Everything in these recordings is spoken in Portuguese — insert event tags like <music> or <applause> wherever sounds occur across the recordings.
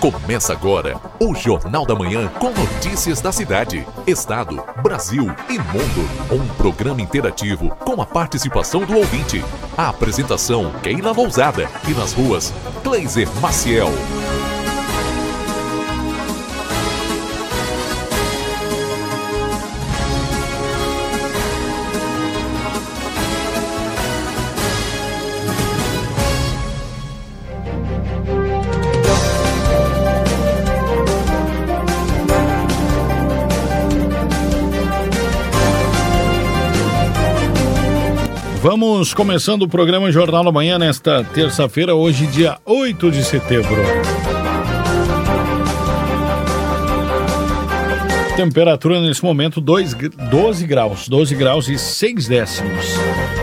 Começa agora o Jornal da Manhã com notícias da cidade, estado, Brasil e mundo. Um programa interativo com a participação do ouvinte. A apresentação Keila Lousada e nas ruas Gleiser Maciel. Vamos começando o programa Jornal da Manhã nesta terça-feira, hoje, dia 8 de setembro. Temperatura nesse momento 2, 12 graus, 12 graus e 6 décimos.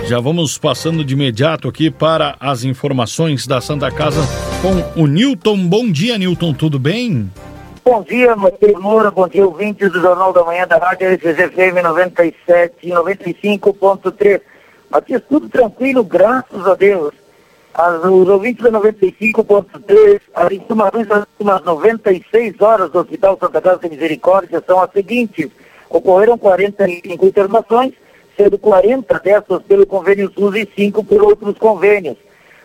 Já vamos passando de imediato aqui para as informações da Santa Casa com o Newton. Bom dia, Newton, tudo bem? Bom dia, Matheus Moura, bom dia, ouvintes do Jornal da Manhã da Rádio RCZFM 97 e 95.3. Aqui é tudo tranquilo, graças a Deus. As, os ouvintes da 95.3, as informações das últimas 96 horas do Hospital Santa Casa de Misericórdia são as seguintes. Ocorreram 45 internações, sendo 40 dessas pelo convênio SUS e 5 por outros convênios.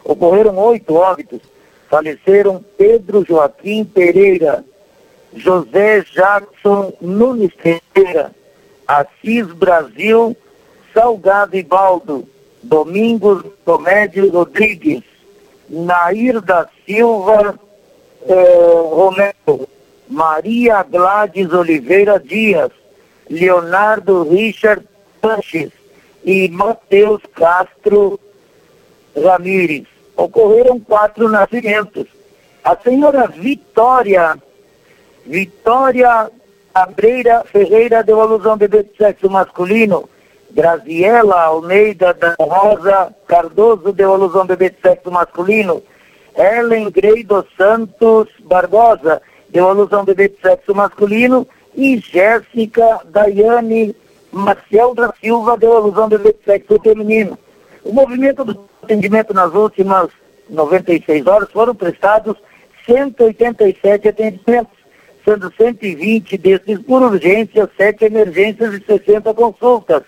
Ocorreram oito óbitos. Faleceram Pedro Joaquim Pereira, José Jackson Nunes Pereira, Assis Brasil Salgado Ibaldo, Domingos Comédio Rodrigues, Nair da Silva eh, Romero, Maria Gladys Oliveira Dias, Leonardo Richard Sanches e Matheus Castro Ramires. Ocorreram quatro nascimentos. A senhora Vitória, Vitória Abreira Ferreira deu alusão ao bebê de sexo masculino Graziela Almeida da Rosa Cardoso deu alusão bebê de sexo masculino. Ellen Grey dos Santos Barbosa deu alusão bebê de sexo masculino. E Jéssica Daiane Marcel da Silva deu alusão bebê de sexo feminino. O movimento do atendimento nas últimas 96 horas foram prestados 187 atendimentos, sendo 120 desses por urgência, 7 emergências e 60 consultas.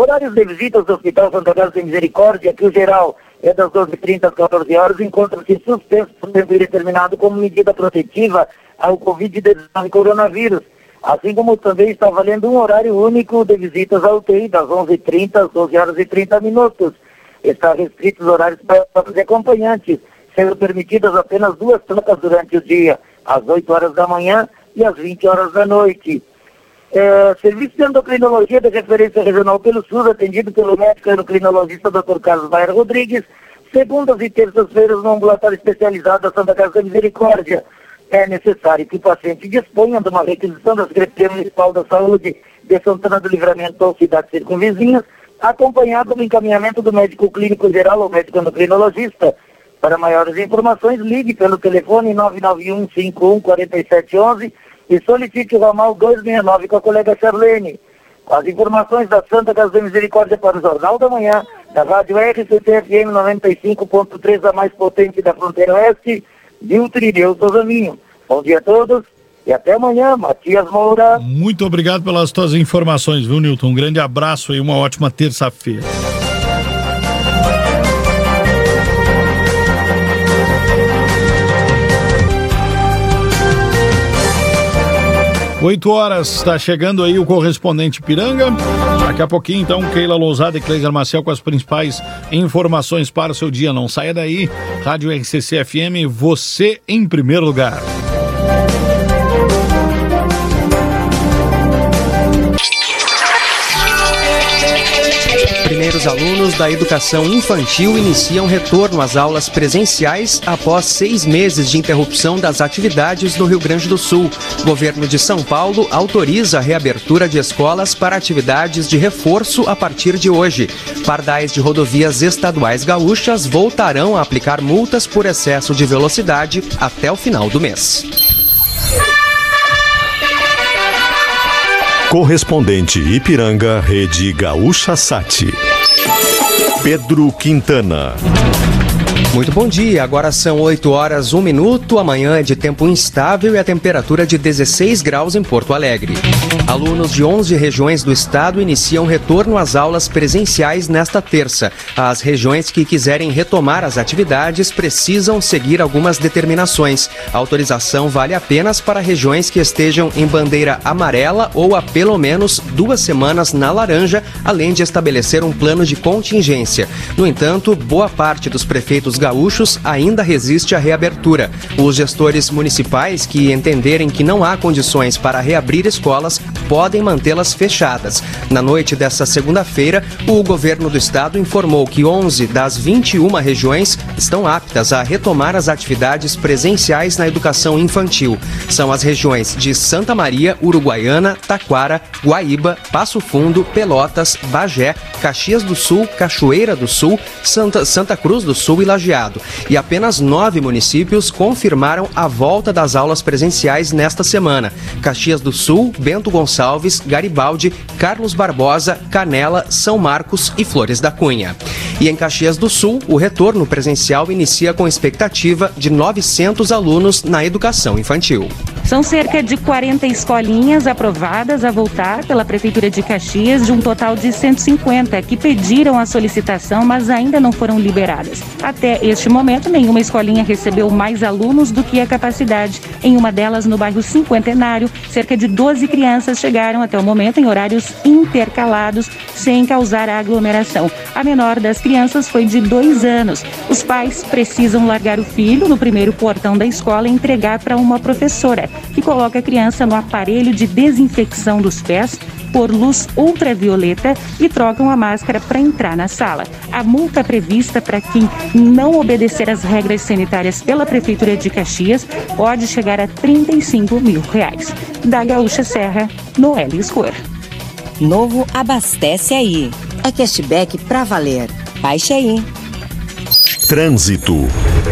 Horários de visitas do Hospital Santa Casa de Misericórdia, que o geral é das 12h30 às 14 horas, encontra-se suspenso por tempo indeterminado como medida protetiva ao Covid-19 coronavírus. Assim como também está valendo um horário único de visitas ao UTI, das 11h30 às 12 horas e 30 minutos. Está restrito os horários para os acompanhantes, sendo permitidas apenas duas trocas durante o dia, às 8 horas da manhã e às 20 horas da noite. É, serviço de endocrinologia de referência regional pelo SUS, atendido pelo médico endocrinologista Dr. Carlos Baer Rodrigues, segundas e terças-feiras no ambulatório especializado da Santa Casa da Misericórdia. É necessário que o paciente disponha de uma requisição da Secretaria Municipal da Saúde de Santana do Livramento ou cidades circunvizinhas, acompanhado do encaminhamento do médico clínico geral ou médico endocrinologista. Para maiores informações, ligue pelo telefone 991 51 4711 e solicite o ramal 269 com a colega Charlene. As informações da Santa Casa da Misericórdia para o Jornal da Manhã, da Rádio RCTFM 95.3, a mais potente da fronteira oeste, de Utrineu Sozaminho. Bom dia a todos e até amanhã, Matias Moura. Muito obrigado pelas tuas informações, viu, Nilton? Um grande abraço e uma ótima terça-feira. 8 horas, está chegando aí o correspondente Piranga. Daqui a pouquinho, então, Keila Lousada e Cleiser Marcel com as principais informações para o seu dia. Não saia daí. Rádio RCC FM, você em primeiro lugar. Alunos da educação infantil iniciam retorno às aulas presenciais após seis meses de interrupção das atividades no Rio Grande do Sul. O governo de São Paulo autoriza a reabertura de escolas para atividades de reforço a partir de hoje. Pardais de rodovias estaduais gaúchas voltarão a aplicar multas por excesso de velocidade até o final do mês. Correspondente Ipiranga, Rede Gaúcha Sati. Pedro Quintana. Muito bom dia, agora são 8 horas 1 minuto. Amanhã é de tempo instável e a temperatura de 16 graus em Porto Alegre. Alunos de 11 regiões do estado iniciam retorno às aulas presenciais nesta terça. As regiões que quiserem retomar as atividades precisam seguir algumas determinações. A autorização vale apenas para regiões que estejam em bandeira amarela ou há pelo menos duas semanas na laranja, além de estabelecer um plano de contingência. No entanto, boa parte dos prefeitos gaúchos ainda resiste à reabertura. Os gestores municipais que entenderem que não há condições para reabrir escolas podem mantê-las fechadas. Na noite desta segunda-feira, o governo do estado informou que 11 das 21 regiões estão aptas a retomar as atividades presenciais na educação infantil. São as regiões de Santa Maria, Uruguaiana, Taquara, Guaíba, Passo Fundo, Pelotas, Bagé, Caxias do Sul, Cachoeira do Sul, Santa, Santa Cruz do Sul e Lajeado. E apenas nove municípios confirmaram a volta das aulas presenciais nesta semana: Caxias do Sul, Bento Gonçalves, Garibaldi, Carlos Barbosa, Canela, São Marcos e Flores da Cunha. E em Caxias do Sul, o retorno presencial inicia com expectativa de 900 alunos na educação infantil. São cerca de 40 escolinhas aprovadas a voltar pela Prefeitura de Caxias, de um total de 150 que pediram a solicitação, mas ainda não foram liberadas. Até este momento, nenhuma escolinha recebeu mais alunos do que a capacidade. Em uma delas, no bairro Cinquentenário, cerca de 12 crianças chegaram até o momento em horários intercalados, sem causar aglomeração. A menor das crianças foi de dois anos. Os pais precisam largar o filho no primeiro portão da escola e entregar para uma professora que coloca a criança no aparelho de desinfecção dos pés por luz ultravioleta e trocam a máscara para entrar na sala. A multa prevista para quem não obedecer às regras sanitárias pela Prefeitura de Caxias pode chegar a 35 mil reais. Da Gaúcha Serra, Noelle Escor. Novo Abastece Aí. É cashback pra valer. Baixe aí. Trânsito.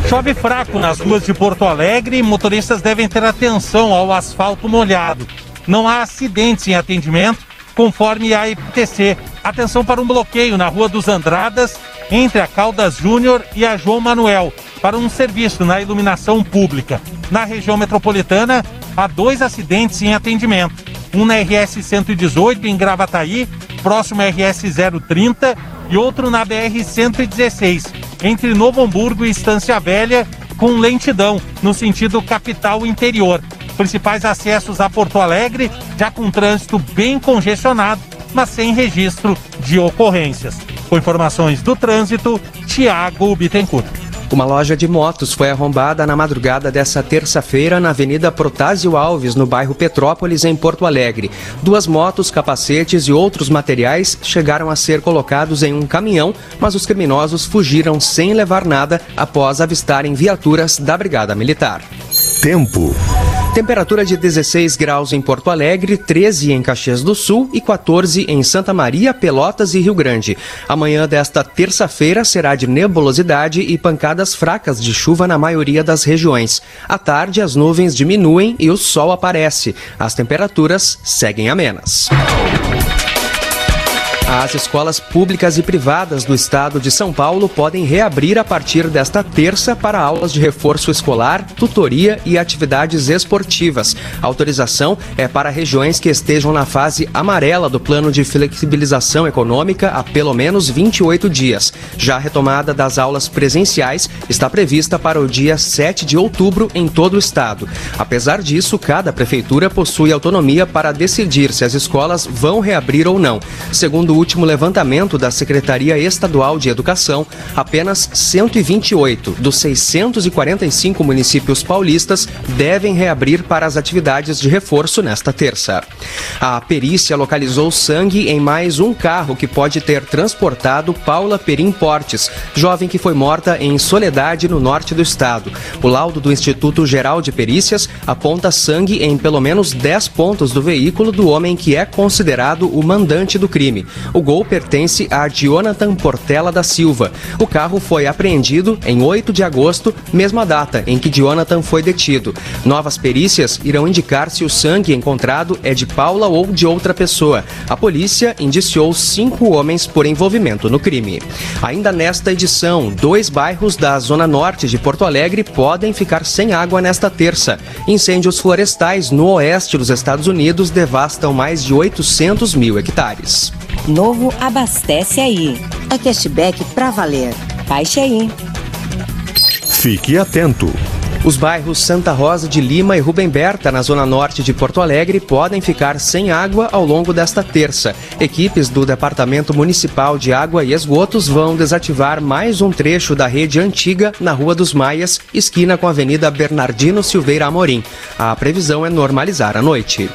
Chove fraco nas ruas de Porto Alegre e motoristas devem ter atenção ao asfalto molhado. Não há acidentes em atendimento, conforme a IPTC. Atenção para um bloqueio na Rua dos Andradas, entre a Caldas Júnior e a João Manuel, para um serviço na iluminação pública. Na região metropolitana, há dois acidentes em atendimento. Um na RS 118 em Gravataí, próximo à RS 030, e outro na BR 116 entre Novo Hamburgo e Estância Velha, com lentidão no sentido capital interior. Principais acessos a Porto Alegre, já com trânsito bem congestionado, mas sem registro de ocorrências. Com informações do trânsito, Tiago Bittencourt. Uma loja de motos foi arrombada na madrugada dessa terça-feira na Avenida Protásio Alves, no bairro Petrópolis, em Porto Alegre. Duas motos, capacetes e outros materiais chegaram a ser colocados em um caminhão, mas os criminosos fugiram sem levar nada após avistarem viaturas da Brigada Militar. Tempo. Temperatura de 16 graus em Porto Alegre, 13 em Caxias do Sul e 14 em Santa Maria, Pelotas e Rio Grande. Amanhã desta terça-feira será de nebulosidade e pancadas fracas de chuva na maioria das regiões. À tarde, as nuvens diminuem e o sol aparece. As temperaturas seguem amenas. As escolas públicas e privadas do estado de São Paulo podem reabrir a partir desta terça para aulas de reforço escolar, tutoria e atividades esportivas. A autorização é para regiões que estejam na fase amarela do plano de flexibilização econômica há pelo menos 28 dias. Já a retomada das aulas presenciais está prevista para o dia 7 de outubro em todo o estado. Apesar disso, cada prefeitura possui autonomia para decidir se as escolas vão reabrir ou não. Segundo último levantamento da Secretaria Estadual de Educação, apenas 128 dos 645 municípios paulistas devem reabrir para as atividades de reforço nesta terça. A perícia localizou sangue em mais um carro que pode ter transportado Paula Perim Portes, jovem que foi morta em Soledade, no norte do estado. O laudo do Instituto Geral de Perícias aponta sangue em pelo menos 10 pontos do veículo do homem que é considerado o mandante do crime. O Gol pertence a Jonathan Portela da Silva. O carro foi apreendido em 8 de agosto, mesma data em que Jonathan foi detido. Novas perícias irão indicar se o sangue encontrado é de Paula ou de outra pessoa. A polícia indiciou cinco homens por envolvimento no crime. Ainda nesta edição, dois bairros da zona norte de Porto Alegre podem ficar sem água nesta terça. Incêndios florestais no oeste dos Estados Unidos devastam mais de 800 mil hectares. Novo abastece aí. É cashback pra valer. Baixe aí. Fique atento. Os bairros Santa Rosa de Lima e Rubem Berta, na zona norte de Porto Alegre, podem ficar sem água ao longo desta terça. Equipes do Departamento Municipal de Água e Esgotos vão desativar mais um trecho da rede antiga na Rua dos Maias, esquina com a Avenida Bernardino Silveira Amorim. A previsão é normalizar a noite.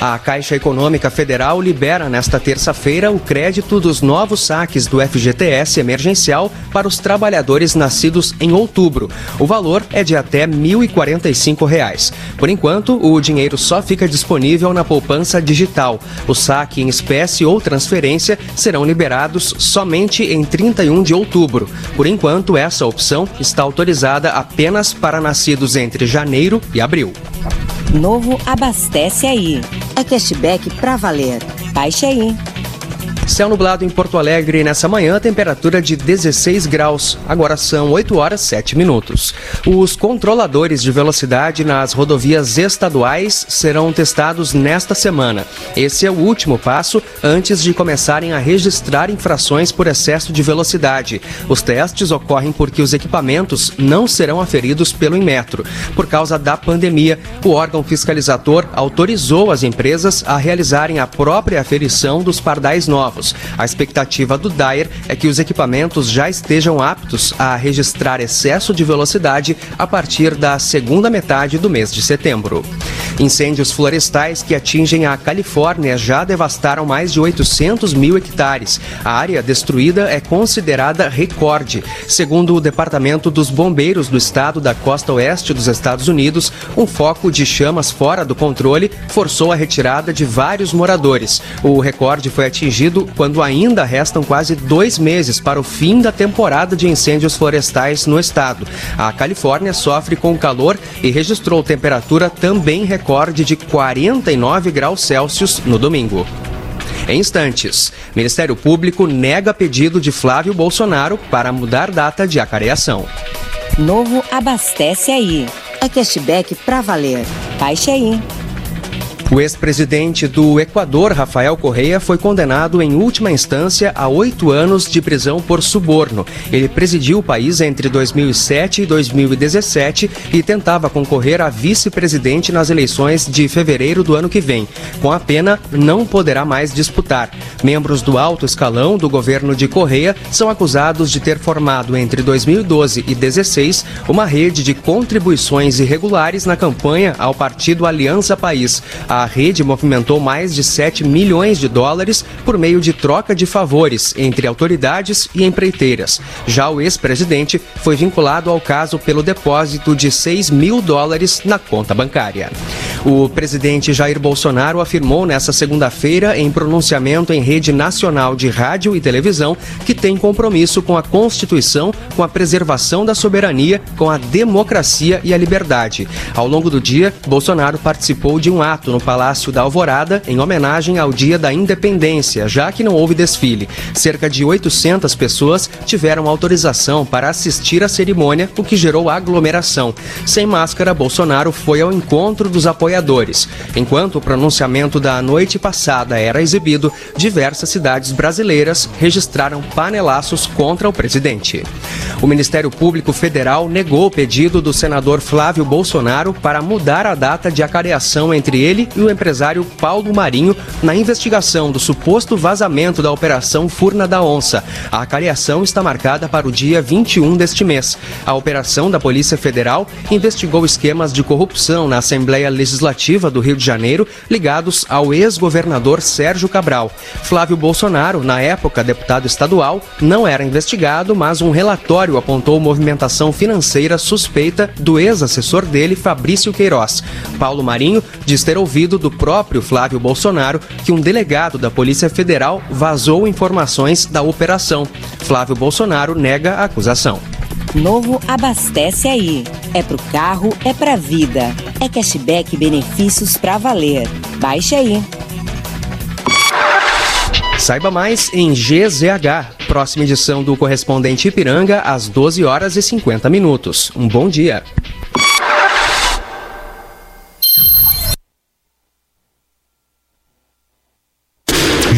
A Caixa Econômica Federal libera nesta terça-feira o crédito dos novos saques do FGTS emergencial para os trabalhadores nascidos em outubro. O valor é de até R$ 1.045. Por enquanto, o dinheiro só fica disponível na poupança digital. O saque em espécie ou transferência serão liberados somente em 31 de outubro. Por enquanto, essa opção está autorizada apenas para nascidos entre janeiro e abril. Novo abastece aí. É cashback pra valer. Baixe aí. Céu nublado em Porto Alegre nessa manhã, temperatura de 16 graus. Agora são 8 horas 7 minutos. Os controladores de velocidade nas rodovias estaduais serão testados nesta semana. Esse é o último passo antes de começarem a registrar infrações por excesso de velocidade. Os testes ocorrem porque os equipamentos não serão aferidos pelo Inmetro. Por causa da pandemia, o órgão fiscalizador autorizou as empresas a realizarem a própria aferição dos pardais novos. A expectativa do Dyer é que os equipamentos já estejam aptos a registrar excesso de velocidade a partir da segunda metade do mês de setembro. Incêndios florestais que atingem a Califórnia já devastaram mais de 800 mil hectares. A área destruída é considerada recorde. Segundo o Departamento dos Bombeiros do estado da costa oeste dos Estados Unidos, um foco de chamas fora do controle forçou a retirada de vários moradores. O recorde foi atingido quando ainda restam quase dois meses para o fim da temporada de incêndios florestais no estado. A Califórnia sofre com calor e registrou temperatura também recorde de 49 graus Celsius no domingo. Em instantes, Ministério Público nega pedido de Flávio Bolsonaro para mudar data de acareação. Novo abastece aí. É cashback pra valer. Baixe aí. O ex-presidente do Equador, Rafael Correia, foi condenado em última instância a oito anos de prisão por suborno. Ele presidiu o país entre 2007 e 2017 e tentava concorrer a vice-presidente nas eleições de fevereiro do ano que vem. Com a pena, não poderá mais disputar. Membros do alto escalão do governo de Correia são acusados de ter formado entre 2012 e 2016 uma rede de contribuições irregulares na campanha ao partido Aliança País. A rede movimentou mais de 7 milhões de dólares por meio de troca de favores entre autoridades e empreiteiras. Já o ex-presidente foi vinculado ao caso pelo depósito de 6 mil dólares na conta bancária. O presidente Jair Bolsonaro afirmou nesta segunda-feira, em pronunciamento em rede nacional de rádio e televisão, que tem compromisso com a Constituição, com a preservação da soberania, com a democracia e a liberdade. Ao longo do dia, Bolsonaro participou de um ato no Palácio da Alvorada em homenagem ao Dia da Independência, já que não houve desfile. Cerca de 800 pessoas tiveram autorização para assistir à cerimônia, o que gerou aglomeração. Sem máscara, Bolsonaro foi ao encontro dos apoiadores. Enquanto o pronunciamento da noite passada era exibido, diversas cidades brasileiras registraram panelaços contra o presidente. O Ministério Público Federal negou o pedido do senador Flávio Bolsonaro para mudar a data de acareação entre ele e o empresário Paulo Marinho na investigação do suposto vazamento da Operação Furna da Onça. A acareação está marcada para o dia 21 deste mês. A operação da Polícia Federal investigou esquemas de corrupção na Assembleia Legislativa do Rio de Janeiro ligados ao ex-governador Sérgio Cabral. Flávio Bolsonaro, na época deputado estadual, não era investigado, mas um relatório apontou movimentação financeira suspeita do ex-assessor dele, Fabrício Queiroz. Paulo Marinho diz ter ouvido pedido do próprio Flávio Bolsonaro que um delegado da Polícia Federal vazou informações da operação. Flávio Bolsonaro nega a acusação. Novo Abastece Aí. É pro carro, é pra vida. É cashback e benefícios pra valer. Baixe aí. Saiba mais em GZH. Próxima edição do Correspondente Ipiranga, às 12 horas e 50 minutos. Um bom dia.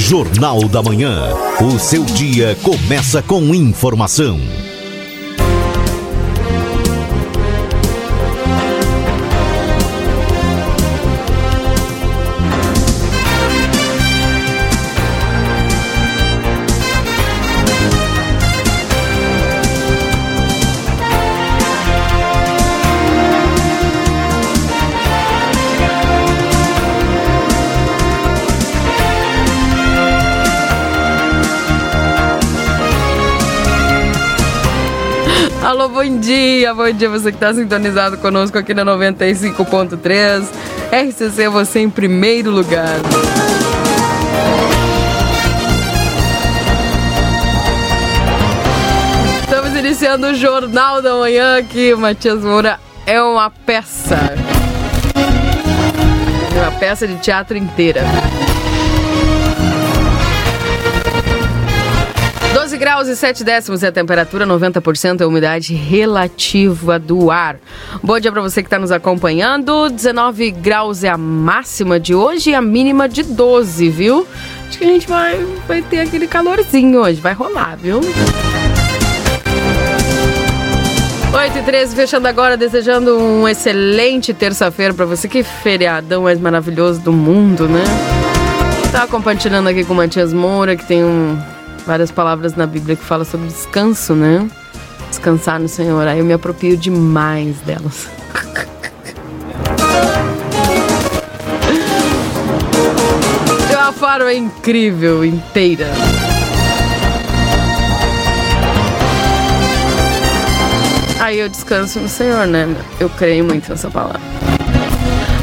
Jornal da Manhã. O seu dia começa com informação. Alô, bom dia, bom dia você que está sintonizado conosco aqui na 95.3. RCC, você em primeiro lugar. Estamos iniciando o Jornal da Manhã aqui. Matias Moura é uma peça. É uma peça de teatro inteira. 12 graus e 7 décimos é a temperatura, 90% é a umidade relativa do ar. Bom dia para você que está nos acompanhando. 19 graus é a máxima de hoje e a mínima de 12, viu? Acho que a gente vai, vai ter aquele calorzinho hoje, vai rolar, viu? 8 e 13, fechando agora, desejando um excelente terça-feira para você. Que feriadão mais maravilhoso do mundo, né? Tá compartilhando aqui com o Matias Moura, que tem um várias palavras na Bíblia que fala sobre descanso, né? Descansar no Senhor. Aí eu me apropio demais delas. A Faro é incrível, inteira. Aí eu descanso no Senhor, né? Eu creio muito nessa palavra.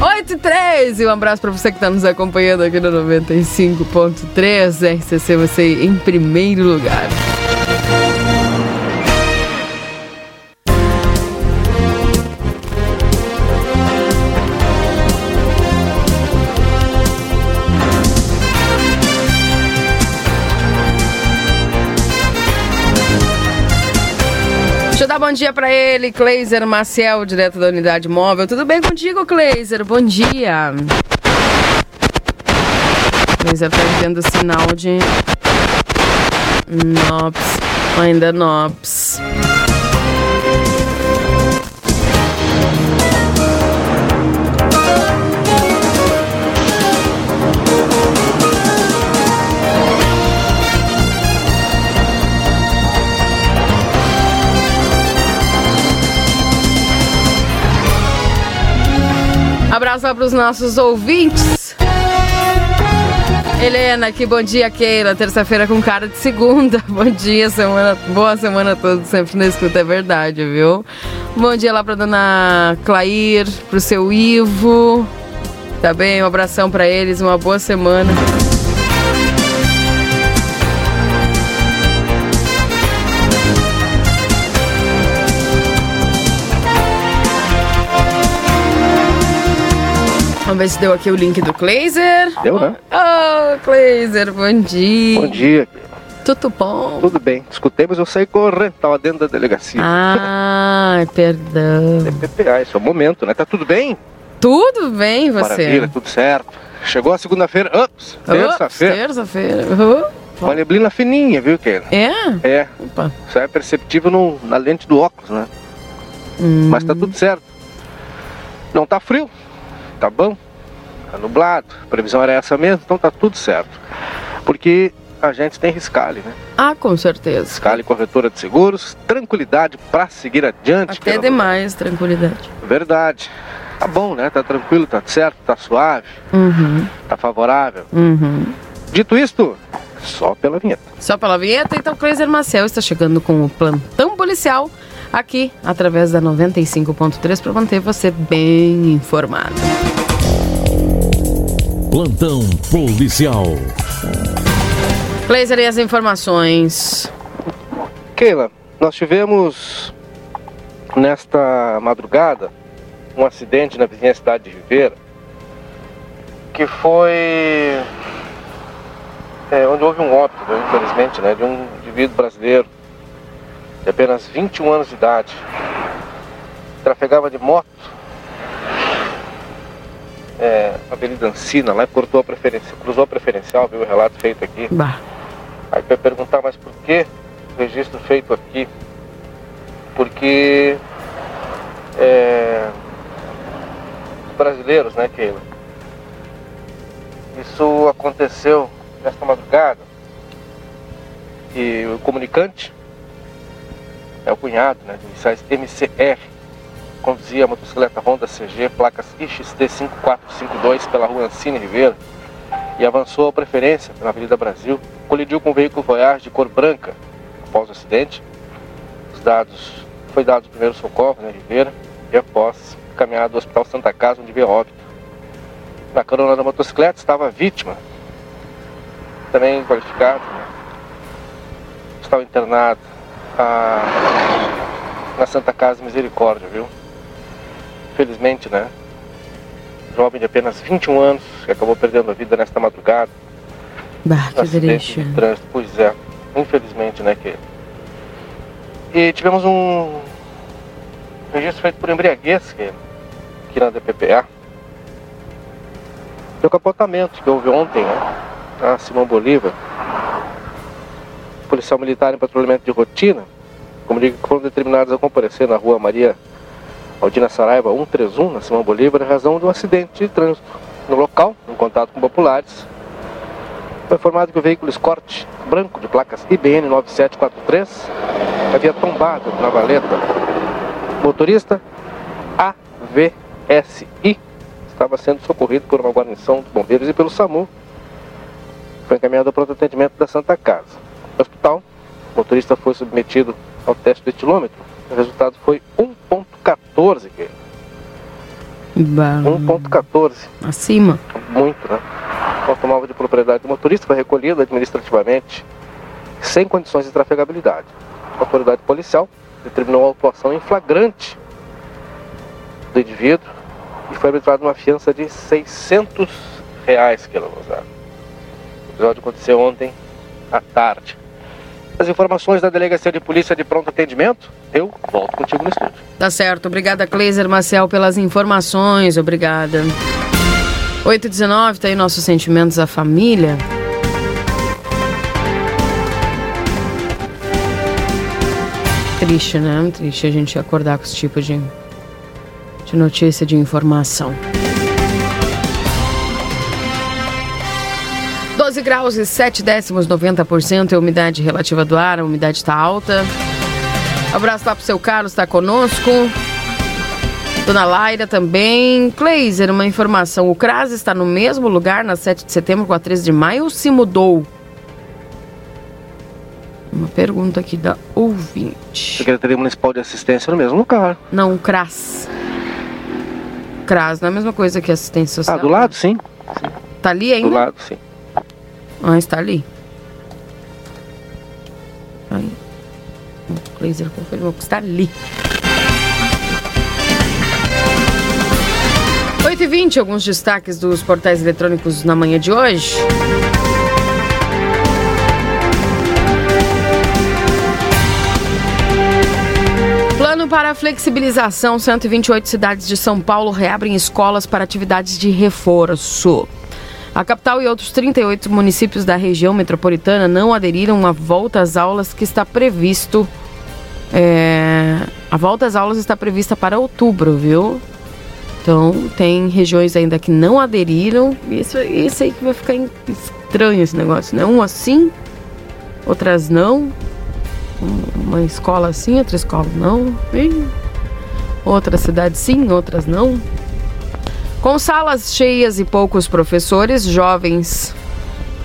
8 e 3 e um abraço para você que está nos acompanhando aqui no 95.3 RCC, você em primeiro lugar. Bom dia para ele, Kleiser Maciel, direto da unidade móvel. Tudo bem contigo, Kleiser? Bom dia. Kleiser tá vendo sinal de NOPS, ainda NOPS. Abraço para os nossos ouvintes. Helena, que bom dia, Keila. Terça-feira com cara de segunda. <laughs> Bom dia, semana, boa semana toda, sempre na escuta, é verdade, viu? Bom dia lá pra dona Clair, pro seu Ivo. Tá bem? Um abração para eles, uma boa semana. Vamos ver se deu aqui o link do Kleiser. Deu, né? Oh, Kleiser, bom dia. Bom dia. Tudo bom? Tudo bem. Escutei, mas eu saí correndo. Tava dentro da delegacia. Ah, perdão. É PPA, esse é o momento, né? Tá tudo bem? Tudo bem, você? Maravilha, tudo certo. Chegou a segunda-feira. Ups, terça-feira. Terça-feira. Uhum. Uma neblina fininha, viu, Keila? É? É. Opa. Isso é perceptível no, na lente do óculos, né? Hum. Mas tá tudo certo. Não tá frio. Tá bom. Tá nublado. A previsão era essa mesmo, então tá tudo certo. Porque a gente tem Riscale, né? Ah, com certeza. Riscale Corretora de Seguros, tranquilidade pra seguir adiante. Até demais, tranquilidade. Verdade. Tá bom, né? Tá tranquilo, tá certo, tá suave, Uhum, tá favorável. uhum. Dito isto, só pela vinheta. Só pela vinheta, então Cleiser Marcel está chegando com o plantão policial aqui através da 95.3 para manter você bem informado. Plantão policial. Blazer e as informações. Keila, nós tivemos nesta madrugada um acidente na vizinha cidade de Ribeira que foi é, onde houve um óbito, né, infelizmente, né, de um indivíduo brasileiro de apenas 21 anos de idade. Trafegava de moto é, Avenida Ancina, lá e cortou a preferência, cruzou a preferencial, viu o relato feito aqui. Bah. Aí vai perguntar, mas por que o registro feito aqui? Porque é, os brasileiros, né, Keila? Isso aconteceu nesta madrugada e o comunicante é o cunhado, né, iniciais MCR, conduzia a motocicleta Honda CG, placas IXT 5452 pela rua Ancine Ribeira e avançou a preferência na Avenida Brasil, colidiu com um veículo Voyage de cor branca após o acidente. Os dados, foi dado o primeiro socorro na né, e após caminhado ao Hospital Santa Casa, onde veio óbito. Na carona da motocicleta estava a vítima, também qualificado, né? estava internado a, na Santa Casa Misericórdia, viu? Felizmente, né? Jovem de apenas 21 anos, que acabou perdendo a vida nesta madrugada. Bah, que. De trânsito, pois é. Infelizmente, né, que... E tivemos um registro feito por embriaguez, que aqui na DPPA. Do capotamento que houve ontem, né? A Simão Bolívar. Policial militar em patrulhamento de rotina. Como digo, foram determinados a comparecer na rua Maria Aldina Saraiva 131, na Simão Bolívar, em razão de um acidente de trânsito. No local, em contato com populares, foi informado que o veículo Escort branco de placas IBN 9743 havia tombado na valeta. motorista AVSI estava sendo socorrido por uma guarnição de bombeiros e pelo SAMU. Foi encaminhado ao pronto atendimento da Santa Casa. No hospital, o motorista foi submetido ao teste do etilômetro. O resultado foi 1.14, 1.14. Acima. Muito, né? O automóvel de propriedade do motorista foi recolhido administrativamente sem condições de trafegabilidade. A autoridade policial determinou a autuação em flagrante do indivíduo e foi arbitrada uma fiança de 600 reais que ela usava. O episódio aconteceu ontem à tarde. As informações da Delegacia de Polícia de Pronto Atendimento, eu volto contigo no estúdio. Tá certo. Obrigada, Cleiser Marcel, pelas informações. Obrigada. 8h19, tá aí nossos sentimentos à família. Triste, né? Triste a gente acordar com esse tipo de, de notícia, de informação. Graus e 7 décimos, 90% é a umidade relativa do ar, a umidade está alta. Abraço lá pro seu Carlos, está conosco. Dona Laira também. Kleiser, uma informação. O CRAS está no mesmo lugar na 7 de setembro com a 13 de maio ou se mudou? Uma pergunta aqui da ouvinte. Secretaria Municipal de Assistência no mesmo lugar. Não, o CRAS. CRAS não é a mesma coisa que assistência social? Ah, do lado, sim. sim. Tá ali ainda? Do lado, sim. Ah, está ali. Aí. O laser confirmou que está ali. 8 e 20 alguns destaques dos portais eletrônicos na manhã de hoje. Plano para flexibilização: 128 cidades de São Paulo reabrem escolas para atividades de reforço. A capital e outros 38 municípios da região metropolitana não aderiram à volta às aulas que está previsto. É, a volta às aulas está prevista para outubro, viu? Então, tem regiões ainda que não aderiram. Isso, isso aí que vai ficar estranho esse negócio, né? Um assim, outras não. Uma escola assim, outra escola não. E outra cidade sim, outras não. Com salas cheias e poucos professores, jovens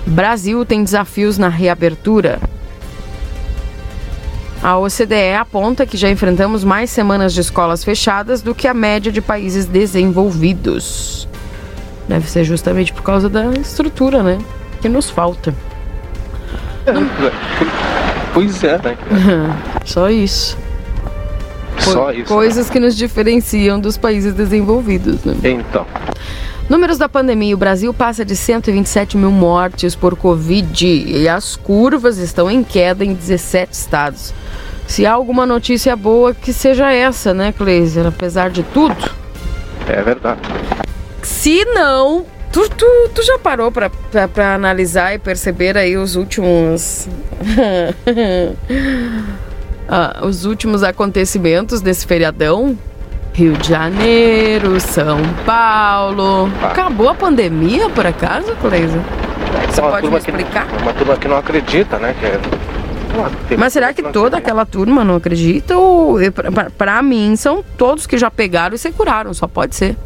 Brasil tem desafios na reabertura. A OCDE aponta que já enfrentamos mais semanas de escolas fechadas do que a média de países desenvolvidos. Deve ser justamente por causa da estrutura, né? Que nos falta. Pois é, né? <laughs> Só isso. Só isso. Coisas que nos diferenciam dos países desenvolvidos, né? Então. Números da pandemia: o Brasil passa de 127 mil mortes por Covid e as curvas estão em queda em 17 estados. Se há alguma notícia boa, que seja essa, né, Cleiser? Apesar de tudo. É verdade. Se não, tu, tu, tu já parou pra analisar e perceber aí os últimos. <laughs> <laughs> ah, os últimos acontecimentos desse feriadão? Rio de Janeiro, São Paulo. Acabou a pandemia, por acaso, Cleiser? Você Uma pode me turma que- explicar? Uma turma que não acredita, né? Que é... Mas será que toda aquela turma não acredita? Ou pra- pra mim são todos que já pegaram e se curaram, só pode ser.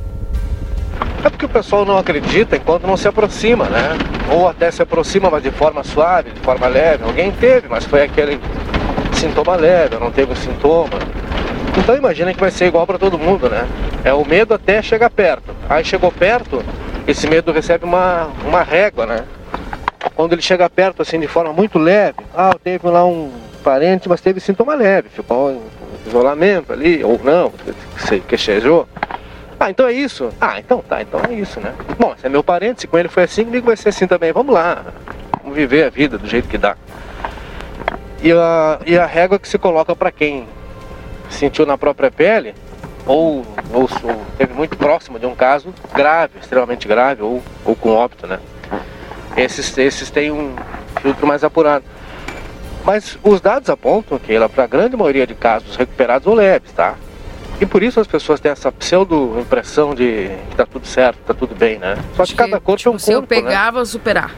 É porque o pessoal não acredita enquanto não se aproxima, né? Ou até se aproxima, mas de forma suave, de forma leve. Alguém teve, mas foi aquele sintoma leve, não teve o sintoma. Então imagina que vai ser igual para todo mundo, né? É o medo até chegar perto. Aí chegou perto, esse medo recebe uma, uma régua, né? Quando ele chega perto, assim, de forma muito leve, ah, teve lá um parente, mas teve sintoma leve, ficou em isolamento ali, ou não, se queixejou. Ah, então é isso? Ah, então tá, então é isso, né? Bom, esse é meu parente, se com ele foi assim, comigo vai ser assim também. Vamos lá, vamos viver a vida do jeito que dá. E a, e a régua que se coloca para quem sentiu na própria pele, ou, ou, ou teve muito próximo de um caso grave, extremamente grave, ou, ou com óbito, né? Esses, esses têm um filtro mais apurado. Mas os dados apontam que ela, para a grande maioria de casos recuperados ou leves, tá? E por isso as pessoas têm essa pseudo impressão de que tá tudo certo, tá tudo bem, né? Só que cada corpo é um Se eu corpo, né? superar.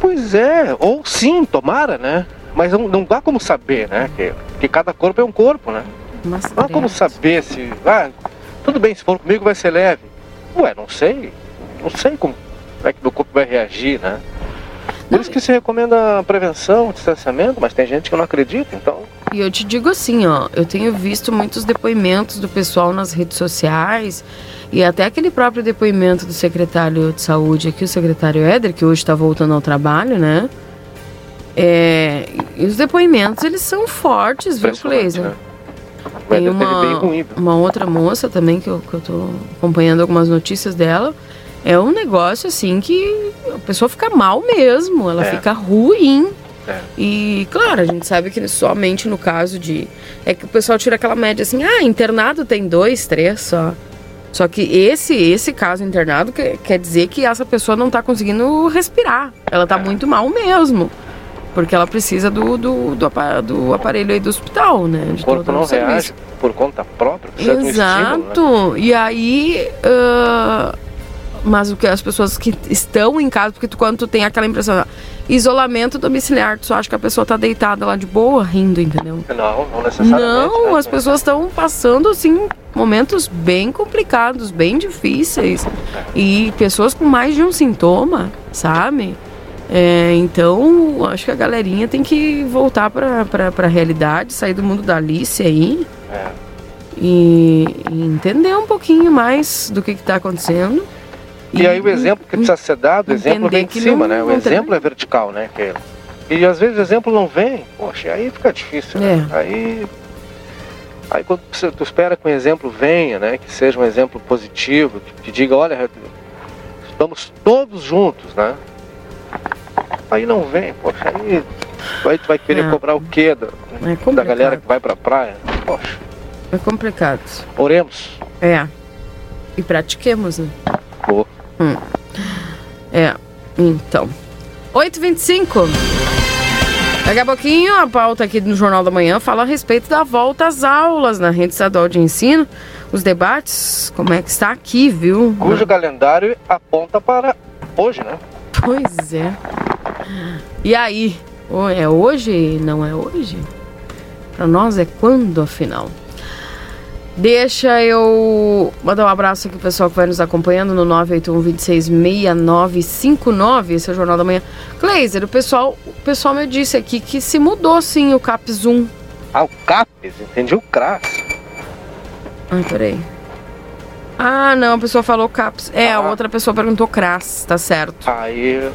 Pois é, ou sim, tomara, né? Mas não, não dá como saber, né? Que, que cada corpo é um corpo, né? Mas Não há como saber se. Ah, tudo bem, se for comigo vai ser leve. Ué, não sei. Não sei como é que meu corpo vai reagir, né? Por isso que se recomenda a prevenção, o distanciamento, mas tem gente que não acredita, então. E eu te digo assim, ó, eu tenho visto muitos depoimentos do pessoal nas redes sociais e até aquele próprio depoimento do secretário de saúde aqui, o secretário Éder, que hoje está voltando ao trabalho, né? É, e os depoimentos, eles são fortes, viu, Cleisa? né? Tem uma, ruim, viu? uma outra moça também que eu, que eu tô acompanhando algumas notícias dela. É um negócio assim que a pessoa fica mal mesmo, ela É. fica ruim. É. E claro, a gente sabe que somente no caso de. É que o pessoal tira aquela média assim, ah, internado tem dois, três só. Só que esse esse caso internado que- quer dizer que essa pessoa não tá conseguindo respirar. Ela É. tá muito mal mesmo. Porque ela precisa do, do, do, apa- do aparelho aí do hospital, né? De O corpo não serviço. reage por conta própria, precisa de um estímulo, né? Exato. E aí. ah, mas o que as pessoas que estão em casa, porque tu, quando tu tem aquela impressão, ah, isolamento domiciliar, tu só acha que a pessoa tá deitada lá de boa, rindo, entendeu? Não, não necessariamente. Não, né? as pessoas estão passando assim momentos bem complicados, bem difíceis. E pessoas com mais de um sintoma, sabe? É, então, acho que a galerinha tem que voltar pra, pra realidade, sair do mundo da Alice aí É. e, e entender um pouquinho mais do que está acontecendo. E aí o exemplo que precisa ser dado, o exemplo vem de cima, não- né? O exemplo é vertical, né? Que- E às vezes o exemplo não vem, poxa, aí fica difícil, né? É. Aí. Aí quando você- tu espera que um exemplo venha, né? Que seja um exemplo positivo, que, que diga, olha, estamos todos juntos, né? Aí não vem, poxa, aí, aí tu vai querer É. cobrar o quê da, É da galera que vai pra praia? Poxa, É complicado. oremos. É. E pratiquemos, né? Pô. Hum. É. Então. 8h25. Daqui a pouquinho, a pauta aqui no Jornal da Manhã fala a respeito da volta às aulas na rede estadual de ensino. Os debates, como é que está aqui, viu? Cujo calendário aponta para hoje, né? Pois é. E aí? É hoje? Não é hoje? Pra nós é quando, afinal? Deixa eu mandar um abraço aqui pro pessoal que vai nos acompanhando no 981-266959. Esse é o Jornal da Manhã. Gleiser, o pessoal, o pessoal me disse aqui que se mudou sim o CAP Zoom. Ah, o CAPES, entendi o CRAS. Ai, peraí. Ah, não, a pessoa falou CAPS. É, a outra pessoa perguntou CRAS, tá certo. Aí,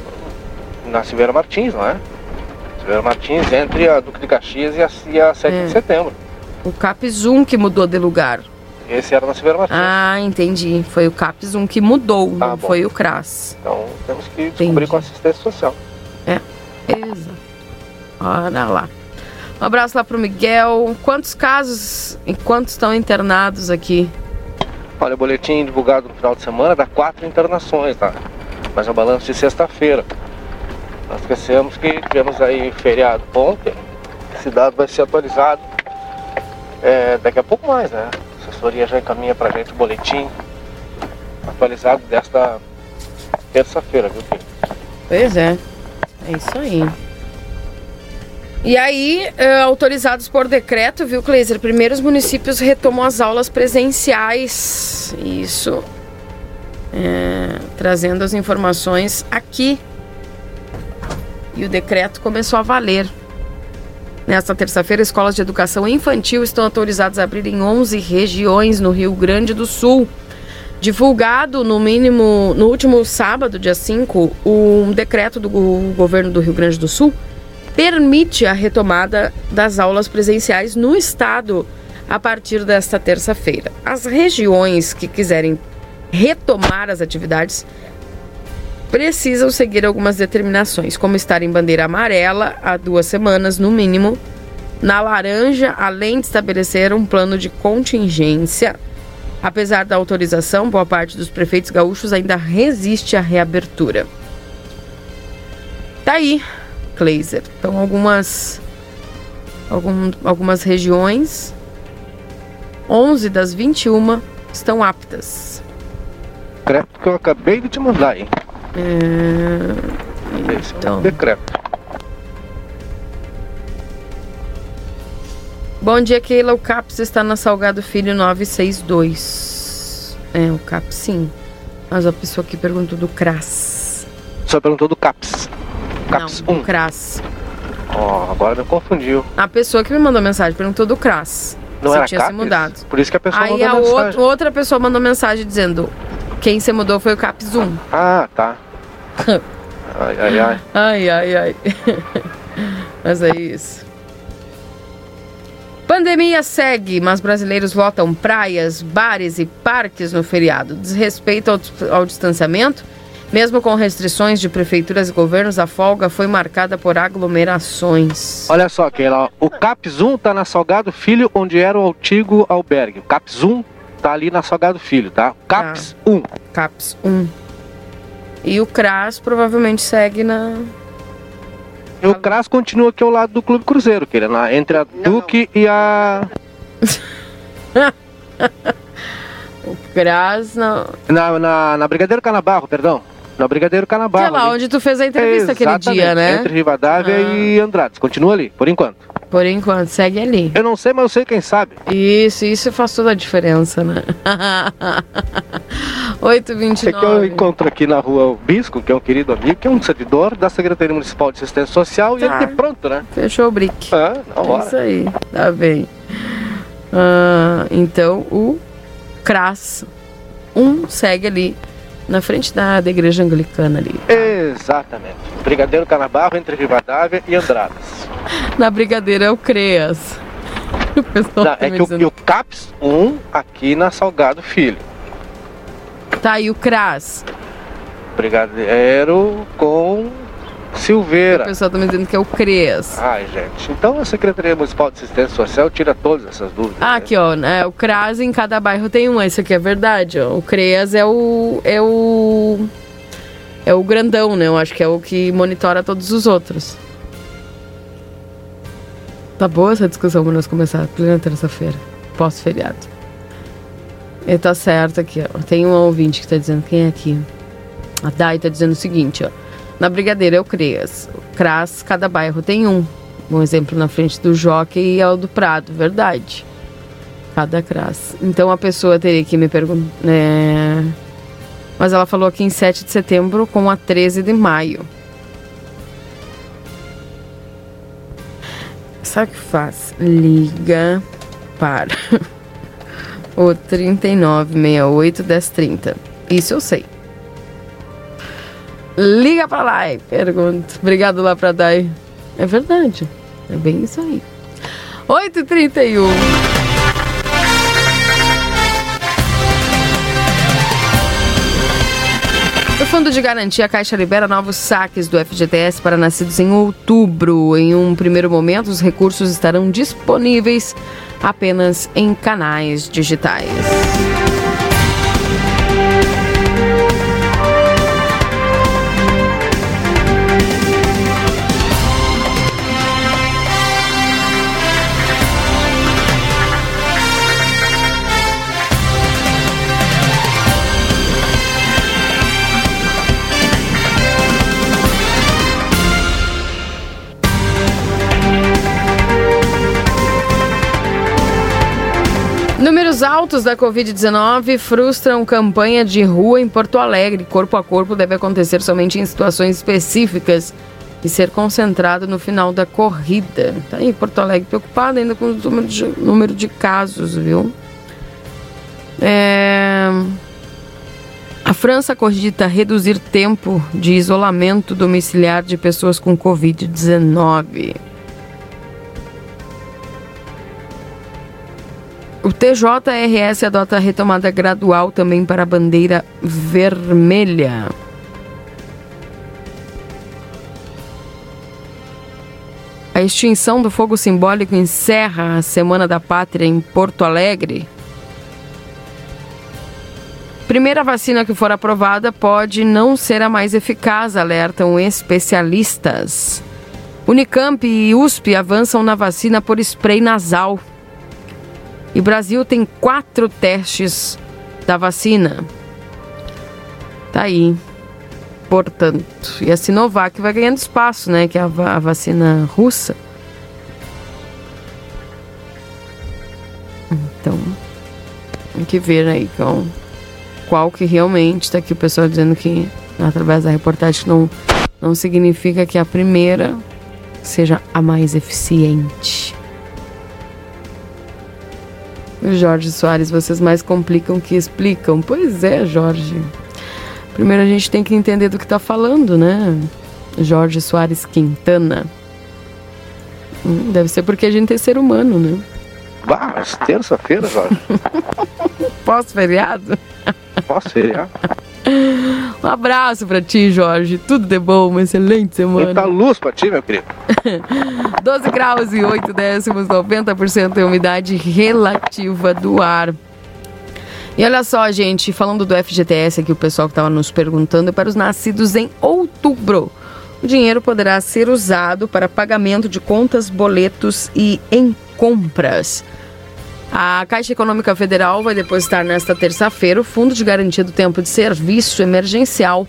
na Silveira Martins, não é? Silveira Martins entre a Duque de Caxias e a, e a 7 É. de setembro. O CAPS 1 que mudou de lugar. Esse era na Silveira Martins. Ah, entendi. Foi o CAPS 1 que mudou, não Tá bom. foi o CRAS. Então temos que descobrir com a assistência social. É, exato. Olha lá. Um abraço lá pro Miguel. Quantos casos e quantos estão internados aqui? Olha, o boletim divulgado no final de semana dá quatro internações, tá? Mas é o balanço de sexta-feira. Nós esquecemos que tivemos aí feriado ontem. Esse dado vai ser atualizado é, daqui a pouco mais, né? A assessoria já encaminha pra gente o boletim atualizado desta terça-feira, viu, filho? Pois é. É isso aí. E aí, eh, autorizados por decreto, viu, Kleiser? Primeiro os municípios retomam as aulas presenciais. Isso. É, trazendo as informações aqui. E o decreto começou a valer. Nesta terça-feira, escolas de educação infantil estão autorizadas a abrir em 11 regiões no Rio Grande do Sul. Divulgado no mínimo no último sábado, dia 5, um decreto do go- governo do Rio Grande do Sul permite a retomada das aulas presenciais no estado a partir desta terça-feira. As regiões que quiserem retomar as atividades precisam seguir algumas determinações, como estar em bandeira amarela há duas semanas, no mínimo, na laranja, além de estabelecer um plano de contingência. Apesar da autorização, boa parte dos prefeitos gaúchos ainda resiste à reabertura. Tá aí, Kleiser. Então, algumas, algum, algumas regiões, 11 das 21 estão aptas. Decreto que eu acabei de te mandar aí. É, é então. um decreto. Bom dia, Keila. O CAPS está na Salgado Filho 962. É, o CAPS sim. Mas a pessoa que perguntou do CRAS. Só perguntou do CAPS. CAPS Não, 1. do CRAS. Ó, agora me confundiu. A pessoa que me mandou mensagem perguntou do CRAS. Não se era tinha se CAPES? mudado. Por isso que a pessoa Aí mandou a mensagem. outra, outra pessoa mandou mensagem dizendo quem se mudou foi o CAPS 1. Ah, tá. <laughs> Ai, ai, ai. Ai, ai, ai. <laughs> Mas é isso. Pandemia segue, mas brasileiros lotam praias, bares e parques no feriado. Desrespeito ao, ao distanciamento, mesmo com restrições de prefeituras e governos, a folga foi marcada por aglomerações. Olha só, Keila, ó, o CAPS 1 tá na Salgado Filho, onde era o antigo albergue. O CAPS 1 tá ali na Salgado Filho, tá? CAPS 1. CAPS 1. E o CRAS provavelmente segue na. E o CRAS continua aqui ao lado do Clube Cruzeiro, Keila, na, entre a Duque e a. <laughs> O CRAS não. Na, na, na Brigadeiro Canabarro, perdão. Na Brigadeiro Que Canabarro. é lá onde tu fez a entrevista aquele dia, né? Entre Rivadavia Ah. e Andrades. Continua ali, por enquanto. Por enquanto, segue ali. Eu não sei, mas eu sei quem sabe. Isso, isso faz toda a diferença, né? <laughs> 8h29. É que eu encontro aqui na rua o Bisco, que é um querido amigo, que é um servidor da Secretaria Municipal de Assistência Social, e Tá. ele tá pronto, né? Fechou o brick. Ah, na É hora. isso aí, tá bem. Ah, então, o CRAS 1 segue ali, na frente da, da igreja anglicana ali. Exatamente. Brigadeiro Canabarro entre Rivadavia e Andradas. <laughs> Na brigadeira é o CREAS. <laughs> O pessoal Não, tá é que o, dizendo- e o CAPS 1 aqui na Salgado Filho. Tá aí o CRAS. Brigadeiro com O Silveira. pessoal tá me dizendo que é o CREAS. Ai, gente. Então a Secretaria Municipal de Assistência Social tira todas essas dúvidas. Ah, aqui, ó, né? O CRAS em cada bairro tem um. Esse aqui é verdade, ó. O CREAS é o. É o. É o grandão, né? Eu acho que é o que monitora todos os outros. Tá boa essa discussão pra nós começar, plena terça-feira, pós-feriado. E tá certo aqui, ó. Tem um ouvinte que tá dizendo quem é aqui. A Dai tá dizendo o seguinte, ó. Na Brigadeira é o CREAS. O CRAS, cada bairro tem um. Um exemplo na frente do Jockey é o do Prado, verdade. Cada CRAS. Então a pessoa teria que me perguntar. né? Mas ela falou aqui em 7 de setembro com a 13 de maio. Sabe o que faz? Liga para <laughs> O 3968 1030. Isso eu sei. Liga pra lá e pergunta. Obrigado lá pra Dai. É verdade. É bem isso aí. 8h31. O Fundo de Garantia Caixa libera novos saques do FGTS para nascidos em outubro. Em um primeiro momento, os recursos estarão disponíveis apenas em canais digitais. Altos da Covid-19 frustram campanha de rua em Porto Alegre. Corpo a corpo deve acontecer somente em situações específicas e ser concentrado no final da corrida. Tá aí, Porto Alegre preocupado ainda com o número de, número de casos, viu? É... A França cogita reduzir tempo de isolamento domiciliar de pessoas com Covid-19. O TJRS adota retomada gradual também para a bandeira vermelha. A extinção do fogo simbólico encerra a Semana da Pátria em Porto Alegre. Primeira vacina que for aprovada pode não ser a mais eficaz, alertam especialistas. Unicamp e USP avançam na vacina por spray nasal. E Brasil tem quatro testes da vacina. Tá aí. Portanto, e a Sinovac vai ganhando espaço, né? Que é a, a vacina russa. Então, tem que ver aí qual, qual que realmente está aqui o pessoal dizendo que, através da reportagem, não, não significa que a primeira seja a mais eficiente. Jorge Soares, vocês mais complicam que explicam. Pois é, Jorge. Primeiro a gente tem que entender do que está falando, né? Jorge Soares Quintana. Hum, deve ser porque a gente é ser humano, né? Bah, terça-feira, Jorge. <laughs> Pós-feriado? Pós-feriado. Um abraço pra ti, Jorge. Tudo de bom, uma excelente semana. Muita luz pra ti, meu querido. <laughs> 12 graus e 8 décimos, 90% de umidade relativa do ar. E olha só, gente, falando do FGTS aqui, o pessoal que estava nos perguntando, para os nascidos em outubro. O dinheiro poderá ser usado para pagamento de contas, boletos e em compras. A Caixa Econômica Federal vai depositar nesta terça-feira o Fundo de Garantia do Tempo de Serviço Emergencial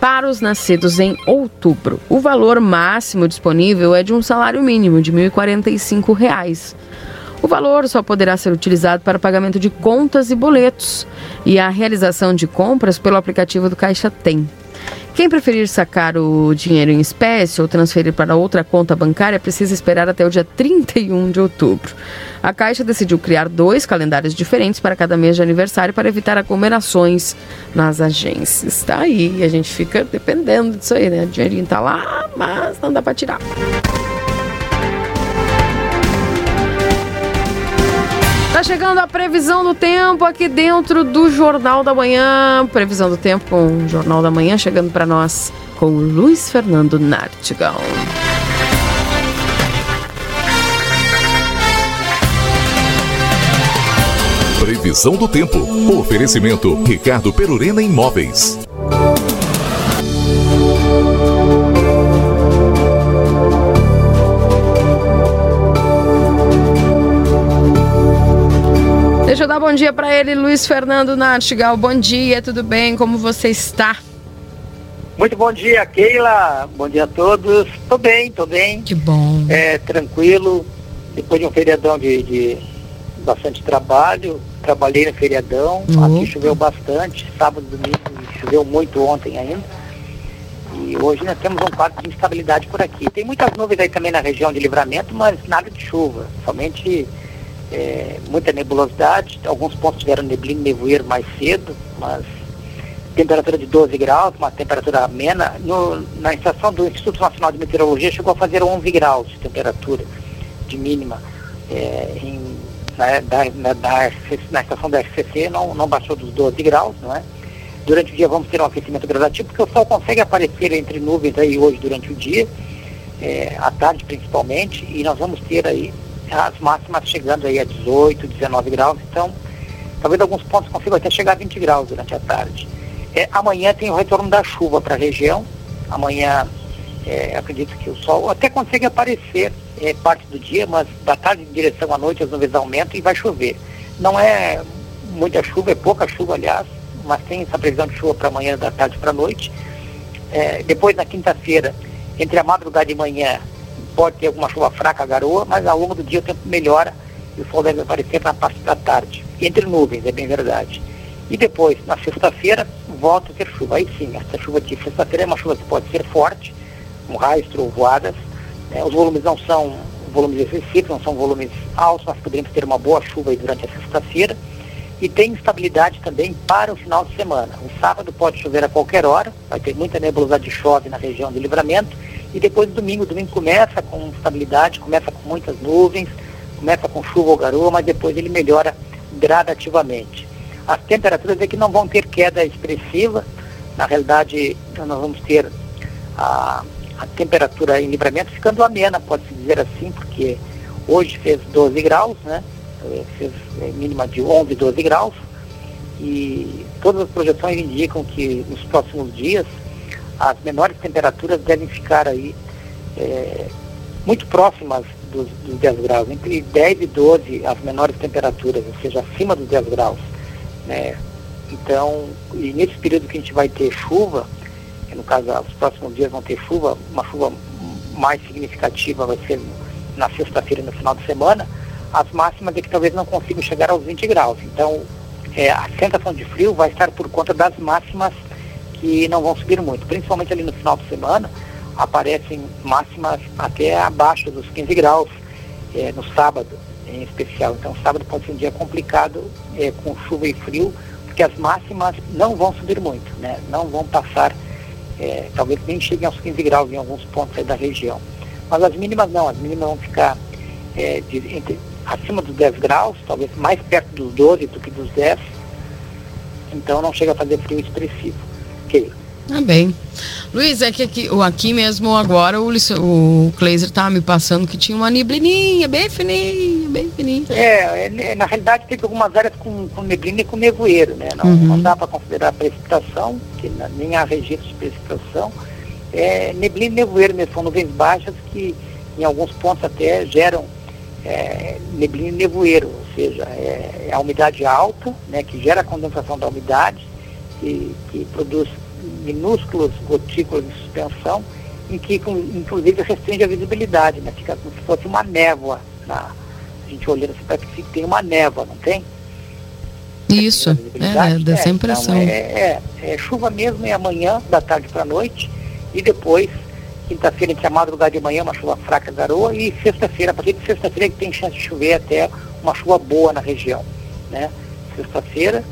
para os nascidos em outubro. O valor máximo disponível é de um salário mínimo de R$ 1.045. O valor só poderá ser utilizado para pagamento de contas e boletos e a realização de compras pelo aplicativo do Caixa Tem. Quem preferir sacar o dinheiro em espécie ou transferir para outra conta bancária precisa esperar até o dia 31 de outubro. A Caixa decidiu criar dois calendários diferentes para cada mês de aniversário para evitar aglomerações nas agências. Tá aí, a gente fica dependendo disso aí, né? O dinheirinho tá lá, mas não dá para tirar. Chegando a previsão do tempo aqui dentro do Jornal da Manhã. Previsão do tempo com o Jornal da Manhã chegando para nós com o Luiz Fernando Nartigal. Previsão do tempo. Oferecimento Ricardo Perurena Imóveis. Bom dia para ele, Luiz Fernando Nartigal. Bom dia, tudo bem? Como você está? Muito bom dia, Keila. Bom dia a todos. Tô bem, tô bem. Que bom. É, tranquilo. Depois de um feriadão de, de bastante trabalho, trabalhei no feriadão. Uhum. Aqui choveu bastante, sábado e domingo choveu muito ontem ainda. E hoje nós temos um quadro de instabilidade por aqui. Tem muitas nuvens aí também na região de livramento, mas nada de chuva. Somente é, muita nebulosidade, alguns pontos tiveram neblina e nevoeiro mais cedo, mas temperatura de 12 graus, uma temperatura amena. No, na estação do Instituto Nacional de Meteorologia chegou a fazer 11 graus de temperatura de mínima. É, em, na, da, na, da, na, estação da FCC não, não baixou dos 12 graus, não é? Durante o dia vamos ter um aquecimento gradativo, porque o sol consegue aparecer entre nuvens aí hoje durante o dia, é, à tarde principalmente, e nós vamos ter aí as máximas chegando aí a 18, 19 graus, então talvez alguns pontos consigam até chegar a 20 graus durante a tarde. É, amanhã tem o retorno da chuva para a região. Amanhã é, acredito que o sol até consegue aparecer é, parte do dia, mas da tarde em direção à noite as nuvens aumentam e vai chover. Não é muita chuva, é pouca chuva, aliás, mas tem essa previsão de chuva para amanhã, da tarde para a noite. É, depois, na quinta-feira, entre a madrugada e manhã, pode ter alguma chuva fraca, garoa, mas ao longo do dia o tempo melhora e o sol deve aparecer na parte da tarde. Entre nuvens, é bem verdade. E depois, na sexta-feira, volta a ter chuva. Aí sim, essa chuva de sexta-feira é uma chuva que pode ser forte, com raios, trovoadas. É, os volumes não são volumes excessivos, não são volumes altos, nós poderíamos ter uma boa chuva durante a sexta-feira. E tem instabilidade também para o final de semana. O sábado pode chover a qualquer hora, vai ter muita nebulosidade de chove na região de livramento. E depois do domingo, domingo começa com instabilidade, começa com muitas nuvens, começa com chuva ou garoa, mas depois ele melhora gradativamente. As temperaturas é que não vão ter queda expressiva, na realidade nós vamos ter a, a temperatura em livramento ficando amena, pode-se dizer assim, porque hoje fez 12 graus, né? Fez é, mínima de 11, 12 graus, e todas as projeções indicam que nos próximos dias as menores temperaturas devem ficar aí é, muito próximas dos, dos 10 graus, entre 10 e 12 as menores temperaturas, ou seja, acima dos 10 graus. Né? Então, e nesse período que a gente vai ter chuva, no caso, os próximos dias vão ter chuva, uma chuva mais significativa vai ser na sexta-feira no final de semana, as máximas é que talvez não consigam chegar aos 20 graus. Então, é, a sensação de frio vai estar por conta das máximas que não vão subir muito. Principalmente ali no final de semana, aparecem máximas até abaixo dos 15 graus é, no sábado em especial. Então, sábado pode ser um dia complicado, é, com chuva e frio, porque as máximas não vão subir muito, né? não vão passar, é, talvez nem cheguem aos 15 graus em alguns pontos da região. Mas as mínimas não, as mínimas vão ficar é, de, entre, acima dos 10 graus, talvez mais perto dos 12 do que dos 10, então não chega a fazer frio expressivo. Ok. Ah, bem. Luiz, é que aqui, aqui mesmo agora o, o Kleiser estava me passando que tinha uma neblininha bem fininha, bem fininha. É, é, na realidade tem algumas áreas com, com neblina e com nevoeiro, né? Não, uhum. não dá para considerar precipitação, que nem há registro de precipitação. É, neblina e nevoeiro mesmo, são nuvens baixas que em alguns pontos até geram é, neblina e nevoeiro, ou seja, é, é a umidade alta, né, que gera a condensação da umidade, que, que produz minúsculas gotículas de suspensão, em que inclusive restringe a visibilidade, né? Fica como se fosse uma névoa. Na, a gente olhando assim, parece que tem uma névoa, não tem? Isso, é, dessa é, impressão. Então, é, é, é, chuva mesmo é amanhã, da tarde para a noite, e depois, quinta-feira, entre a madrugada e manhã, uma chuva fraca, garoa, e sexta-feira, a partir de sexta-feira que tem chance de chover até uma chuva boa na região. Né? Sexta-feira,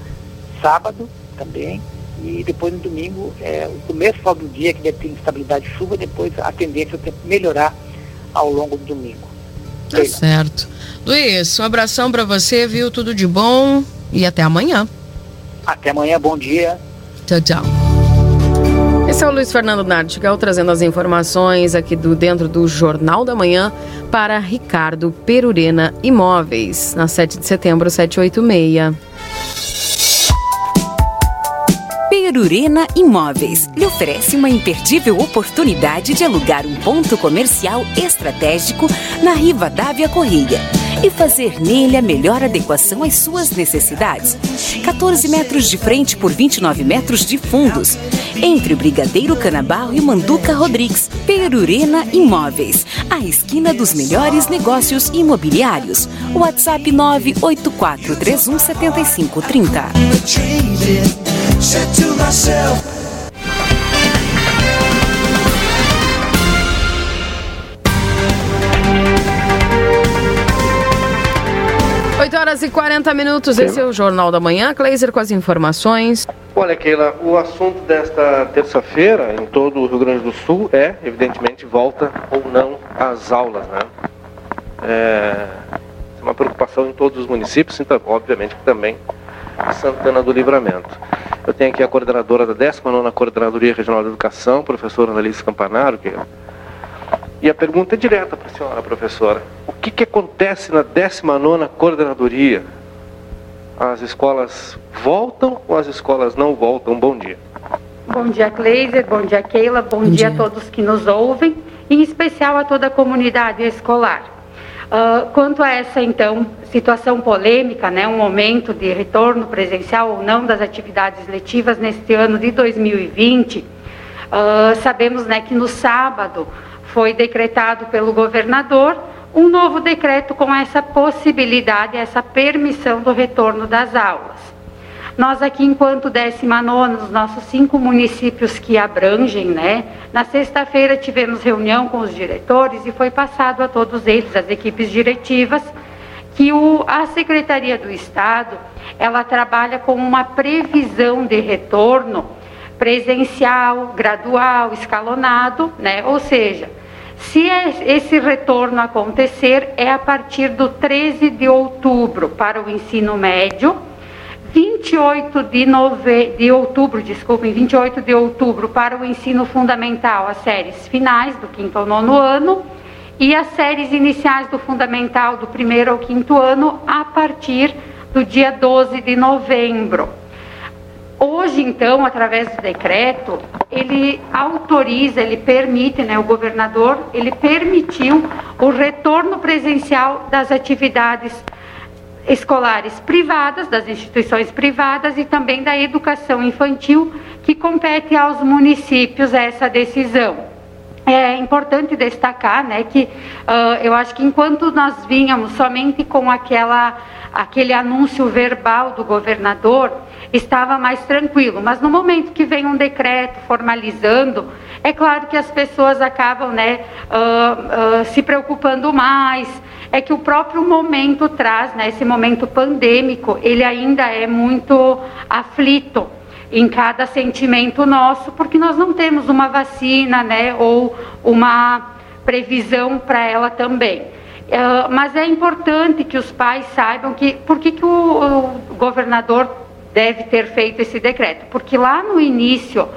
sábado também, e depois no domingo, é, o começo do dia que deve ter instabilidade de chuva, depois a tendência é o tempo melhorar ao longo do domingo. Tá certo. Luiz, um abração para você, viu? Tudo de bom e até amanhã. Até amanhã, bom dia. Tchau, tchau. Esse é o Luiz Fernando Nartigal trazendo as informações aqui do dentro do Jornal da Manhã para Ricardo Perurena Imóveis, na 7 de setembro, 786. Perurena Imóveis lhe oferece uma imperdível oportunidade de alugar um ponto comercial estratégico na Riva Dávia Correia e fazer nele a melhor adequação às suas necessidades. 14 metros de frente por 29 metros de fundos, entre Brigadeiro Canabarro e Manduca Rodrigues. Perurena Imóveis, a esquina dos melhores negócios imobiliários. WhatsApp 984317530. Horas e 40 minutos. Sim. Esse é o Jornal da Manhã. Kleiser com as informações. Olha, Keila, o assunto desta terça-feira em todo o Rio Grande do Sul é, evidentemente, volta ou não às aulas, né? É uma preocupação em todos os municípios, então, obviamente também Santana do Livramento. Eu tenho aqui a coordenadora da 19ª Coordenadoria Regional de Educação, professora Annalise Campanaro, que e a pergunta é direta para a senhora, professora. O que, que acontece na 19ª Coordenadoria? As escolas voltam ou as escolas não voltam? Bom dia. Bom dia, Cleiser. Bom dia, Keila. Bom, Bom dia. dia a todos que nos ouvem, em especial a toda a comunidade escolar. Uh, quanto a essa, então, situação polêmica, né, um momento de retorno presencial ou não das atividades letivas neste ano de 2020, uh, ah, sabemos né, que no sábado foi decretado pelo governador um novo decreto com essa possibilidade, essa permissão do retorno das aulas. Nós aqui, enquanto 19 nos nossos cinco municípios que abrangem, né? Na sexta-feira tivemos reunião com os diretores e foi passado a todos eles, as equipes diretivas, que o, a Secretaria do Estado, ela trabalha com uma previsão de retorno presencial, gradual, escalonado, né? Ou seja, se esse retorno acontecer, é a partir do 13 de outubro para o ensino médio, 28 de, nove... de outubro, desculpem, 28 de outubro para o ensino fundamental, as séries finais do quinto ao nono ano, e as séries iniciais do fundamental do primeiro ao quinto ano a partir do dia 12 de novembro. Hoje, então, através do decreto, ele autoriza, ele permite, né, o governador, ele permitiu o retorno presencial das atividades escolares privadas, das instituições privadas e também da educação infantil, que compete aos municípios essa decisão. É importante destacar né, que uh, eu acho que enquanto nós vínhamos somente com aquela, aquele anúncio verbal do governador, estava mais tranquilo. Mas no momento que vem um decreto formalizando, é claro que as pessoas acabam né, uh, uh, se preocupando mais, é que o próprio momento traz, né, esse momento pandêmico, ele ainda é muito aflito em cada sentimento nosso, porque nós não temos uma vacina, né, ou uma previsão para ela também. Uh, mas é importante que os pais saibam que por que, que o, o governador deve ter feito esse decreto, porque lá no início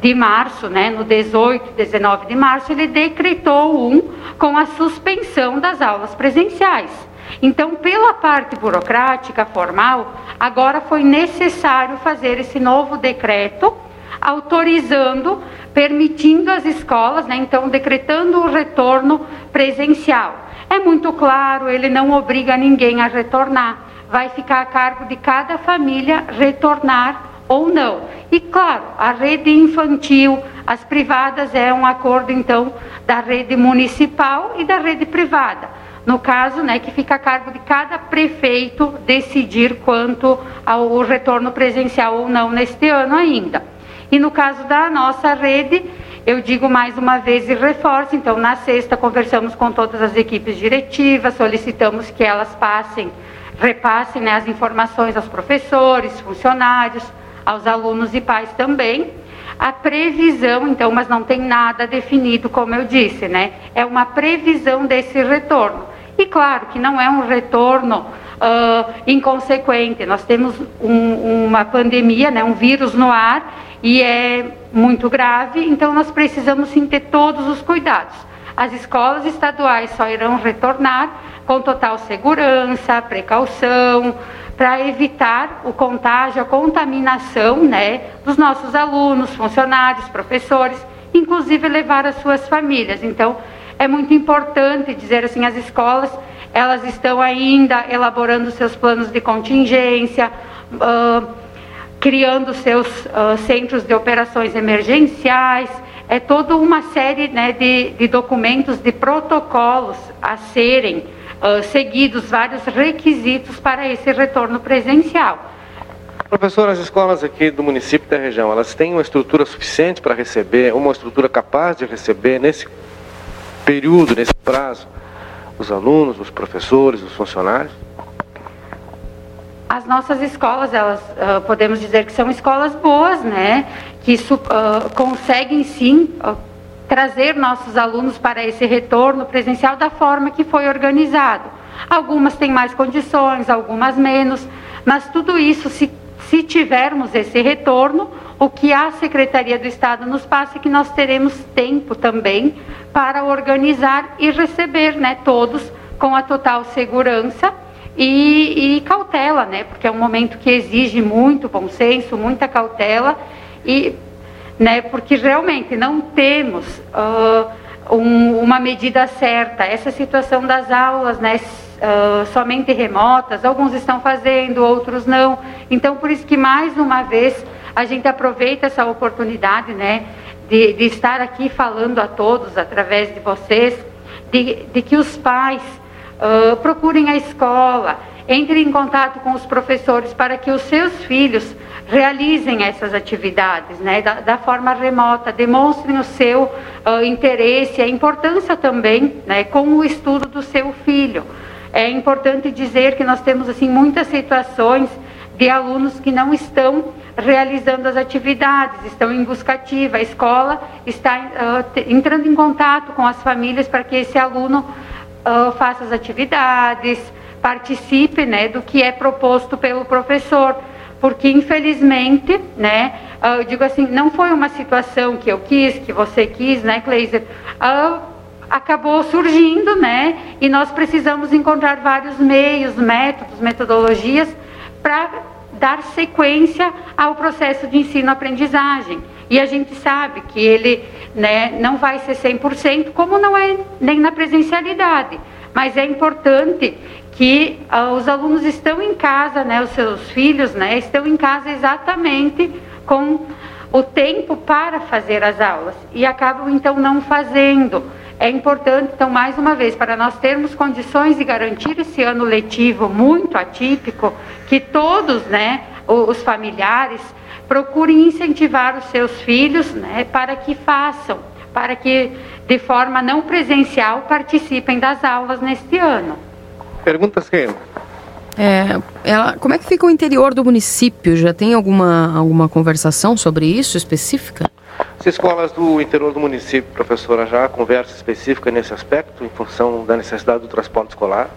de março, né, no 18, 19 de março, ele decretou um com a suspensão das aulas presenciais. Então, pela parte burocrática formal, agora foi necessário fazer esse novo decreto autorizando, permitindo as escolas, né, então decretando o retorno presencial. É muito claro, ele não obriga ninguém a retornar, vai ficar a cargo de cada família retornar ou não. E claro, a rede infantil, as privadas é um acordo então da rede municipal e da rede privada. No caso, né, que fica a cargo de cada prefeito decidir quanto ao retorno presencial ou não neste ano ainda. E no caso da nossa rede, eu digo mais uma vez e reforço, então na sexta conversamos com todas as equipes diretivas, solicitamos que elas passem, repassem né, as informações aos professores, funcionários, aos alunos e pais também. A previsão, então, mas não tem nada definido, como eu disse, né? É uma previsão desse retorno. E claro que não é um retorno uh, inconsequente. Nós temos um, uma pandemia, né, um vírus no ar e é muito grave, então nós precisamos sim ter todos os cuidados. As escolas estaduais só irão retornar com total segurança, precaução, para evitar o contágio, a contaminação né, dos nossos alunos, funcionários, professores, inclusive levar as suas famílias. Então, é muito importante dizer assim, as escolas, elas estão ainda elaborando seus planos de contingência, uh, criando seus uh, centros de operações emergenciais, é toda uma série né, de, de documentos, de protocolos a serem uh, seguidos vários requisitos para esse retorno presencial. Professor, as escolas aqui do município da região, elas têm uma estrutura suficiente para receber, uma estrutura capaz de receber nesse período, nesse prazo, os alunos, os professores, os funcionários? As nossas escolas, elas uh, podemos dizer que são escolas boas, né? Que uh, conseguem sim uh, trazer nossos alunos para esse retorno presencial da forma que foi organizado. Algumas têm mais condições, algumas menos, mas tudo isso, se, se tivermos esse retorno, o que a Secretaria do Estado nos passa é que nós teremos tempo também para organizar e receber né, todos com a total segurança e, e, cautela, né? Porque é um momento que exige muito bom senso, muita cautela e, né? Porque realmente não temos uh, um, uma medida certa. Essa situação das aulas, né? Uh, somente remotas, alguns estão fazendo, outros não. Então, por isso que mais uma vez a gente aproveita essa oportunidade, né? De, de estar aqui falando a todos através de vocês, de, de que os pais Uh, procurem a escola, entrem em contato com os professores para que os seus filhos realizem essas atividades né, da, da forma remota, demonstrem o seu uh, interesse, a importância também né, com o estudo do seu filho. É importante dizer que nós temos assim muitas situações de alunos que não estão realizando as atividades, estão em busca ativa. A escola está uh, entrando em contato com as famílias para que esse aluno uh, faça as atividades, participe né, do que é proposto pelo professor. Porque, infelizmente, né, uh, eu digo assim, não foi uma situação que eu quis, que você quis, né, Kleiser? Uh, acabou surgindo, né? E nós precisamos encontrar vários meios, métodos, metodologias para dar sequência ao processo de ensino-aprendizagem. E a gente sabe que ele né, não vai ser 100%, como não é nem na presencialidade. Mas é importante que uh, os alunos estão em casa, né, os seus filhos né, estão em casa exatamente com o tempo para fazer as aulas e acabam então não fazendo. É importante, então, mais uma vez, para nós termos condições de garantir esse ano letivo muito atípico, que todos, né, os familiares, procurem incentivar os seus filhos né, para que façam, para que de forma não presencial participem das aulas neste ano. Perguntas, Keila? É, ela, como é que fica o interior do município? Já tem alguma, alguma conversação sobre isso específica? As escolas do interior do município, professora, já há conversa específica nesse aspecto, em função da necessidade do transporte escolar?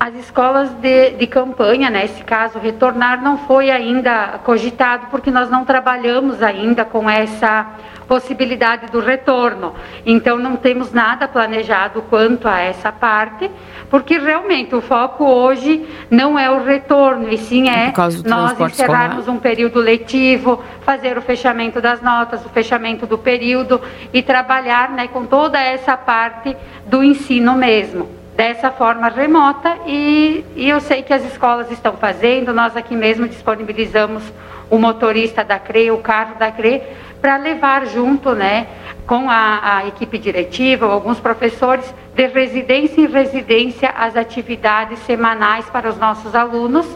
As escolas de, de campanha, nesse né, caso, retornar não foi ainda cogitado, porque nós não trabalhamos ainda com essa possibilidade do retorno. Então, não temos nada planejado quanto a essa parte, porque realmente o foco hoje não é o retorno, e sim é nós encerrarmos escolar. um período letivo, fazer o fechamento das notas, o fechamento do período e trabalhar né, com toda essa parte do ensino mesmo dessa forma remota e, e, eu sei que as escolas estão fazendo, nós aqui mesmo disponibilizamos o motorista da CRE, o carro da CRE, para levar junto, né, com a, a equipe diretiva, alguns professores, de residência em residência, as atividades semanais para os nossos alunos.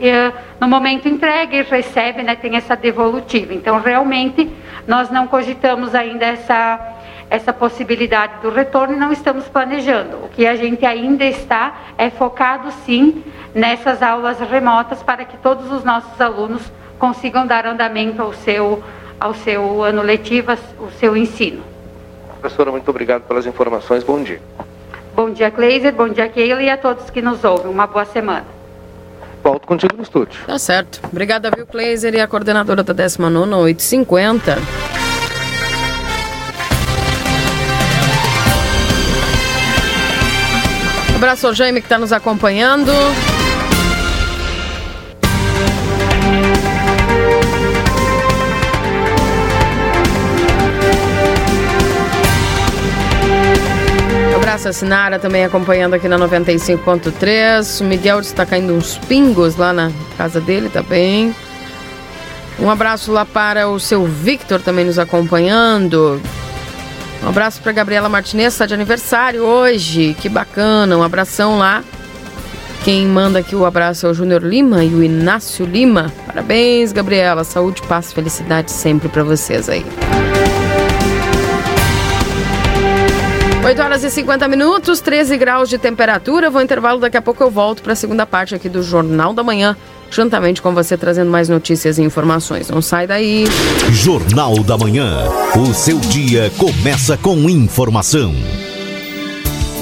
E, no momento entrega e recebe, né, tem essa devolutiva. Então, realmente, nós não cogitamos ainda essa essa possibilidade do retorno e não estamos planejando. O que a gente ainda está é focado sim nessas aulas remotas para que todos os nossos alunos consigam dar andamento ao seu, ao seu ano letivo, o seu ensino. Professora, muito obrigado pelas informações. Bom dia. Bom dia, Kleiser. Bom dia, Keila e a todos que nos ouvem. Uma boa semana. Volto contigo no estúdio. Tá certo. Obrigada, viu, Kleiser e a coordenadora da 19 850. Abraço ao Jaime que está nos acompanhando. Abraço a Sinara também acompanhando aqui na 95.3. O Miguel está caindo uns pingos lá na casa dele também. Um abraço lá para o seu Victor também nos acompanhando. Um abraço para Gabriela Martinez, está de aniversário hoje. Que bacana, um abração lá. Quem manda aqui o abraço é o Júnior Lima e o Inácio Lima. Parabéns, Gabriela. Saúde, paz, felicidade sempre para vocês aí. 8 horas e 50 minutos, 13 graus de temperatura. Vou intervalo, daqui a pouco eu volto para a segunda parte aqui do Jornal da Manhã, juntamente com você trazendo mais notícias e informações. Não sai daí. Jornal da Manhã. O seu dia começa com informação.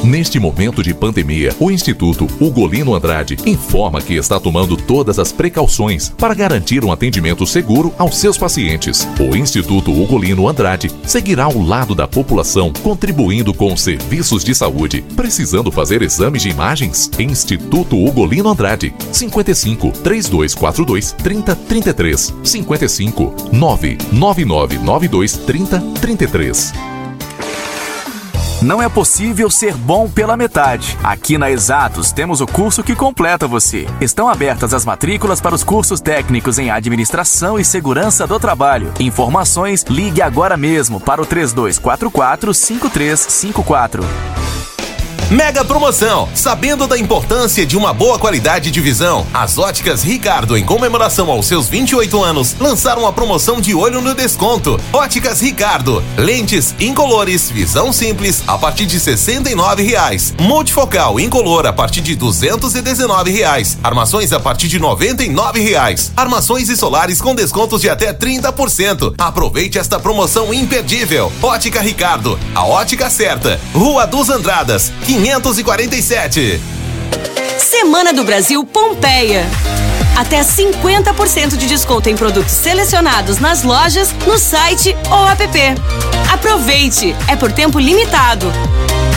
Neste momento de pandemia, o Instituto Ugolino Andrade informa que está tomando todas as precauções para garantir um atendimento seguro aos seus pacientes. O Instituto Ugolino Andrade seguirá ao lado da população, contribuindo com serviços de saúde. Precisando fazer exames de imagens? Instituto Ugolino Andrade, 55 3242 3033 55 99992 3033. Não é possível ser bom pela metade. Aqui na Exatos temos o curso que completa você. Estão abertas as matrículas para os cursos técnicos em Administração e Segurança do Trabalho. Informações, ligue agora mesmo para o 3244 5354. Mega promoção! Sabendo da importância de uma boa qualidade de visão, as óticas Ricardo, em comemoração aos seus 28 anos, lançaram a promoção de olho no desconto. Óticas Ricardo, lentes incolores, visão simples a partir de 69 reais. Multifocal incolor a partir de 219 reais. Armações a partir de 99 reais. Armações e solares com descontos de até 30%. Aproveite esta promoção imperdível. Ótica Ricardo, a ótica certa. Rua dos Andradas, 547. Semana do Brasil Pompeia. Até 50% de desconto em produtos selecionados nas lojas, no site ou app. Aproveite, é por tempo limitado.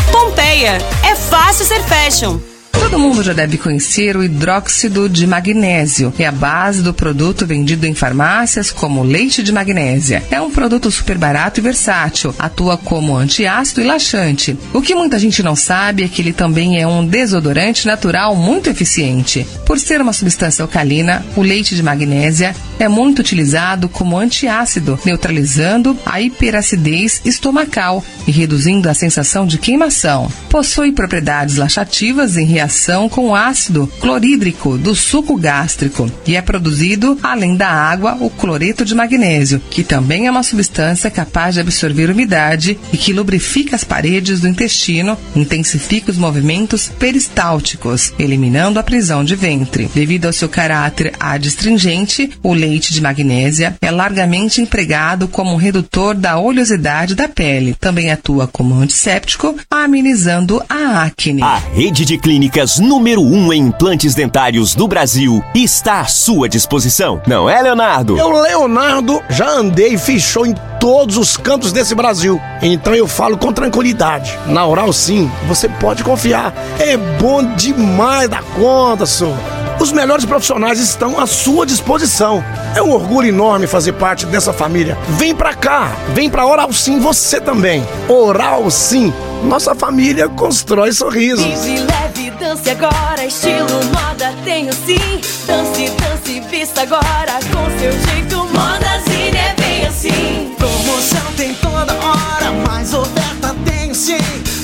Pompeia, é fácil ser fashion. Todo mundo já deve conhecer o hidróxido de magnésio. É a base do produto vendido em farmácias como leite de magnésia. É um produto super barato e versátil. Atua como antiácido e laxante. O que muita gente não sabe é que ele também é um desodorante natural muito eficiente. Por ser uma substância alcalina, o leite de magnésia é muito utilizado como antiácido, neutralizando a hiperacidez estomacal e reduzindo a sensação de queimação. Possui propriedades laxativas em reação com o ácido clorídrico do suco gástrico e é produzido, além da água, o cloreto de magnésio, que também é uma substância capaz de absorver umidade e que lubrifica as paredes do intestino, intensifica os movimentos peristálticos, eliminando a prisão de ventre. Devido ao seu caráter adstringente, o leite de magnésia é largamente empregado como redutor da oleosidade da pele. Também atua como antisséptico, amenizando a acne. A rede de clínicas número 1 um em implantes dentários do Brasil está à sua disposição. Não é, Leonardo? Eu, Leonardo, já andei e show em todos os cantos desse Brasil. Então eu falo com tranquilidade. Na Oral Sim, você pode confiar. É bom demais da conta, senhor. Os melhores profissionais estão à sua disposição. É um orgulho enorme fazer parte dessa família. Vem pra cá, vem pra Oral Sim você também. Oral Sim, nossa família constrói sorrisos. Vive leve, dance agora, estilo moda tenho sim. Dance, dance, vista agora com seu jeito. Modazine é bem assim. Promoção tem toda hora, mais oferta tenho sim.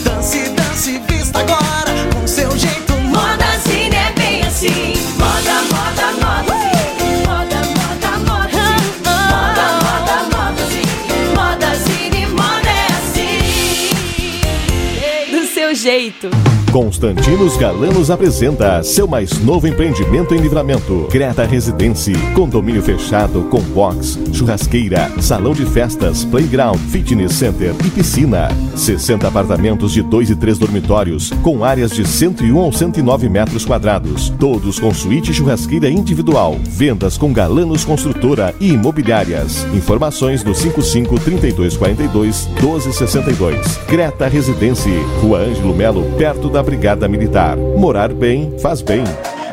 Dance, dance, vista agora com seu jeito. Modazine é bem assim. Seu jeito. Constantinos Galanos apresenta seu mais novo empreendimento em livramento. Creta Residência. Condomínio fechado com box, churrasqueira, salão de festas, playground, fitness center e piscina. 60 apartamentos de 2 e 3 dormitórios, com áreas de 101 ou 109 metros quadrados. Todos com suíte churrasqueira individual. Vendas com Galanos Construtora e Imobiliárias. Informações no 55 3242 1262. Creta Residência. Rua Ângelo Melo, perto da Brigada Militar. Morar bem faz bem.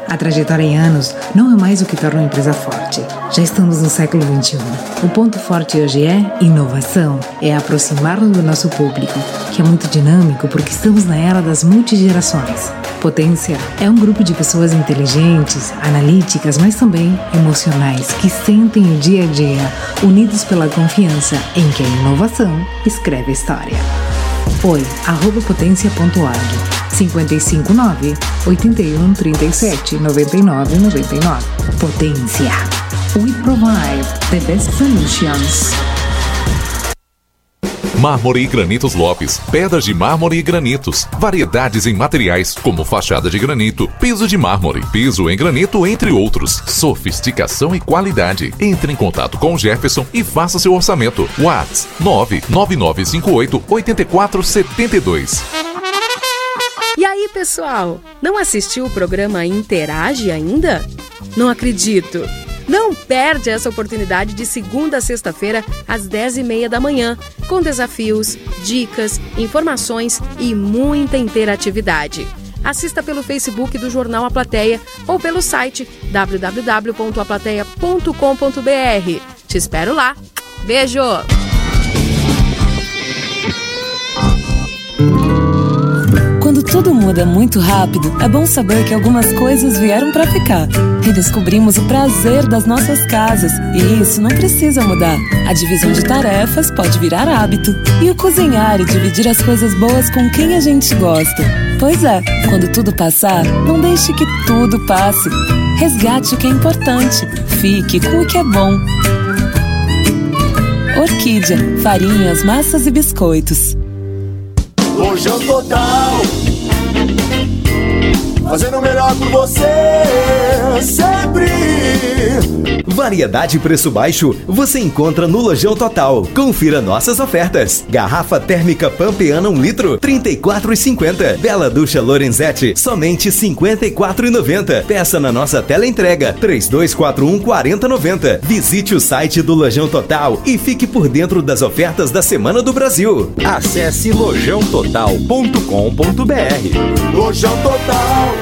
A trajetória em anos não é mais o que torna uma empresa forte. Já estamos no século XXI. O ponto forte hoje é inovação. É aproximar-nos do nosso público, que é muito dinâmico porque estamos na era das multigerações. Potência é um grupo de pessoas inteligentes, analíticas, mas também emocionais, que sentem o dia a dia, unidos pela confiança em que a inovação escreve a história. Oi, arroba potência.org 559 81 37 99 99. Potência. We provide the best solutions. Mármore e granitos Lopes, pedras de mármore e granitos, variedades em materiais como fachada de granito, piso de mármore, piso em granito, entre outros. Sofisticação e qualidade. Entre em contato com o Jefferson e faça seu orçamento. Whats 99958 8472. E aí, pessoal? Não assistiu o programa Interage ainda? Não acredito! Não perde essa oportunidade de segunda a sexta-feira, às 10h30 da manhã, com desafios, dicas, informações e muita interatividade. Assista pelo Facebook do Jornal A Plateia ou pelo site www.aplateia.com.br. Te espero lá. Beijo! Tudo muda muito rápido, é bom saber que algumas coisas vieram para ficar. Redescobrimos o prazer das nossas casas e isso não precisa mudar. A divisão de tarefas pode virar hábito. E o cozinhar e dividir as coisas boas com quem a gente gosta. Pois é, quando tudo passar, não deixe que tudo passe. Resgate o que é importante. Fique com o que é bom. Orquídea, farinhas, massas e biscoitos. Lojão Total. Fazendo o melhor por você, sempre. Variedade e preço baixo você encontra no Lojão Total. Confira nossas ofertas. Garrafa térmica Pampeana 1 litro, R$ 34,50. Bela Ducha Lorenzetti, somente R$ 54,90. Peça na nossa tela entrega 3241 4090. Visite o site do Lojão Total e fique por dentro das ofertas da Semana do Brasil. Acesse lojãototal.com.br. Lojão Total.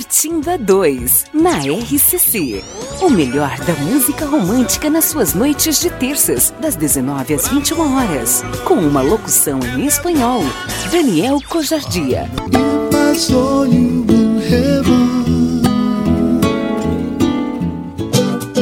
Curtindo a 2, na RCC. O melhor da música romântica nas suas noites de terças, das 19 às 21 horas. Com uma locução em espanhol. Daniel Cojardia.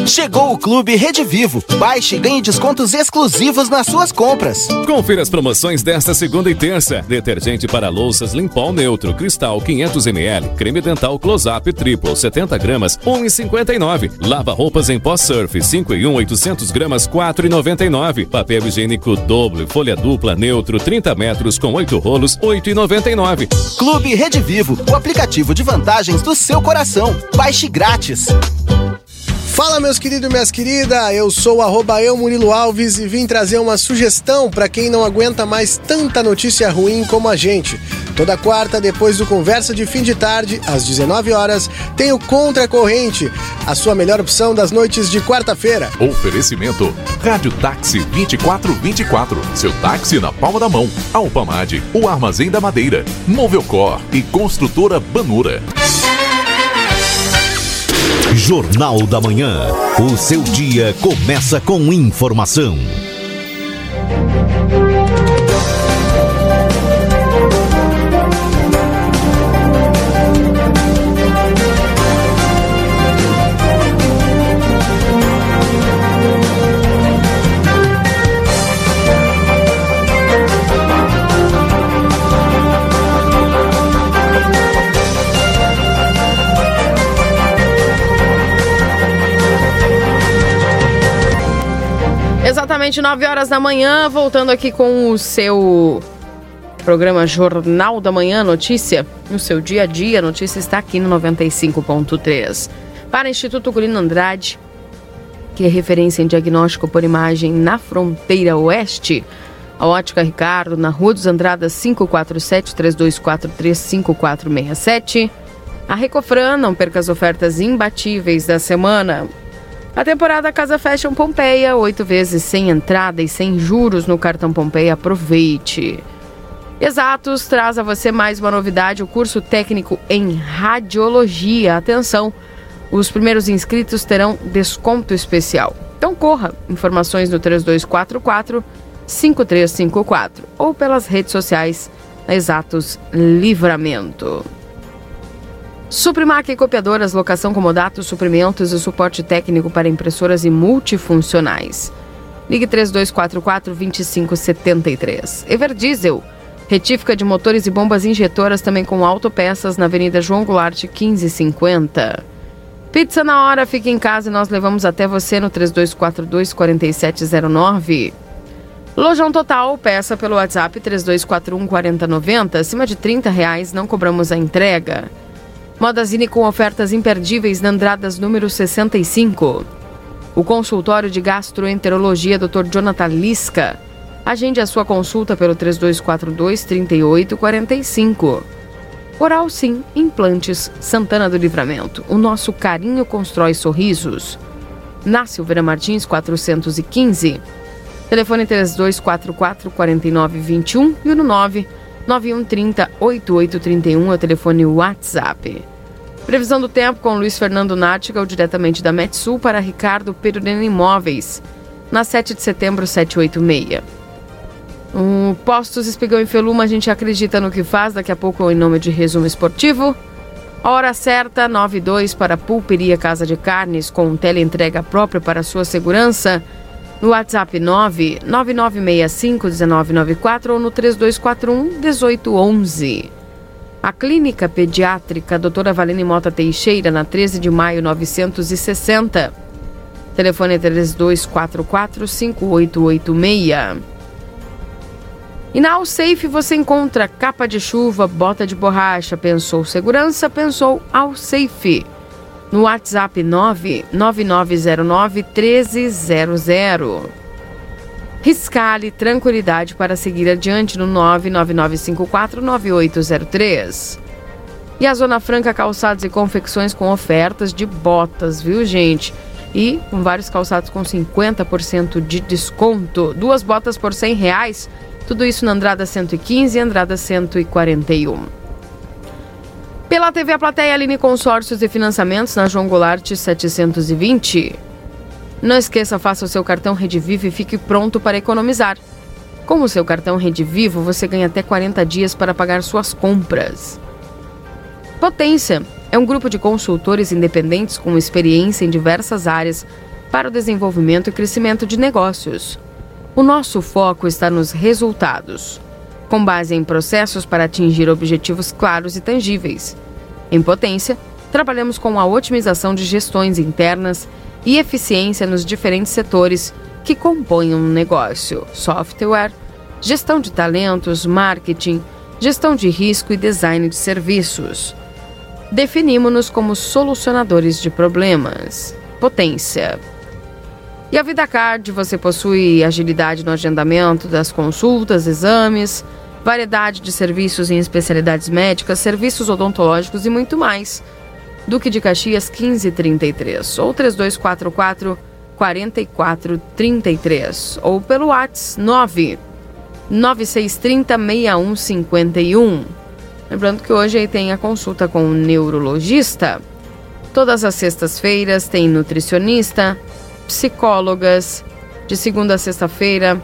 Chegou o Clube Rede Vivo. Baixe e ganhe descontos exclusivos nas suas compras. Confira as promoções desta segunda e terça. Detergente para louças Limpol Neutro Cristal 500ml. Creme dental Close-Up Triple 70 gramas 1,59. Lava roupas em pó surf 5 e 1 800 gramas 4,99. Papel higiênico dobro folha dupla neutro 30 metros com 8 rolos 8,99. Clube Rede Vivo, o aplicativo de vantagens do seu coração. Baixe grátis. Fala meus queridos e minhas queridas, eu sou o Murilo Alves e vim trazer uma sugestão para quem não aguenta mais tanta notícia ruim como a gente. Toda quarta, depois do Conversa de Fim de Tarde, às 19 horas, tem o Contra Corrente, a sua melhor opção das noites de quarta-feira. Oferecimento Rádio Táxi 2424. Seu táxi na palma da mão. Alpamade, o Armazém da Madeira. Movelcor e Construtora Banura. Jornal da Manhã. O seu dia começa com informação. Exatamente 9 horas da manhã, voltando aqui com o seu programa Jornal da Manhã Notícia. No seu dia a dia, a notícia está aqui no 95.3. Para o Instituto Colino Andrade, que é referência em diagnóstico por imagem na fronteira oeste, a Ótica Ricardo, na Rua dos Andradas 547-3243-5467. A Recofran, não perca as ofertas imbatíveis da semana. A temporada Casa Fashion Pompeia, oito vezes sem entrada e sem juros no cartão Pompeia. Aproveite! Exatos traz a você mais uma novidade: o curso técnico em radiologia. Atenção, os primeiros inscritos terão desconto especial. Então corra! Informações no 3244 5354 ou pelas redes sociais Exatos Livramento. Suprimac e copiadoras, locação comodato, suprimentos e suporte técnico para impressoras e multifuncionais. Ligue 3244-2573. Everdiesel, retífica de motores e bombas injetoras também com autopeças na Avenida João Goulart 1550. Pizza na hora, fique em casa e nós levamos até você no 3242-4709. Lojão Total, peça pelo WhatsApp 3241-4090. Acima de 30 reais não cobramos a entrega. Modazine com ofertas imperdíveis na Andradas número 65. O consultório de gastroenterologia Dr. Jonathan Lisca. Agende a sua consulta pelo 3242-3845. Oral Sim, Implantes, Santana do Livramento. O nosso carinho constrói sorrisos. Na Silveira Martins 415. Telefone 3244 4921 e o no 9 9130 8831 é o telefone WhatsApp. Previsão do tempo com Luiz Fernando Nática, diretamente da Metsul para Ricardo Perurena Imóveis, na 7 de setembro 786. O Postos Espigão e Feluma, a gente acredita no que faz, daqui a pouco em nome de resumo esportivo. Hora certa, 92 para Pulperia Casa de Carnes, com teleentrega própria para sua segurança no WhatsApp 999651994 ou no 3241 1811. A Clínica Pediátrica Doutora Valene Mota Teixeira, na 13 de maio 960. Telefone 3244 5886. E na Alsafe você encontra capa de chuva, bota de borracha. Pensou segurança? Pensou Alsafe no WhatsApp 99909 1300. Riscale tranquilidade para seguir adiante no 99954 9803. E a Zona Franca Calçados e Confecções com ofertas de botas, viu, gente? E com vários calçados com 50% de desconto. Duas botas por 100 reais. Tudo isso na Andrada 115 e Andrada 141. Pela TV A Plateia Aline Consórcios e Financiamentos na João Goulart 720. Não esqueça, faça o seu cartão Rede Vivo e fique pronto para economizar. Com o seu cartão Rede Vivo, você ganha até 40 dias para pagar suas compras. Potência é um grupo de consultores independentes com experiência em diversas áreas para o desenvolvimento e crescimento de negócios. O nosso foco está nos resultados com base em processos para atingir objetivos claros e tangíveis. Em potência, trabalhamos com a otimização de gestões internas e eficiência nos diferentes setores que compõem um negócio: software, gestão de talentos, marketing, gestão de risco e design de serviços. Definimos-nos como solucionadores de problemas. Potência. E a VidaCard você possui agilidade no agendamento das consultas, exames, variedade de serviços em especialidades médicas, serviços odontológicos e muito mais. Duque de Caxias 1533 ou 3244 4433 ou pelo WhatsApp 9 9630 6151. Lembrando que hoje aí tem a consulta com o neurologista. Todas as sextas-feiras tem nutricionista, psicólogas, de segunda a sexta-feira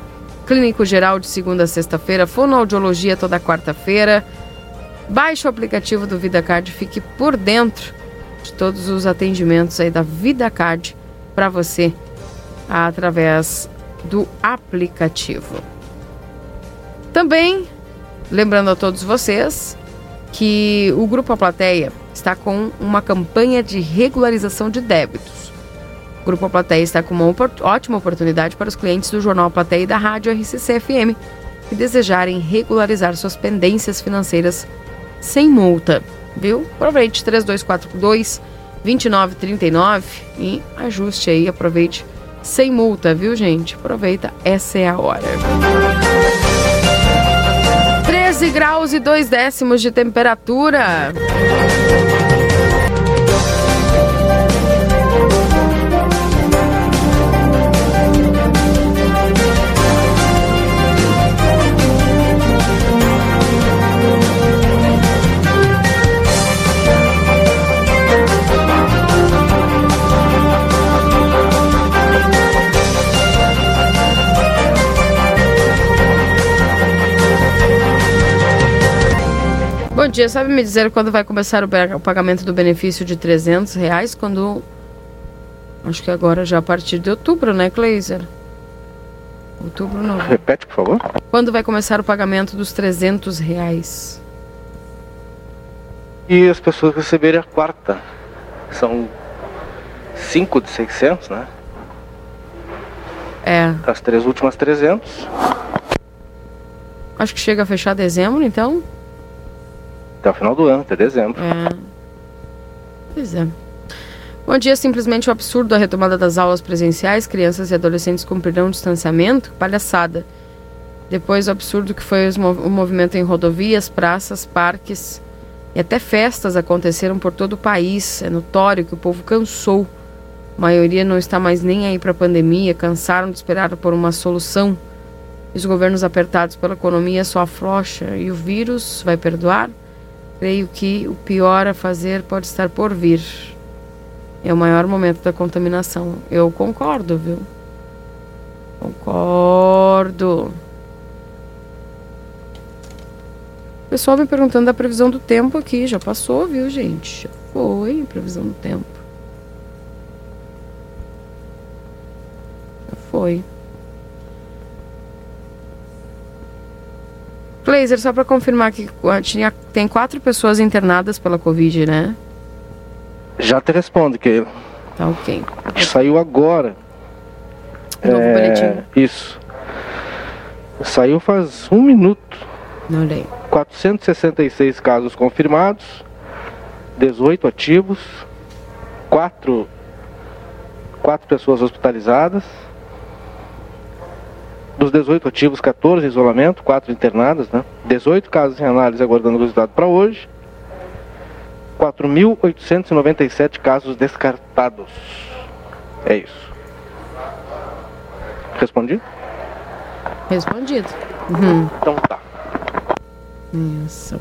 Clínico Geral de segunda a sexta-feira, fonoaudiologia toda quarta-feira. Baixe o aplicativo do VidaCard, fique por dentro de todos os atendimentos aí da VidaCard para você através do aplicativo. Também lembrando a todos vocês que o Grupo A Plateia está com uma campanha de regularização de débitos. O Grupo Plateia está com uma ótima oportunidade para os clientes do Jornal Plateia e da Rádio RCC FM que desejarem regularizar suas pendências financeiras sem multa, viu? Aproveite 3242 2939 e ajuste aí, aproveite sem multa, viu, gente? Aproveita, essa é a hora. 13 graus e 2 décimos de temperatura. Dia, sabe me dizer quando vai começar o pa- o pagamento do benefício de 300 reais? Quando. Acho que agora já a partir de outubro, né, Kleiser? Outubro não. Repete, por favor. Quando vai começar o pagamento dos 300 reais? E as pessoas receberem a quarta. São 5 de 600, né? É. As três últimas 300. Acho que chega a fechar dezembro, então. Até o final do ano, até dezembro. É. Pois é. Bom dia, simplesmente o absurdo da retomada das aulas presenciais. Crianças e adolescentes cumprirão o distanciamento. Palhaçada. Depois o absurdo que foi o movimento em rodovias, praças, parques e até festas aconteceram por todo o país. É notório que o povo cansou. A maioria não está mais nem aí para a pandemia, cansaram de esperar por uma solução. Os governos apertados pela economia só afrouxa e o vírus vai perdoar? Creio que o pior a fazer pode estar por vir. É o maior momento da contaminação. Eu concordo, viu? Concordo. Pessoal me perguntando da previsão do tempo aqui. Já passou, viu, gente? Já foi previsão do tempo. Já foi. Glazer, só para confirmar que tinha, tem quatro pessoas internadas pela Covid, né? Já te respondo, que Tá ok. saiu agora. Novo É, boletim. Isso. Saiu faz um minuto. Olha aí. 466 casos confirmados, 18 ativos, 4, quatro pessoas hospitalizadas. Dos 18 ativos, 14 em isolamento, 4 internadas, né? 18 casos em análise aguardando o resultado para hoje. 4.897 casos descartados. É isso. Respondi? Respondido. Uhum. Então tá. Isso.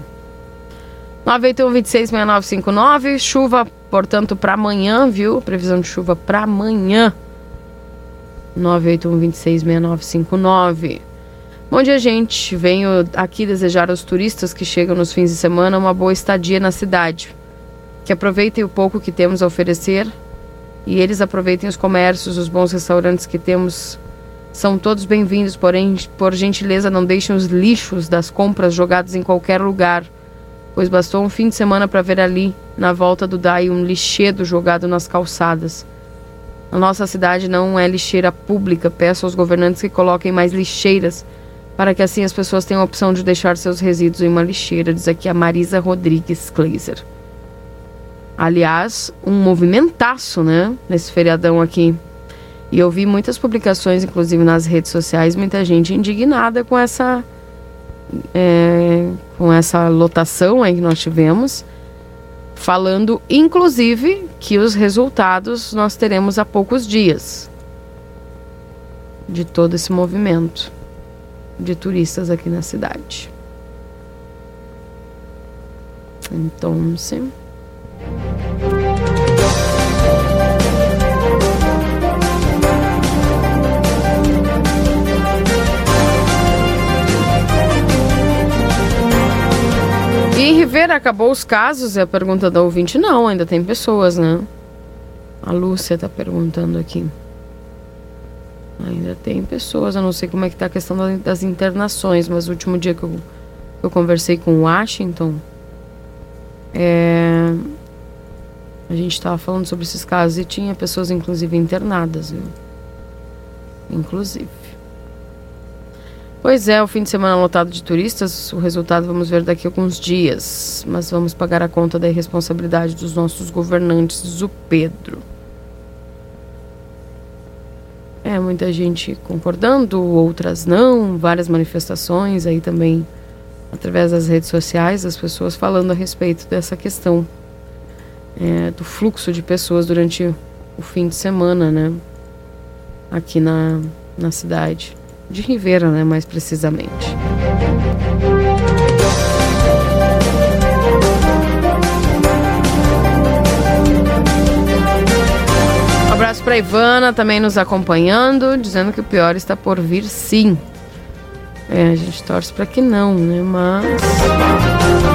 981-266959. Chuva, portanto, para amanhã, viu? Previsão de chuva para amanhã. 981-266959. Bom dia, gente. Venho aqui desejar aos turistas que chegam nos fins de semana uma boa estadia na cidade. Que aproveitem o pouco que temos a oferecer e eles aproveitem os comércios, os bons restaurantes que temos. São todos bem-vindos, porém, por gentileza, não deixem os lixos das compras jogados em qualquer lugar, pois bastou um fim de semana para ver ali, na volta do DAI, um lixedo jogado nas calçadas. A nossa cidade não é lixeira pública. Peço aos governantes que coloquem mais lixeiras, para que assim as pessoas tenham a opção de deixar seus resíduos em uma lixeira, diz aqui a Marisa Rodrigues Kleiser. Aliás, um movimentaço, né? Nesse feriadão aqui. E eu vi muitas publicações, inclusive nas redes sociais, muita gente indignada com essa. é, com essa lotação aí que nós tivemos. Falando, inclusive, que os resultados nós teremos há poucos dias de todo esse movimento de turistas aqui na cidade. Então, sim. Em Rivera acabou os casos? É a pergunta da ouvinte. Não, ainda tem pessoas, né? A Lúcia tá perguntando aqui. Ainda tem pessoas, eu não sei como é que tá a questão da- das internações, mas o último dia que eu, eu conversei com o Washington, é, a gente estava falando sobre esses casos e tinha pessoas, inclusive, internadas, viu? Inclusive. Pois é, o fim de semana lotado de turistas, o resultado vamos ver daqui a alguns dias. Mas vamos pagar a conta da irresponsabilidade dos nossos governantes, diz o Pedro. É, muita gente concordando, outras não, várias manifestações aí também através das redes sociais, as pessoas falando a respeito dessa questão é, do fluxo de pessoas durante o fim de semana, né? Aqui na, na cidade. De Ribeira, né? Mais precisamente. Um abraço para Ivana, também nos acompanhando, dizendo que o pior está por vir sim. É, a gente torce para que não, né? Mas.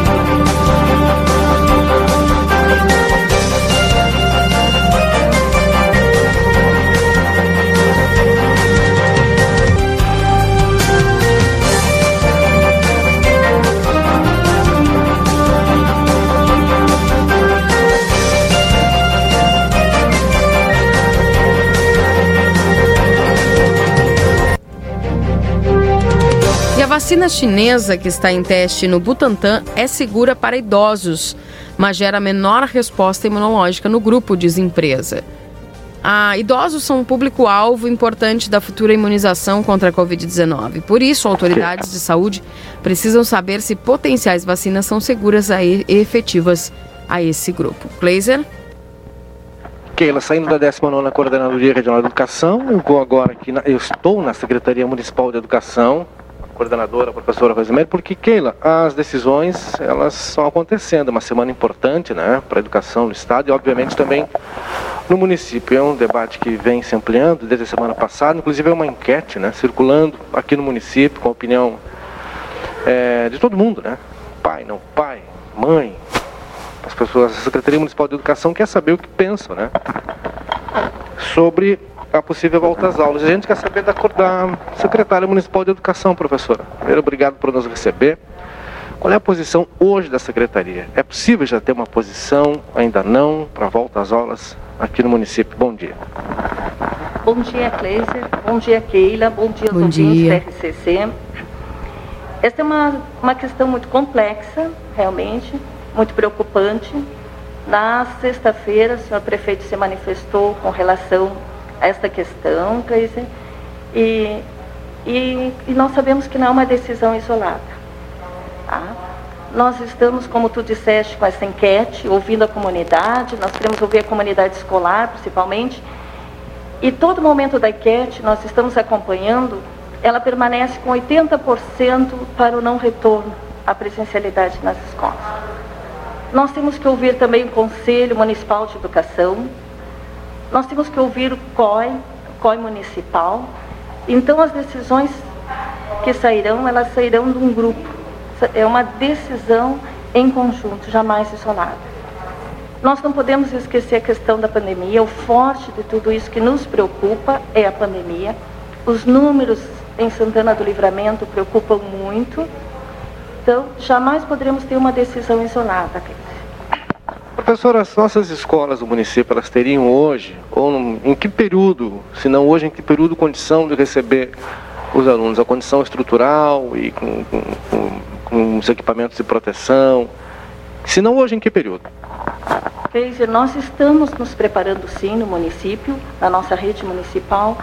Vacina chinesa que está em teste no Butantan é segura para idosos, mas gera menor resposta imunológica no grupo, diz empresa. Ah, idosos são um público-alvo importante da futura imunização contra a Covid-19. Por isso, autoridades de saúde precisam saber se potenciais vacinas são seguras e efetivas a esse grupo. Glazer? Keila, saindo da 19 Coordenadoria Regional de Educação, eu vou agora aqui, na, eu estou na Secretaria Municipal de Educação, coordenadora, a professora Rosemary, porque, Keila, as decisões, elas estão acontecendo, uma semana importante, né, para a educação no Estado e, obviamente, também no município. É um debate que vem se ampliando desde a semana passada, inclusive é uma enquete, né, circulando aqui no município, com a opinião é, de todo mundo, né, pai, não pai, mãe, as pessoas, a Secretaria Municipal de Educação quer saber o que pensam, né? Sobre a possível volta às aulas. A gente quer saber da, da Secretária Municipal de Educação, professora. Primeiro, obrigado por nos receber. Qual é a posição hoje da Secretaria? É possível já ter uma posição, ainda não, para a volta às aulas aqui no município? Bom dia. Bom dia, Kleiser. Bom dia, Keila. Bom dia aos Bom dia. ouvintes da RCC. Esta é uma, uma questão muito complexa, realmente, muito preocupante. Na sexta-feira, o senhor prefeito se manifestou com relação esta questão, Kleiser, e, e, e nós sabemos que não é uma decisão isolada. Tá? Nós estamos, como tu disseste, com essa enquete, ouvindo a comunidade, nós queremos ouvir a comunidade escolar, principalmente, e todo momento da enquete nós estamos acompanhando, ela permanece com 80% para o não retorno à presencialidade nas escolas. Nós temos que ouvir também o Conselho Municipal de Educação, nós temos que ouvir o COI, o COI Municipal. Então as decisões que sairão, elas sairão de um grupo. É uma decisão em conjunto, jamais isolada. Nós não podemos esquecer a questão da pandemia. O forte de tudo isso que nos preocupa é a pandemia. Os números em Santana do Livramento preocupam muito. Então, jamais poderemos ter uma decisão isolada. Professora, as nossas escolas do município, elas teriam hoje, ou em que período, se não hoje, em que período condição de receber os alunos? A condição estrutural e com, com- com- os equipamentos de proteção? Se não hoje, em que período? Keiser, nós estamos nos preparando sim no município, na nossa rede municipal,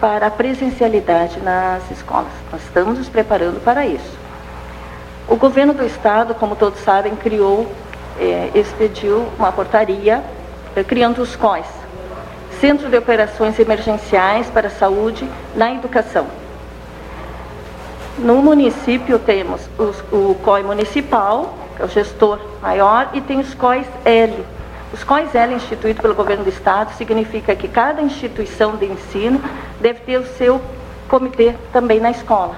para a presencialidade nas escolas. Nós estamos nos preparando para isso. O governo do estado, como todos sabem, criou, eh, expediu uma portaria eh, criando os COIs, Centro de Operações Emergenciais para a Saúde na Educação. No município temos os- o COI municipal, que é o gestor maior, e tem os COIs L. Os COIs L instituídos pelo governo do estado significa que cada instituição de ensino deve ter o seu comitê também na escola.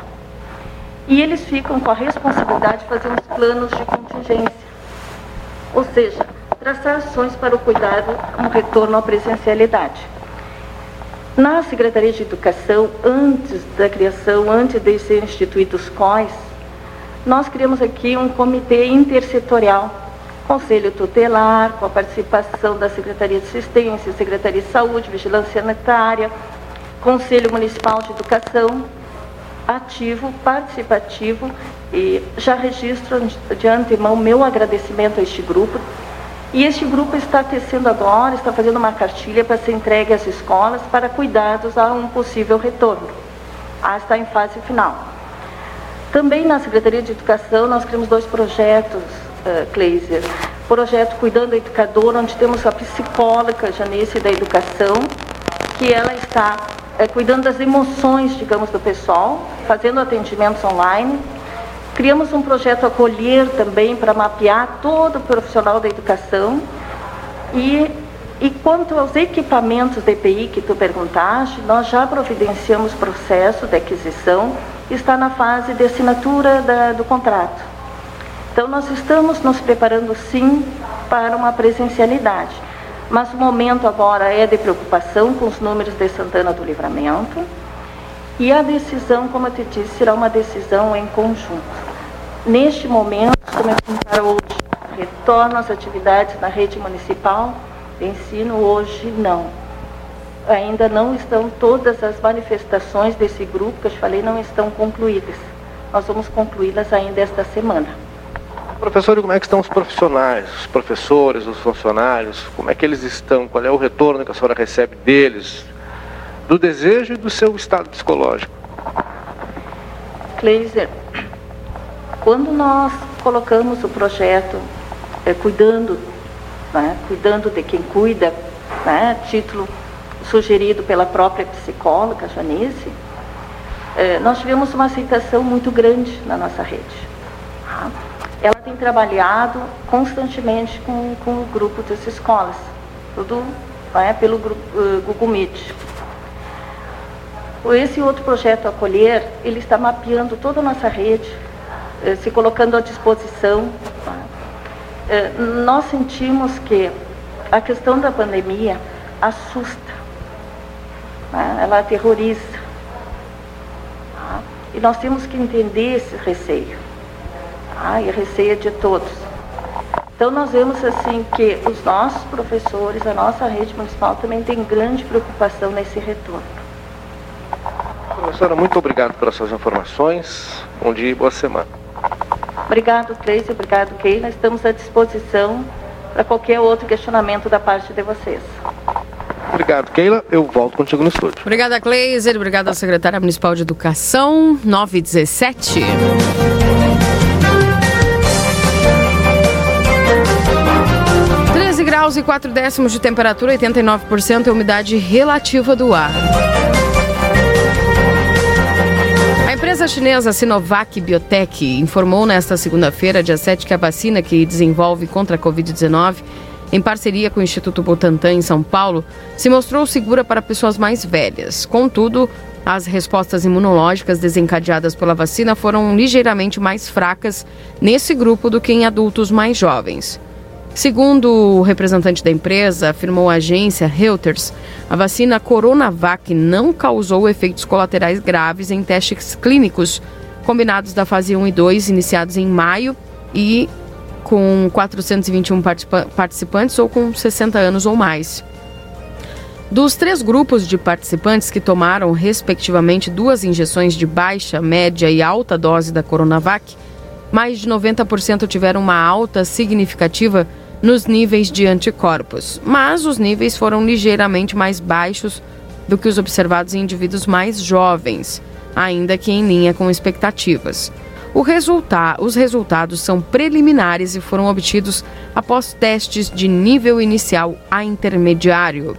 E eles ficam com a responsabilidade de fazer uns planos de contingência. Ou seja, traçar ações para o cuidado no retorno à presencialidade. Na Secretaria de Educação, antes da criação, antes de ser instituídos os COIs, nós criamos aqui um comitê intersetorial, Conselho Tutelar, com a participação da Secretaria de Assistência, Secretaria de Saúde, Vigilância Sanitária, Conselho Municipal de Educação, ativo, participativo, e já registro de antemão meu agradecimento a este grupo, e este grupo está tecendo agora, está fazendo uma cartilha para ser entregue às escolas para cuidados a um possível retorno. Ah, está em fase final. Também na Secretaria de Educação nós criamos dois projetos, uh. Projeto Cuidando da Educadora, onde temos a psicóloga Janice da Educação, que ela está eh, cuidando das emoções, digamos, do pessoal, fazendo atendimentos online. Criamos um projeto Acolher também para mapear todo o profissional da educação. E, e quanto aos equipamentos de EPI que tu perguntaste, nós já providenciamos processo de aquisição, está na fase de assinatura da- do contrato. Então, nós estamos nos preparando sim para uma presencialidade. Mas o momento agora é de preocupação com os números de Santana do Livramento. E a decisão, como eu te disse, será uma decisão em conjunto. Neste momento, começando para hoje, retorno às atividades na rede municipal de ensino, hoje não. Ainda não estão todas as manifestações desse grupo que eu te falei, não estão concluídas. nós vamos concluí-las ainda esta semana. Professor, e como é que estão os profissionais, os professores, os funcionários? Como é que eles estão? Qual é o retorno que a senhora recebe deles? Do desejo e do seu estado psicológico? Kleiser, quando nós colocamos o projeto é, cuidando, né, cuidando de quem cuida, né, título sugerido pela própria psicóloga Janice, é, nós tivemos uma aceitação muito grande na nossa rede. Tá? Ela tem trabalhado constantemente com, com o grupo das escolas, tudo né, pelo grupo, uh, Google Meet. Esse outro projeto Acolher, ele está mapeando toda a nossa rede, eh, se colocando à disposição. Eh, nós sentimos que a questão da pandemia assusta, né? ela aterroriza. E nós temos que entender esse receio. Tá? E receio de todos. Então nós vemos assim que os nossos professores, a nossa rede municipal também tem grande preocupação nesse retorno. Professora, muito obrigado pelas suas informações. Bom dia e boa semana. Obrigado, Cleice. Obrigado, Keila. Estamos à disposição para qualquer outro questionamento da parte de vocês. Obrigado, Keila. Eu volto contigo no estúdio. Obrigada, Cleiser. Obrigada à secretária municipal de Educação, 917. graus e 4 décimos de temperatura, 89% é a umidade relativa do ar. A empresa chinesa Sinovac Biotech informou nesta segunda-feira, dia 7, que a vacina que desenvolve contra a Covid-19, em parceria com o Instituto Butantan em São Paulo, se mostrou segura para pessoas mais velhas. Contudo, as respostas imunológicas desencadeadas pela vacina foram ligeiramente mais fracas nesse grupo do que em adultos mais jovens. Segundo o representante da empresa, afirmou a agência Reuters, a vacina Coronavac não causou efeitos colaterais graves em testes clínicos combinados da fase 1 e 2, iniciados em maio e com 421 participantes ou com 60 anos ou mais. Dos três grupos de participantes que tomaram, respectivamente, duas injeções de baixa, média e alta dose da Coronavac, mais de 90% tiveram uma alta significativa nos níveis de anticorpos, mas os níveis foram ligeiramente mais baixos do que os observados em indivíduos mais jovens, ainda que em linha com expectativas. Resulta os resultados são preliminares e foram obtidos após testes de nível inicial a intermediário.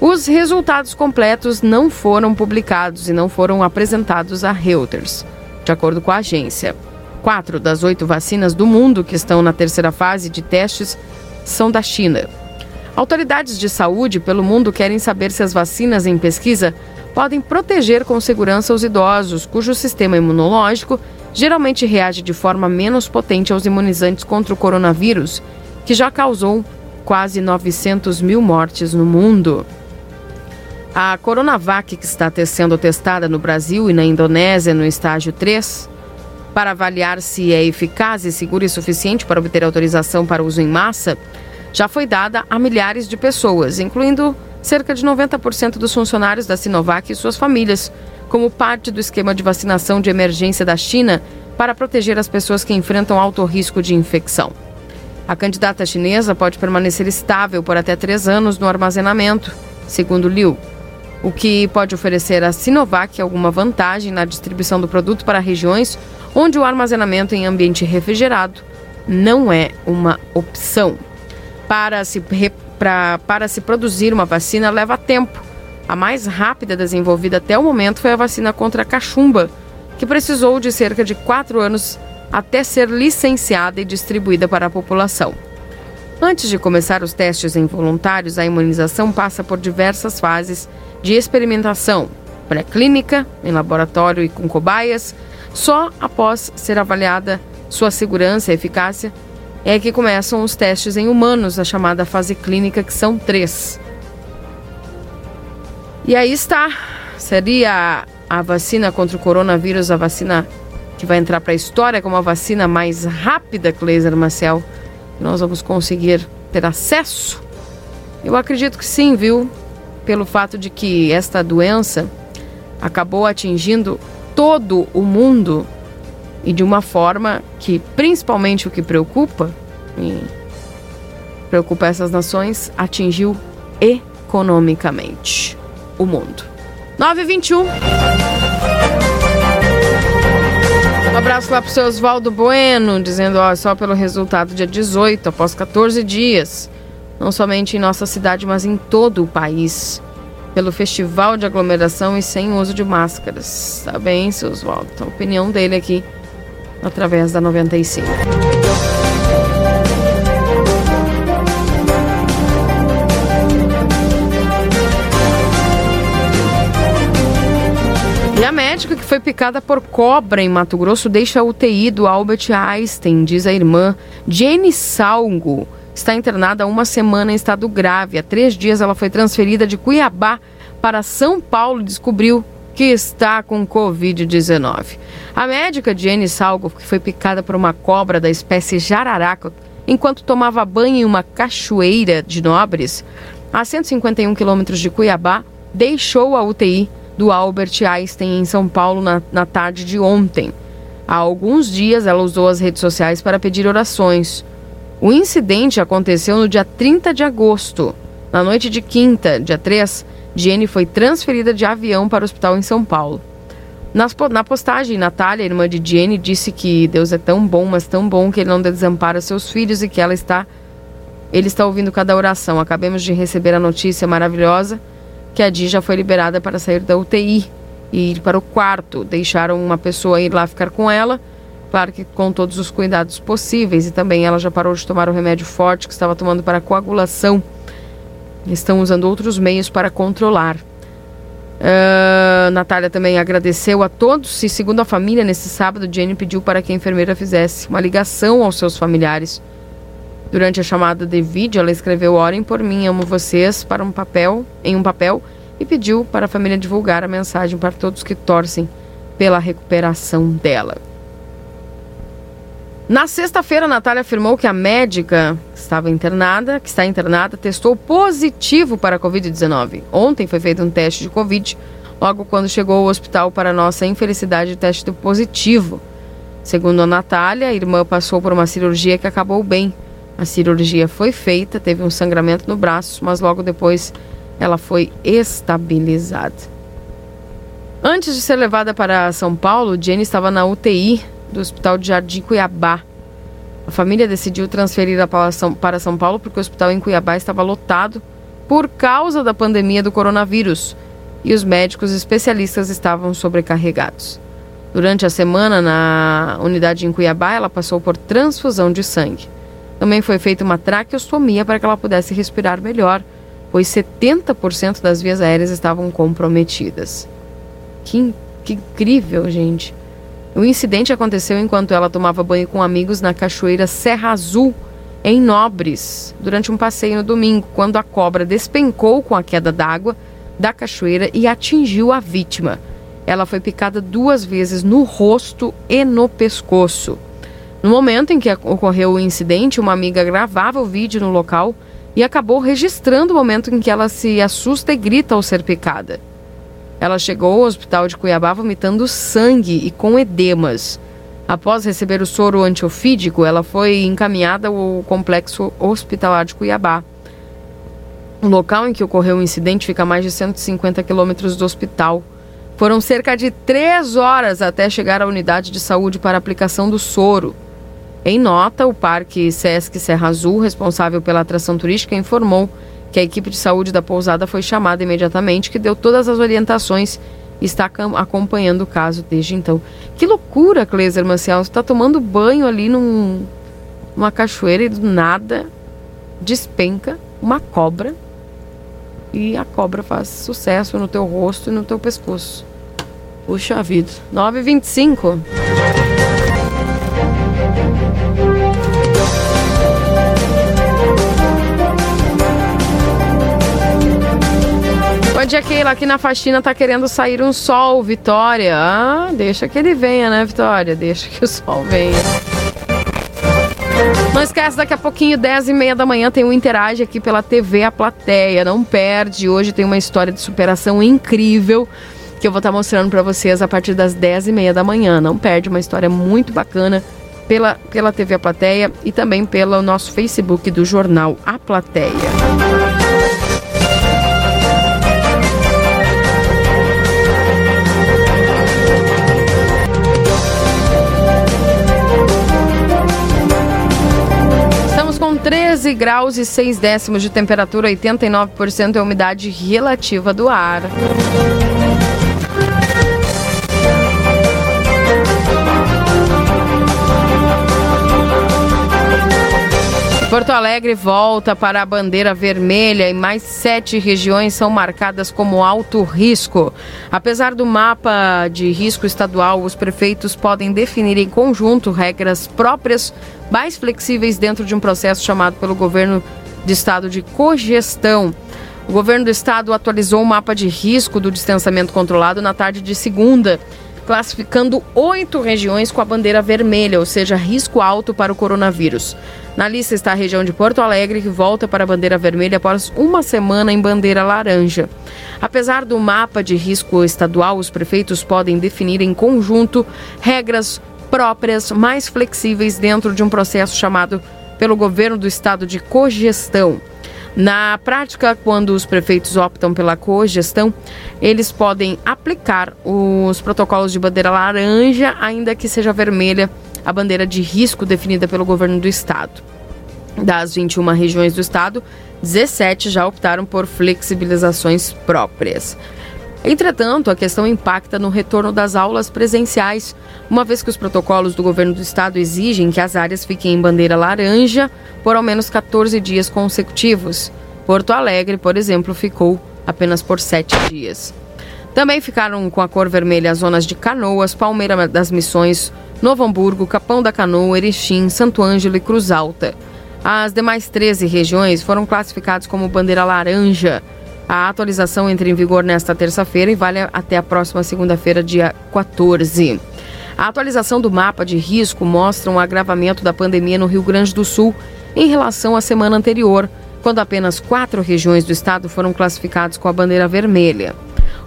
Os resultados completos não foram publicados e não foram apresentados a Reuters, de acordo com a agência. Quatro das oito vacinas do mundo que estão na terceira fase de testes são da China. Autoridades de saúde pelo mundo querem saber se as vacinas em pesquisa podem proteger com segurança os idosos, cujo sistema imunológico geralmente reage de forma menos potente aos imunizantes contra o coronavírus, que já causou quase 900 mil mortes no mundo. A Coronavac, que está sendo testada no Brasil e na Indonésia no estágio 3, para avaliar se é eficaz e segura e suficiente para obter autorização para uso em massa, já foi dada a milhares de pessoas, incluindo cerca de 90% dos funcionários da Sinovac e suas famílias, como parte do esquema de vacinação de emergência da China para proteger as pessoas que enfrentam alto risco de infecção. A candidata chinesa pode permanecer estável por até três anos no armazenamento, segundo Liu, o que pode oferecer à Sinovac alguma vantagem na distribuição do produto para regiões onde o armazenamento em ambiente refrigerado não é uma opção. Para se, pra, para se produzir uma vacina leva tempo. A mais rápida desenvolvida até o momento foi a vacina contra a cachumba, que precisou de cerca de quatro anos até ser licenciada e distribuída para a população. Antes de começar os testes em voluntários, a imunização passa por diversas fases de experimentação, pré-clínica, em laboratório e com cobaias, só após ser avaliada sua segurança e eficácia é que começam os testes em humanos, a chamada fase clínica, que são três. E aí está. Seria a vacina contra o coronavírus a vacina que vai entrar para a história como a vacina mais rápida, Cleiser Marcel, nós vamos conseguir ter acesso? Eu acredito que sim, viu? Pelo fato de que esta doença acabou atingindo todo o mundo e de uma forma que, principalmente o que preocupa, e preocupa essas nações, atingiu economicamente o mundo. 921. Um abraço lá pro seu Oswaldo Bueno, dizendo, ó, só pelo resultado dia 18, após 14 dias, não somente em nossa cidade, mas em todo o país, pelo festival de aglomeração e sem uso de máscaras. Tá bem, seu Oswaldo? A opinião dele aqui, através da 95. E a médica que foi picada por cobra em Mato Grosso deixa a UTI do Albert Einstein, diz a irmã Jenny Salgo. Está internada há uma semana em estado grave. Há três dias ela foi transferida de Cuiabá para São Paulo e descobriu que está com Covid-19. A médica Jenny Salgo, que foi picada por uma cobra da espécie jararaca enquanto tomava banho em uma cachoeira de Nobres, a 151 quilômetros de Cuiabá, deixou a UTI do Albert Einstein em São Paulo na, na tarde de ontem. Há alguns dias ela usou as redes sociais para pedir orações. O incidente aconteceu no dia 30 de agosto. Na noite de quinta, dia 3, Jenny foi transferida de avião para o hospital em São Paulo. Nas, na postagem, Natália, irmã de Jenny, disse que Deus é tão bom, mas tão bom que ele não desampara seus filhos e que ela está ele está ouvindo cada oração. Acabemos de receber a notícia maravilhosa que a Di já foi liberada para sair da UTI e ir para o quarto. Deixaram uma pessoa ir lá ficar com ela, claro que com todos os cuidados possíveis. E também ela já parou de tomar o remédio forte que estava tomando para coagulação. Estão usando outros meios para controlar. Uh, Natália também agradeceu a todos e, segundo a família, nesse sábado, Jenny pediu para que a enfermeira fizesse uma ligação aos seus familiares. Durante a chamada de vídeo, ela escreveu Orem por mim, amo vocês para um papel, em um papel e pediu para a família divulgar a mensagem para todos que torcem pela recuperação dela. Na sexta-feira, Natália afirmou que a médica que estava internada, que está internada, testou positivo para a Covid-19. Ontem foi feito um teste de Covid, logo quando chegou ao hospital para nossa infelicidade, o teste deu positivo. Segundo a Natália, a irmã passou por uma cirurgia que acabou bem. A cirurgia foi feita, teve um sangramento no braço, mas logo depois ela foi estabilizada. Antes de ser levada para São Paulo, Jenny estava na UTI do Hospital de Jardim Cuiabá. A família decidiu transferir para São Paulo porque o hospital em Cuiabá estava lotado por causa da pandemia do coronavírus e os médicos especialistas estavam sobrecarregados. Durante a semana na unidade em Cuiabá, ela passou por transfusão de sangue. Também foi feita uma traqueostomia para que ela pudesse respirar melhor, pois 70% das vias aéreas estavam comprometidas. Que, que incrível, gente! O incidente aconteceu enquanto ela tomava banho com amigos na cachoeira Serra Azul, em Nobres, durante um passeio no domingo, quando a cobra despencou com a queda d'água da cachoeira e atingiu a vítima. Ela foi picada duas vezes no rosto e no pescoço. No momento em que ocorreu o incidente, uma amiga gravava o vídeo no local e acabou registrando o momento em que ela se assusta e grita ao ser picada. Ela chegou ao hospital de Cuiabá vomitando sangue e com edemas. Após receber o soro antiofídico, ela foi encaminhada ao complexo hospitalar de Cuiabá. O local em que ocorreu o incidente fica a mais de 150 quilômetros do hospital. Foram cerca de três horas até chegar à unidade de saúde para aplicação do soro. Em nota, o Parque Sesc Serra Azul, responsável pela atração turística, informou que a equipe de saúde da pousada foi chamada imediatamente, que deu todas as orientações e está acompanhando o caso desde então. Que loucura, Cleiser Maciel. Você está tomando banho ali num, numa cachoeira e do nada despenca uma cobra e a cobra faz sucesso no teu rosto e no teu pescoço. Puxa vida. 9h25. Bom dia, Keila. Aqui na faxina tá querendo sair um sol, Vitória. Ah, deixa que ele venha, né, Vitória? Deixa que o sol venha. Não esquece, daqui a pouquinho, 10 e meia da manhã, tem um Interage aqui pela TV A Plateia. Não perde. Hoje tem uma história de superação incrível. que eu vou estar mostrando para vocês a partir das 10 e meia da manhã. Não perde, uma história muito bacana pela, pela TV A Plateia e também pelo nosso Facebook do jornal A Plateia. 13 graus e 6 décimos de temperatura, 89% é a umidade relativa do ar. Porto Alegre volta para a bandeira vermelha e mais sete regiões são marcadas como alto risco. Apesar do mapa de risco estadual, os prefeitos podem definir em conjunto regras próprias mais flexíveis dentro de um processo chamado pelo governo de estado de cogestão. O governo do estado atualizou o mapa de risco do distanciamento controlado na tarde de segunda, classificando oito regiões com a bandeira vermelha, ou seja, risco alto para o coronavírus. Na lista está a região de Porto Alegre, que volta para a bandeira vermelha após uma semana em bandeira laranja. Apesar do mapa de risco estadual, os prefeitos podem definir em conjunto regras próprias mais flexíveis dentro de um processo chamado pelo governo do estado de cogestão. Na prática, quando os prefeitos optam pela cogestão, eles podem aplicar os protocolos de bandeira laranja, ainda que seja vermelha a bandeira de risco definida pelo governo do estado. Das 21 regiões do estado, 17 já optaram por flexibilizações próprias. Entretanto, a questão impacta no retorno das aulas presenciais, uma vez que os protocolos do governo do estado exigem que as áreas fiquem em bandeira laranja por ao menos 14 dias consecutivos. Porto Alegre, por exemplo, ficou apenas por sete dias. Também ficaram com a cor vermelha as zonas de Canoas, Palmeira das Missões, Novo Hamburgo, Capão da Canoa, Erechim, Santo Ângelo e Cruz Alta. As demais 13 regiões foram classificadas como bandeira laranja. A atualização entra em vigor nesta terça-feira e vale até a próxima segunda-feira, dia 14. A atualização do mapa de risco mostra um agravamento da pandemia no Rio Grande do Sul em relação à semana anterior, quando apenas quatro regiões do estado foram classificadas com a bandeira vermelha.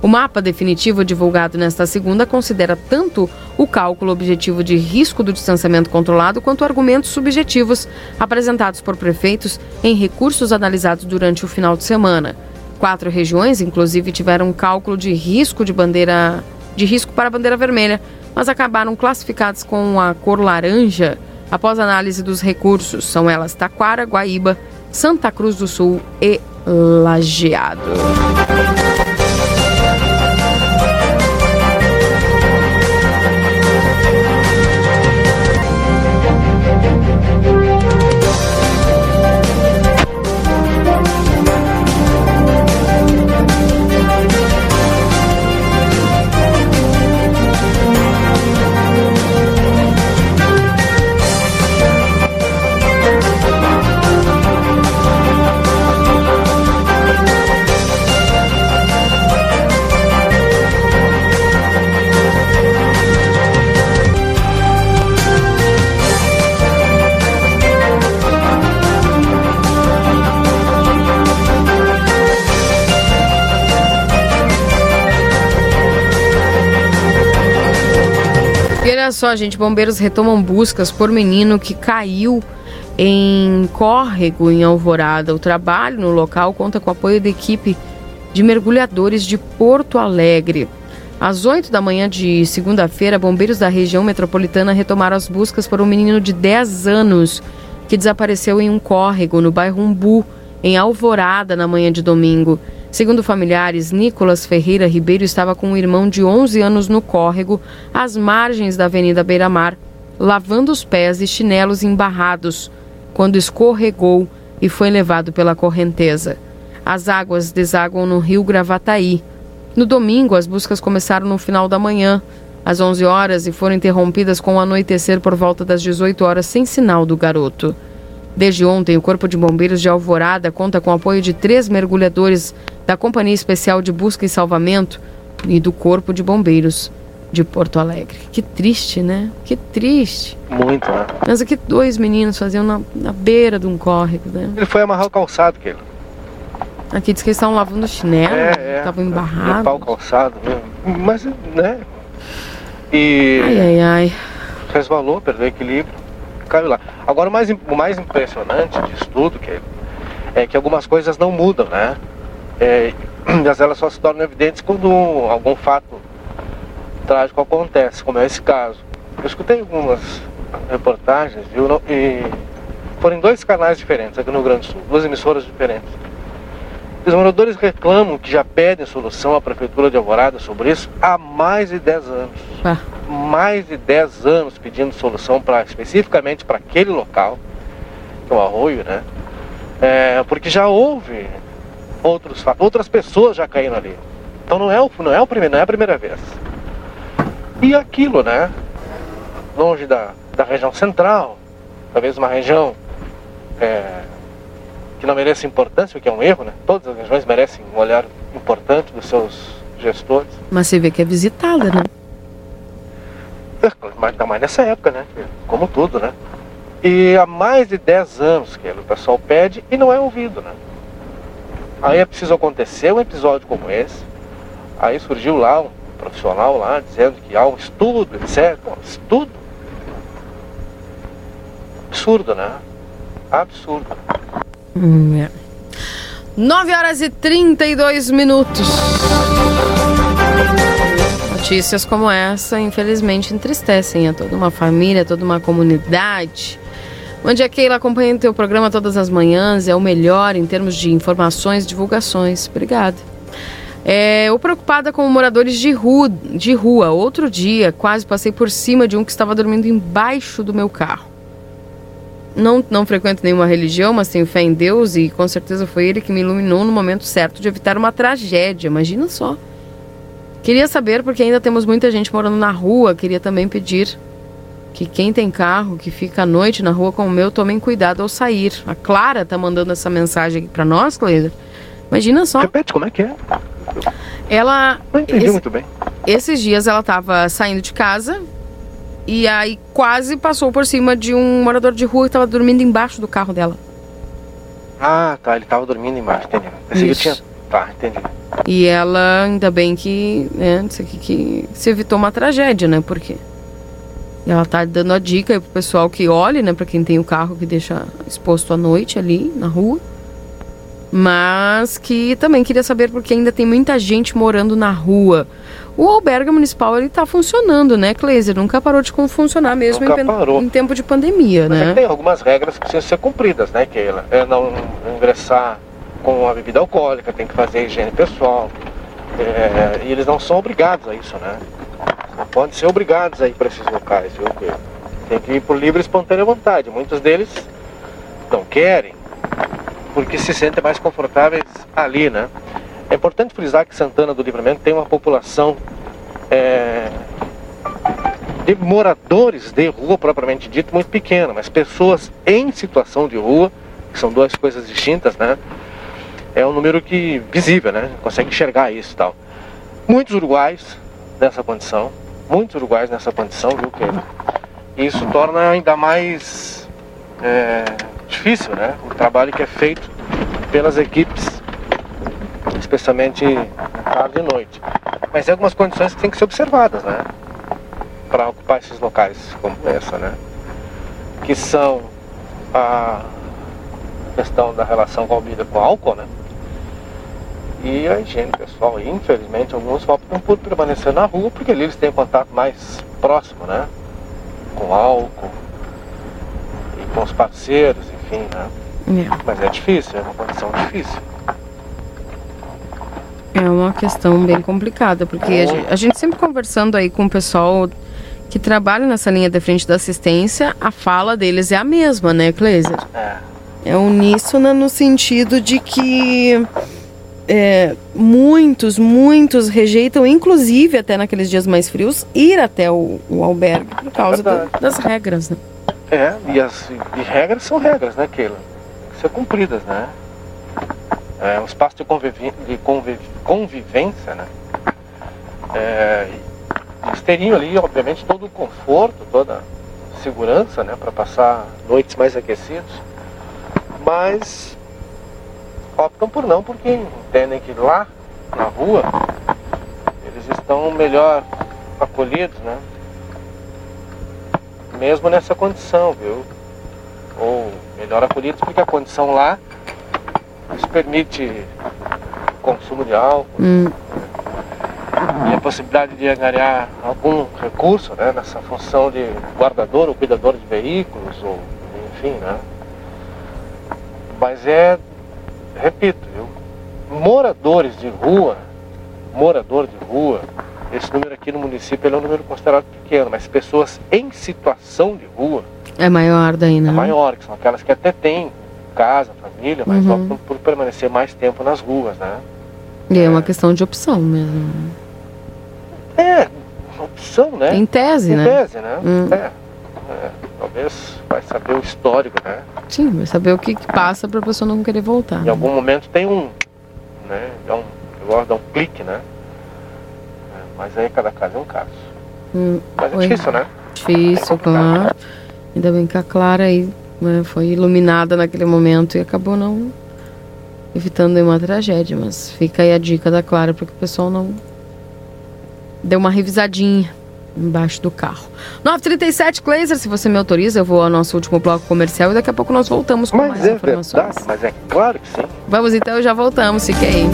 O mapa definitivo divulgado nesta segunda considera tanto o cálculo objetivo de risco do distanciamento controlado quanto argumentos subjetivos apresentados por prefeitos em recursos analisados durante o final de semana. Quatro regiões, inclusive, tiveram um cálculo de risco de bandeira de risco para a bandeira vermelha, mas acabaram classificadas com a cor laranja após análise dos recursos. São elas Taquara, Guaíba, Santa Cruz do Sul e Lajeado. Olha só, gente, bombeiros retomam buscas por menino que caiu em córrego em Alvorada. O trabalho no local conta com o apoio da equipe de mergulhadores de Porto Alegre. Às 8 da manhã de segunda-feira, bombeiros da região metropolitana retomaram as buscas por um menino de 10 anos que desapareceu em um córrego no bairro Umbu, em Alvorada, na manhã de domingo. Segundo familiares, Nicolas Ferreira Ribeiro estava com um irmão de 11 anos no córrego, às margens da Avenida Beira Mar, lavando os pés e chinelos embarrados, quando escorregou e foi levado pela correnteza. As águas desaguam no rio Gravataí. No domingo, as buscas começaram no final da manhã, às 11 horas, e foram interrompidas com o anoitecer por volta das 18 horas, sem sinal do garoto. Desde ontem, o Corpo de Bombeiros de Alvorada conta com o apoio de três mergulhadores da Companhia Especial de Busca e Salvamento e do Corpo de Bombeiros de Porto Alegre. Que triste, né? Que triste. Muito, né? Mas o que dois meninos faziam na, na beira de um córrego, né? Ele foi amarrar o calçado, que Aqui diz que eles estavam lavando chinelo, É, é. estavam embarrados. Limpar o calçado, né? Mas, né? E Ai, ai, ai. resvalou, perdeu o equilíbrio, caiu lá. Agora o mais, o mais impressionante disso tudo que é que algumas coisas não mudam, né? É, <clears throat> mas elas só se tornam evidentes quando algum fato trágico acontece, como é esse caso. Eu escutei algumas reportagens, viu? E foram em dois canais diferentes aqui no Rio Grande do Sul, duas emissoras diferentes. Os moradores reclamam que já pedem solução à Prefeitura de Alvorada sobre isso há mais de 10 anos. Ah. Mais de 10 anos pedindo solução para especificamente para aquele local, que é o arroio, né? É, porque já houve outros, outras pessoas já caíram ali. Então não é, o, não, é o primeiro, não é a primeira vez. E aquilo, né? Longe da, da região central, talvez uma região é, que não merece importância, o que é um erro, né? Todas as regiões merecem um olhar importante dos seus gestores. Mas você vê que é visitada, né? É, Mas ainda mais nessa época, né? Como tudo, né? E há mais de 10 anos que o pessoal pede e não é ouvido, né? Aí é preciso acontecer um episódio como esse. Aí surgiu lá um profissional lá dizendo que há um estudo, etc. Um estudo? Absurdo, né? Absurdo. Hum, é. 9 horas e 32 minutos. Notícias como essa, infelizmente, entristecem a toda uma família, a toda uma comunidade. Bom dia, Keila. Acompanha o teu programa todas as manhãs. É o melhor em termos de informações divulgações. Obrigada. É, eu preocupada com moradores de rua, de rua. Outro dia, quase passei por cima de um que estava dormindo embaixo do meu carro. Não, não frequento nenhuma religião, mas tenho fé em Deus e com certeza foi ele que me iluminou no momento certo de evitar uma tragédia. Imagina só. Queria saber, porque ainda temos muita gente morando na rua, queria também pedir que quem tem carro, que fica à noite na rua como o meu, tomem cuidado ao sair. A Clara tá mandando essa mensagem aqui pra nós, Cleiser. Imagina só. Repete, como é que é? Ela. Não entendi muito bem. Esses dias ela tava saindo de casa e aí quase passou por cima de um morador de rua que tava dormindo embaixo do carro dela. Ah, tá. Ele tava dormindo embaixo, entendi. Pensei que Isso. tinha. Tá, entendi. E ela, ainda bem que, né, disse aqui que se evitou uma tragédia, né? Porque ela tá dando a dica aí pro pessoal que olhe, né, para quem tem o carro que deixa exposto à noite ali na rua. Mas que também queria saber porque ainda tem muita gente morando na rua. O albergue municipal ele tá funcionando, né, Cleiser? Nunca parou de funcionar mesmo em, parou. em tempo de pandemia, Mas é né? que tem algumas regras que precisam ser cumpridas, né, Keila? É não ingressar com a bebida alcoólica, tem que fazer higiene pessoal. É, e eles não são obrigados a isso, né? Não podem ser obrigados a ir para esses locais, viu, Keila? Tem que ir por livre e espontânea vontade. Muitos deles não querem, porque se sentem mais confortáveis ali, né? É importante frisar que Santana do Livramento tem uma população é, de moradores de rua propriamente dito muito pequena, mas pessoas em situação de rua, que são duas coisas distintas, né? É um número que visível, né? Consegue enxergar isso e tal. Muitos uruguais nessa condição, muitos uruguais nessa condição, viu, Keila? E isso torna ainda mais é, difícil, né? O trabalho que é feito pelas equipes, especialmente tarde e noite. Mas tem algumas condições que têm que ser observadas, né? Para ocupar esses locais como essa, né? Que são a questão da relação com a bebida com álcool, né? E a higiene pessoal. Infelizmente, alguns optam por permanecer na rua porque ali eles têm contato mais próximo, né? Com álcool e com os parceiros, enfim, né? É. Mas é difícil, é uma condição difícil. É uma questão bem complicada, porque a gente, a gente sempre conversando aí com o pessoal que trabalha nessa linha de frente da assistência, a fala deles é a mesma, né, Kleiser? É. É uníssona no sentido de que é, muitos, muitos rejeitam, inclusive até naqueles dias mais frios, ir até o, o albergue por causa Verdade. das regras, né? É, e as e regras são regras, né, Keila? Tem que ser cumpridas, né? É um espaço de, convivi de conviv convivência, né? É, eles teriam ali, obviamente, todo o conforto, toda a segurança, né, para passar noites mais aquecidas, mas optam por não, porque entendem que lá na rua eles estão melhor acolhidos, né? Mesmo nessa condição, viu? Ou melhor acolhidos porque a condição lá nos permite consumo de álcool Hum, e a possibilidade de angariar algum recurso né, nessa função de guardador ou cuidador de veículos, ou enfim, né? Mas é, repito, viu? moradores de rua, morador de rua, esse número aqui no município é um número considerado pequeno, mas pessoas em situação de rua é maior daí, né? é maior, que são aquelas que até têm casa, família, mas Uhum. optam por permanecer mais tempo nas ruas, né? E é uma questão de opção mesmo. É, opção, né? Em tese, Em né? tese, né? Hum. É, é, talvez vai saber o histórico, né? Sim, vai saber o que, que passa pra pessoa não querer voltar. Em algum momento tem um, né? Dá um, eu gosto de dar um clique, né? É, mas aí cada caso é um caso. Hum, Mas é foi difícil, né? Difícil, claro. Ainda bem que a Clara aí né, foi iluminada naquele momento e acabou não evitando nenhuma tragédia. Mas fica aí a dica da Clara para que o pessoal não dê uma revisadinha embaixo do carro. 937 Glazer, se você me autoriza, eu vou ao nosso último bloco comercial e daqui a pouco nós voltamos com mais Mas é informações. verdade, mas é claro que sim. Vamos então, já voltamos, fique aí.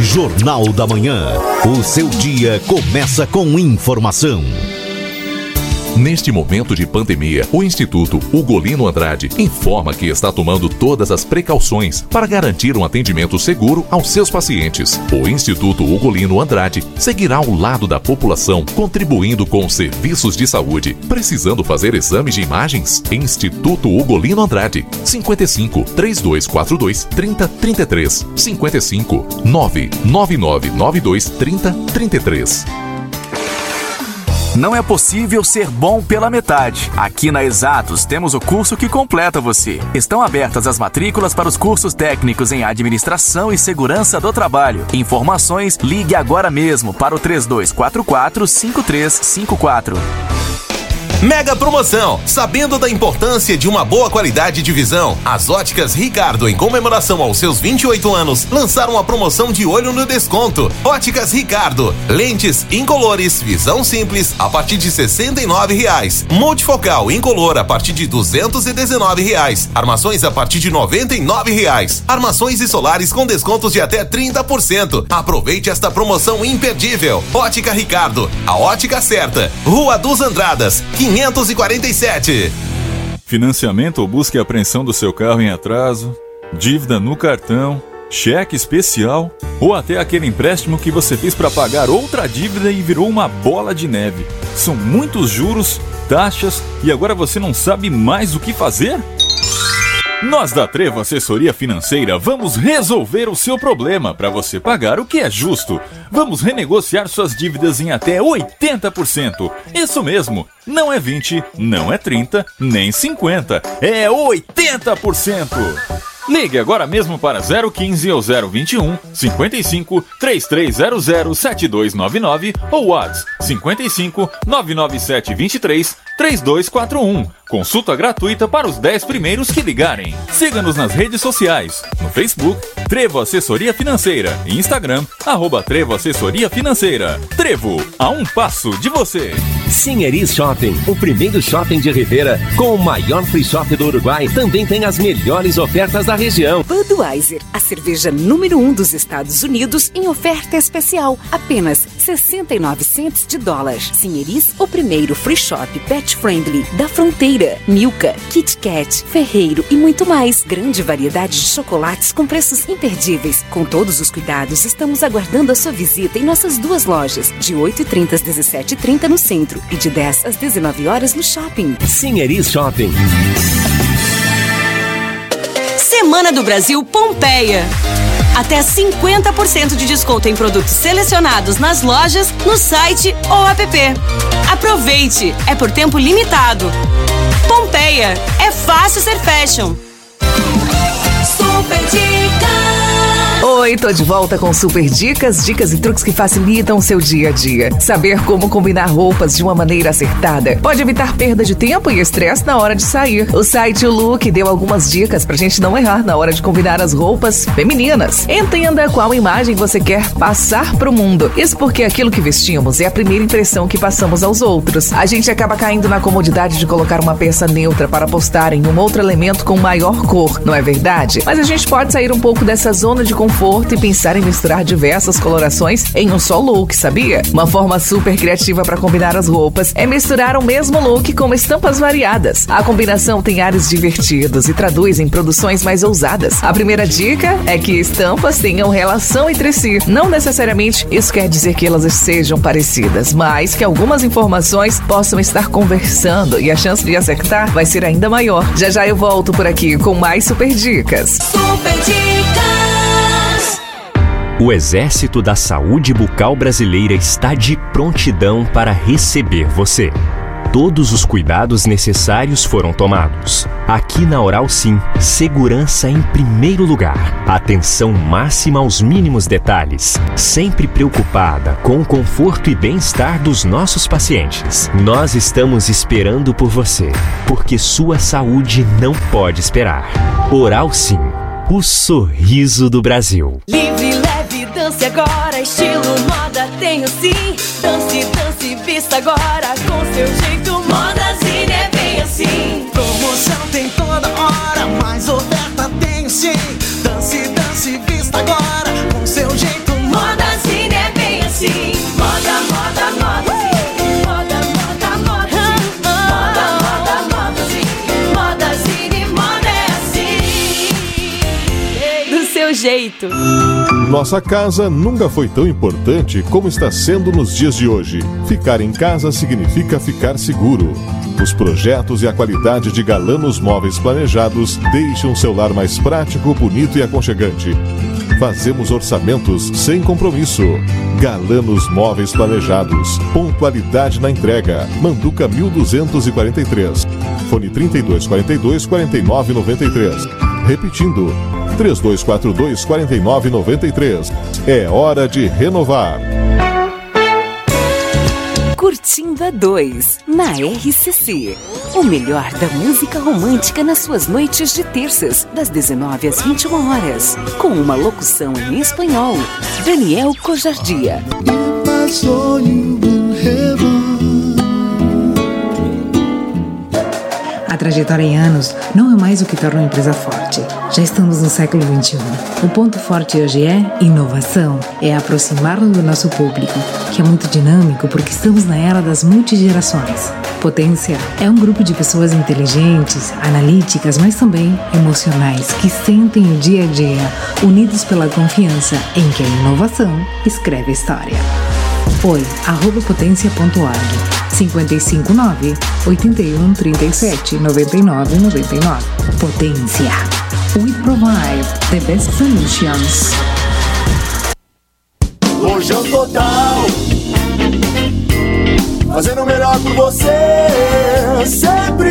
Jornal da Manhã. O seu dia começa com informação. Neste momento de pandemia, o Instituto Ugolino Andrade informa que está tomando todas as precauções para garantir um atendimento seguro aos seus pacientes. O Instituto Ugolino Andrade seguirá ao lado da população, contribuindo com os serviços de saúde. Precisando fazer exames de imagens? Instituto Ugolino Andrade, 55 3242 3033 55 99992 3033. Não é possível ser bom pela metade. Aqui na Exatos temos o curso que completa você. Estão abertas as matrículas para os cursos técnicos em Administração e Segurança do Trabalho. Informações, ligue agora mesmo para o 3244 5354. Mega promoção! Sabendo da importância de uma boa qualidade de visão, as óticas Ricardo, em comemoração aos seus 28 anos, lançaram a promoção de olho no desconto. Óticas Ricardo, lentes incolores, visão simples a partir de 69 reais. Multifocal incolor a partir de 219 reais. Armações a partir de 99 reais. Armações e solares com descontos de até 30%. Aproveite esta promoção imperdível. Ótica Ricardo, a ótica certa. Rua dos Andradas, 547. Financiamento ou busca e apreensão do seu carro em atraso, dívida no cartão, cheque especial ou até aquele empréstimo que você fez para pagar outra dívida e virou uma bola de neve. São muitos juros, taxas e agora você não sabe mais o que fazer? Nós da Trevo Assessoria Financeira vamos resolver o seu problema para você pagar o que é justo. Vamos renegociar suas dívidas em até 80%. Isso mesmo, não é 20, não é 30, nem 50, é 80%. Ligue agora mesmo para 015 ou 021 55 3300 7299 ou WhatsApp 55 997 23 3241. Consulta gratuita para os 10 primeiros que ligarem. Siga-nos nas redes sociais, no Facebook, Trevo Assessoria Financeira e Instagram, arroba Trevo Assessoria Financeira. Trevo, a um passo de você. Sinheris Shopping, o primeiro shopping de Rivera com o maior free shop do Uruguai, também tem as melhores ofertas da região. Budweiser, a cerveja número 1 um dos Estados Unidos em oferta especial, apenas 69 centos de dólar. Sinheris, o primeiro free shop pet friendly da fronteira. Milka, Kit Kat, Ferreiro e muito mais. Grande variedade de chocolates com preços imperdíveis. Com todos os cuidados, estamos aguardando a sua visita em nossas duas lojas, de 8h30 às 17h30 no centro e de 10 às 19 horas no shopping. Sinheris Shopping. Semana do Brasil Pompeia. Até 50% de desconto em produtos selecionados nas lojas, no site ou app. Aproveite, é por tempo limitado. Pompeia, é fácil ser fashion. Super Dica. Oi, tô de volta com super dicas, dicas e truques que facilitam o seu dia a dia. Saber como combinar roupas de uma maneira acertada pode evitar perda de tempo e estresse na hora de sair. O site Look deu algumas dicas pra gente não errar na hora de combinar as roupas femininas. Entenda qual imagem você quer passar pro mundo. Isso porque aquilo que vestimos é a primeira impressão que passamos aos outros. A gente acaba caindo na comodidade de colocar uma peça neutra para postar em um outro elemento com maior cor, não é verdade? Mas a gente pode sair um pouco dessa zona de conforto conforto e pensar em misturar diversas colorações em um só look, sabia? Uma forma super criativa para combinar as roupas é misturar o mesmo look com estampas variadas. A combinação tem ares divertidos e traduz em produções mais ousadas. A primeira dica é que estampas tenham relação entre si. Não necessariamente isso quer dizer que elas sejam parecidas, mas que algumas informações possam estar conversando e a chance de acertar vai ser ainda maior. Já já eu volto por aqui com mais super dicas. Super dicas. O Exército da Saúde Bucal Brasileira está de prontidão para receber você. Todos os cuidados necessários foram tomados. Aqui na Oral Sim, segurança em primeiro lugar. Atenção máxima aos mínimos detalhes. Sempre preocupada com o conforto e bem-estar dos nossos pacientes. Nós estamos esperando por você, porque sua saúde não pode esperar. Oral Sim, o sorriso do Brasil. Livre, dance agora, estilo moda tenho sim. Dance, dance, vista agora com seu jeito. Modazine é bem assim. Promoção tem toda hora, mais oferta tem sim. Dance, dance, vista agora com seu jeito. Modazine é bem assim. Moda, moda, moda. sim. Moda, moda, moda. Moda, moda, moda. Modazine, moda é assim. Do seu jeito. Nossa casa nunca foi tão importante como está sendo nos dias de hoje. Ficar em casa significa ficar seguro. Os projetos e a qualidade de Galanos Móveis planejados deixam seu lar mais prático, bonito e aconchegante. Fazemos orçamentos sem compromisso. Galanos Móveis Planejados. Pontualidade na entrega. Manduca 1243. Fone 3242 4993. Repetindo. 3242 4993. É hora de renovar. Curtindo a 2, na RCC. O melhor da música romântica nas suas noites de terças, das 19 às 21 horas. Com uma locução em espanhol. Daniel Cojardia. A trajetória em anos não é mais o que torna uma empresa forte. Já estamos no século XXI. O ponto forte hoje é inovação. É aproximar-nos do nosso público, que é muito dinâmico porque estamos na era das multigerações. Potência é um grupo de pessoas inteligentes, analíticas, mas também emocionais, que sentem o dia a dia, unidos pela confiança em que a inovação escreve história. Oi, arroba potência.org 559 81 37 99 99. Potência. We provide the best solutions. Lojão total. Fazendo o melhor por você, sempre.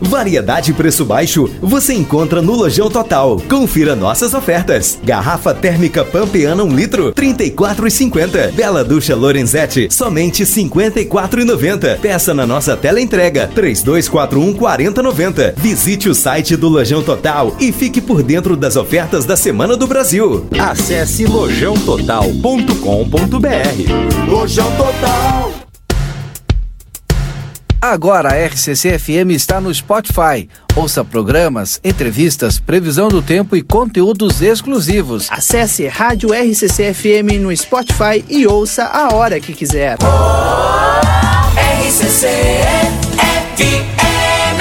Variedade e preço baixo você encontra no Lojão Total. Confira nossas ofertas. Garrafa térmica Pampeana 1 litro, 34,50. Bela Ducha Lorenzetti, somente 54,90. Peça na nossa tela entrega 3241 4090. Visite o site do Lojão Total e fique por dentro das ofertas da Semana do Brasil. Acesse lojãototal.com.br. Lojão Total. Agora a RCC FM está no Spotify. Ouça programas, entrevistas, previsão do tempo e conteúdos exclusivos. Acesse Rádio RCC FM no Spotify e ouça a hora que quiser. RCC FM.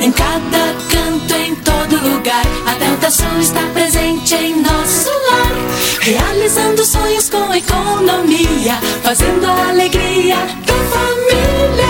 Em cada canto, em todo lugar, a Delta Sul está presente em nosso lar. Realizando sonhos com economia, fazendo a alegria.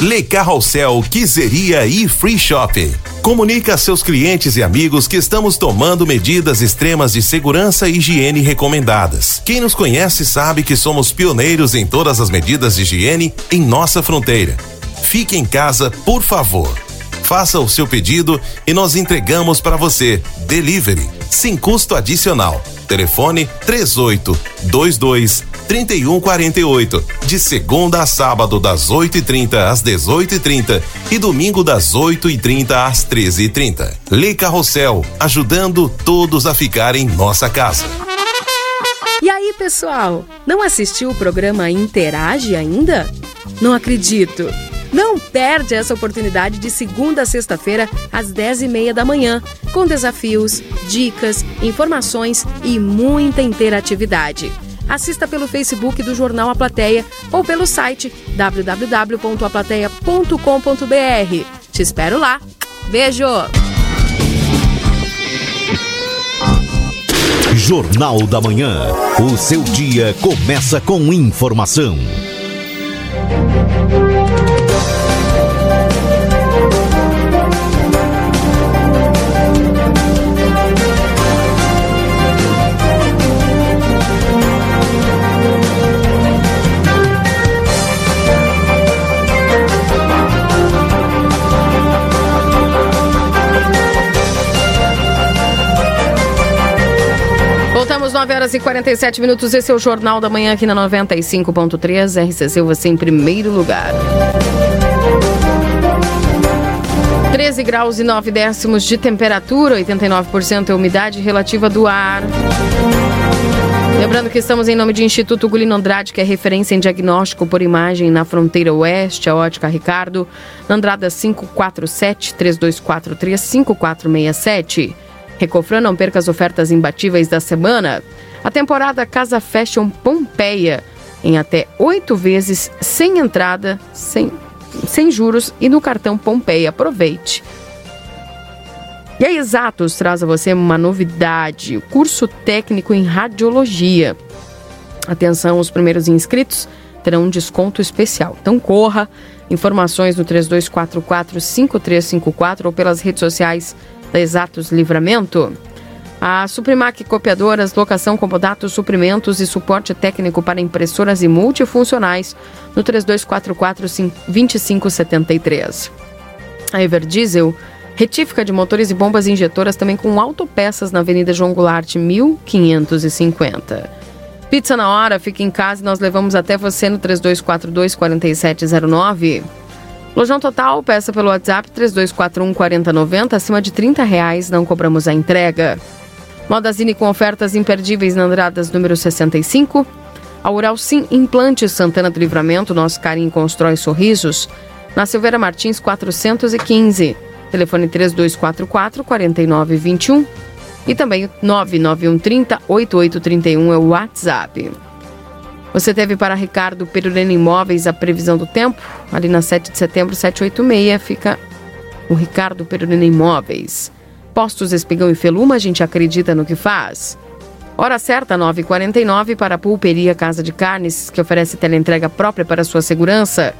Le Carrossel Quiseria e Free Shop. Comunique a seus clientes e amigos que estamos tomando medidas extremas de segurança e higiene recomendadas. Quem nos conhece sabe que somos pioneiros em todas as medidas de higiene em nossa fronteira. Fique em casa, por favor. Faça o seu pedido e nós entregamos para você. Delivery, sem custo adicional. Telefone 3822 3148. De segunda a sábado, das 8h30 às 18h30 e domingo das 8h30 às 13h30. Lê Carrossel, ajudando todos a ficar em nossa casa. E aí, pessoal? Não assistiu o programa Interage ainda? Não acredito! Não perde essa oportunidade de segunda a sexta-feira, às 10h30 da manhã, com desafios, dicas, informações e muita interatividade. Assista pelo Facebook do Jornal A Plateia ou pelo site www.aplateia.com.br. Te espero lá. Beijo! Jornal da Manhã. O seu dia começa com informação. 9 horas e 47 minutos. Esse é o Jornal da Manhã aqui na 95.3. RCC, você em primeiro lugar. 13 graus e 9 décimos de temperatura, 89% é umidade relativa do ar. Lembrando que estamos em nome de Instituto Gulino Andrade, que é referência em diagnóstico por imagem na fronteira oeste, a ótica Ricardo, na Andrada 547 3243 5467. Recofran, não perca as ofertas imbatíveis da semana. A temporada Casa Fashion Pompeia, em até oito vezes, sem entrada, sem, sem juros e no cartão Pompeia. Aproveite. E a Exatos traz a você uma novidade: curso técnico em radiologia. Atenção, os primeiros inscritos terão um desconto especial. Então corra. Informações no 3244-5354 ou pelas redes sociais da Exatos Livramento. A Suprimac Copiadoras, locação, comodato, suprimentos e suporte técnico para impressoras e multifuncionais no 3244-2573. A Everdiesel, retífica de motores e bombas injetoras também com autopeças na Avenida João Goulart, 1550. Pizza na hora, fica em casa e nós levamos até você no 3242-4709. Lojão Total, peça pelo WhatsApp 3241 4090, acima de 30 reais, não cobramos a entrega. Modazine com ofertas imperdíveis na Andradas número 65. A Ural Sim Implante Santana do Livramento, nosso carinho constrói sorrisos. Na Silveira Martins 415. Telefone 3244 4921. E também 99130 8831 é o WhatsApp. Você teve para Ricardo Perurena Imóveis a previsão do tempo? Ali na 7 de setembro, 786, fica o Ricardo Perurena Imóveis. Postos Espigão e Feluma, a gente acredita no que faz. Hora certa, 9h49, para a Pulperia Casa de Carnes, que oferece teleentrega própria para sua segurança.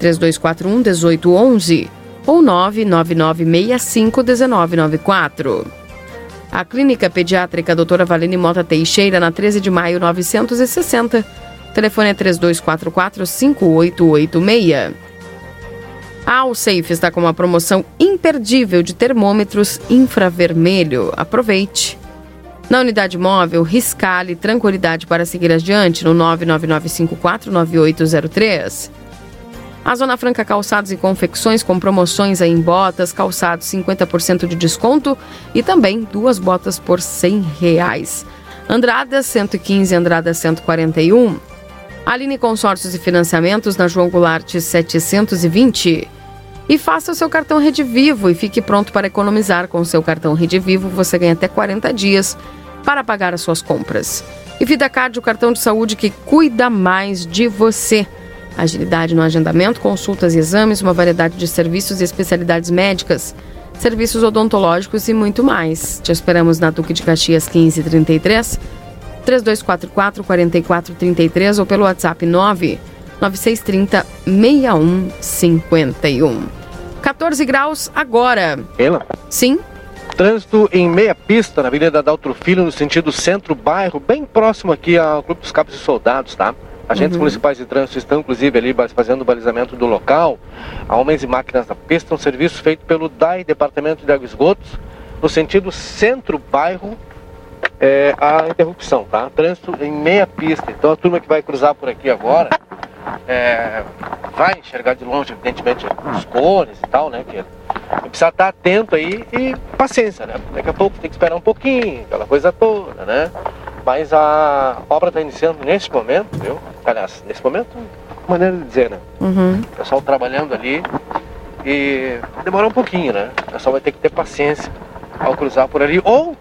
3241-1811 ou 99965-1994. A Clínica Pediátrica Doutora Valene Mota Teixeira, na 13 de maio, 960. Telefone é 3244-5886. A Alsafe está com uma promoção imperdível de termômetros infravermelho. Aproveite! Na unidade móvel, Riscale Tranquilidade para seguir adiante no 999549803. A Zona Franca Calçados e Confecções com promoções em botas, calçados 50% de desconto e também duas botas por 100 reais. Andrada 115, Andrada 141. Aline Consórcios e Financiamentos na João Goulart 720. E faça o seu cartão Rede Vivo e fique pronto para economizar. Com o seu cartão Rede Vivo, você ganha até 40 dias para pagar as suas compras. E Vida Card, o cartão de saúde que cuida mais de você. Agilidade no agendamento, consultas e exames, uma variedade de serviços e especialidades médicas, serviços odontológicos e muito mais. Te esperamos na Duque de Caxias 1533, 3244 4433 ou pelo WhatsApp 9 9630 6151. 14 graus agora. Ela? Sim. Trânsito em meia pista na Avenida Daltro Filho, no sentido centro-bairro, bem próximo aqui ao Clube dos Cabos e Soldados, tá? Agentes Uhum. municipais de trânsito estão, inclusive, ali fazendo o balizamento do local. Há homens e máquinas na pista, um serviço feito pelo DAI, Departamento de Água e Esgotos, no sentido centro-bairro, é, a interrupção, tá? Trânsito em meia pista. Então a turma que vai cruzar por aqui agora é, vai enxergar de longe, evidentemente, os cones e tal, né? Que precisa estar atento aí e paciência, né? Daqui a pouco tem que esperar um pouquinho, aquela coisa toda, né? Mas a obra está iniciando neste momento, viu? Aliás, nesse momento, maneira de dizer, né? Uhum. O pessoal trabalhando ali e demora um pouquinho, né? O pessoal vai ter que ter paciência ao cruzar por ali ou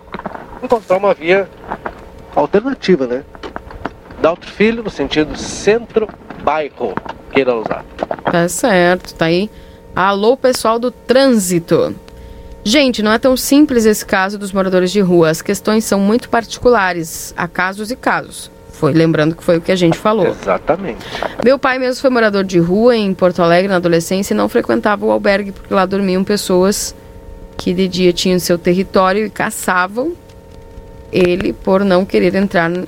encontrar uma via alternativa, né? Dá outro filho no sentido centro-bairro, queira usar. Tá certo, tá aí. Alô, pessoal do trânsito. Gente, não é tão simples esse caso dos moradores de rua. As questões são muito particulares. Há casos e casos. Foi lembrando que foi o que a gente falou. Exatamente. Meu pai mesmo foi morador de rua em Porto Alegre na adolescência e não frequentava o albergue porque lá dormiam pessoas que de dia tinham seu território e caçavam ele por não querer entrar em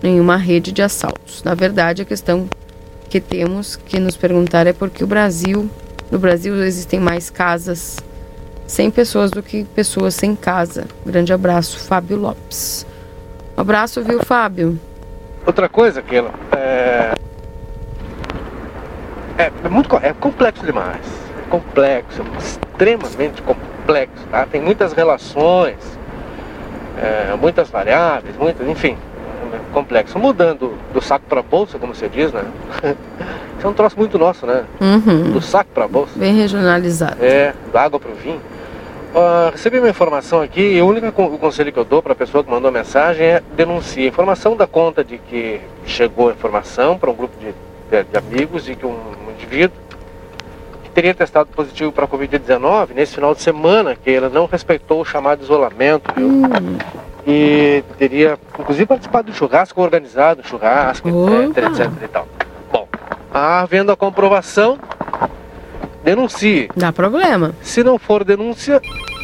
nenhuma rede de assaltos. Na verdade, a questão que temos que nos perguntar é por que o Brasil, no Brasil existem mais casas sem pessoas do que pessoas sem casa. Grande abraço, Fábio Lopes. Um abraço, viu, Fábio? Outra coisa, Keila, é... É, é muito é complexo demais. É complexo, extremamente complexo, tá? Tem muitas relações, é, muitas variáveis, muitas, enfim, complexo. Mudando do saco para bolsa, como você diz, né? <laughs> Isso é um troço muito nosso, né? Uhum. Do saco para bolsa. Bem regionalizado. É, da água para o vinho. Ah, recebi uma informação aqui e o único con- o conselho que eu dou para a pessoa que mandou a mensagem é denuncie. Informação dá conta de que chegou a informação para um grupo de, de- de amigos de que um, um indivíduo teria testado positivo para a Covid-19 nesse final de semana, que ele não respeitou o chamado isolamento, viu? E teria, inclusive, participado do churrasco organizado, churrasco, etc, etc e tal. Bom, havendo a comprovação, denuncie. Dá problema. Se não for denúncia,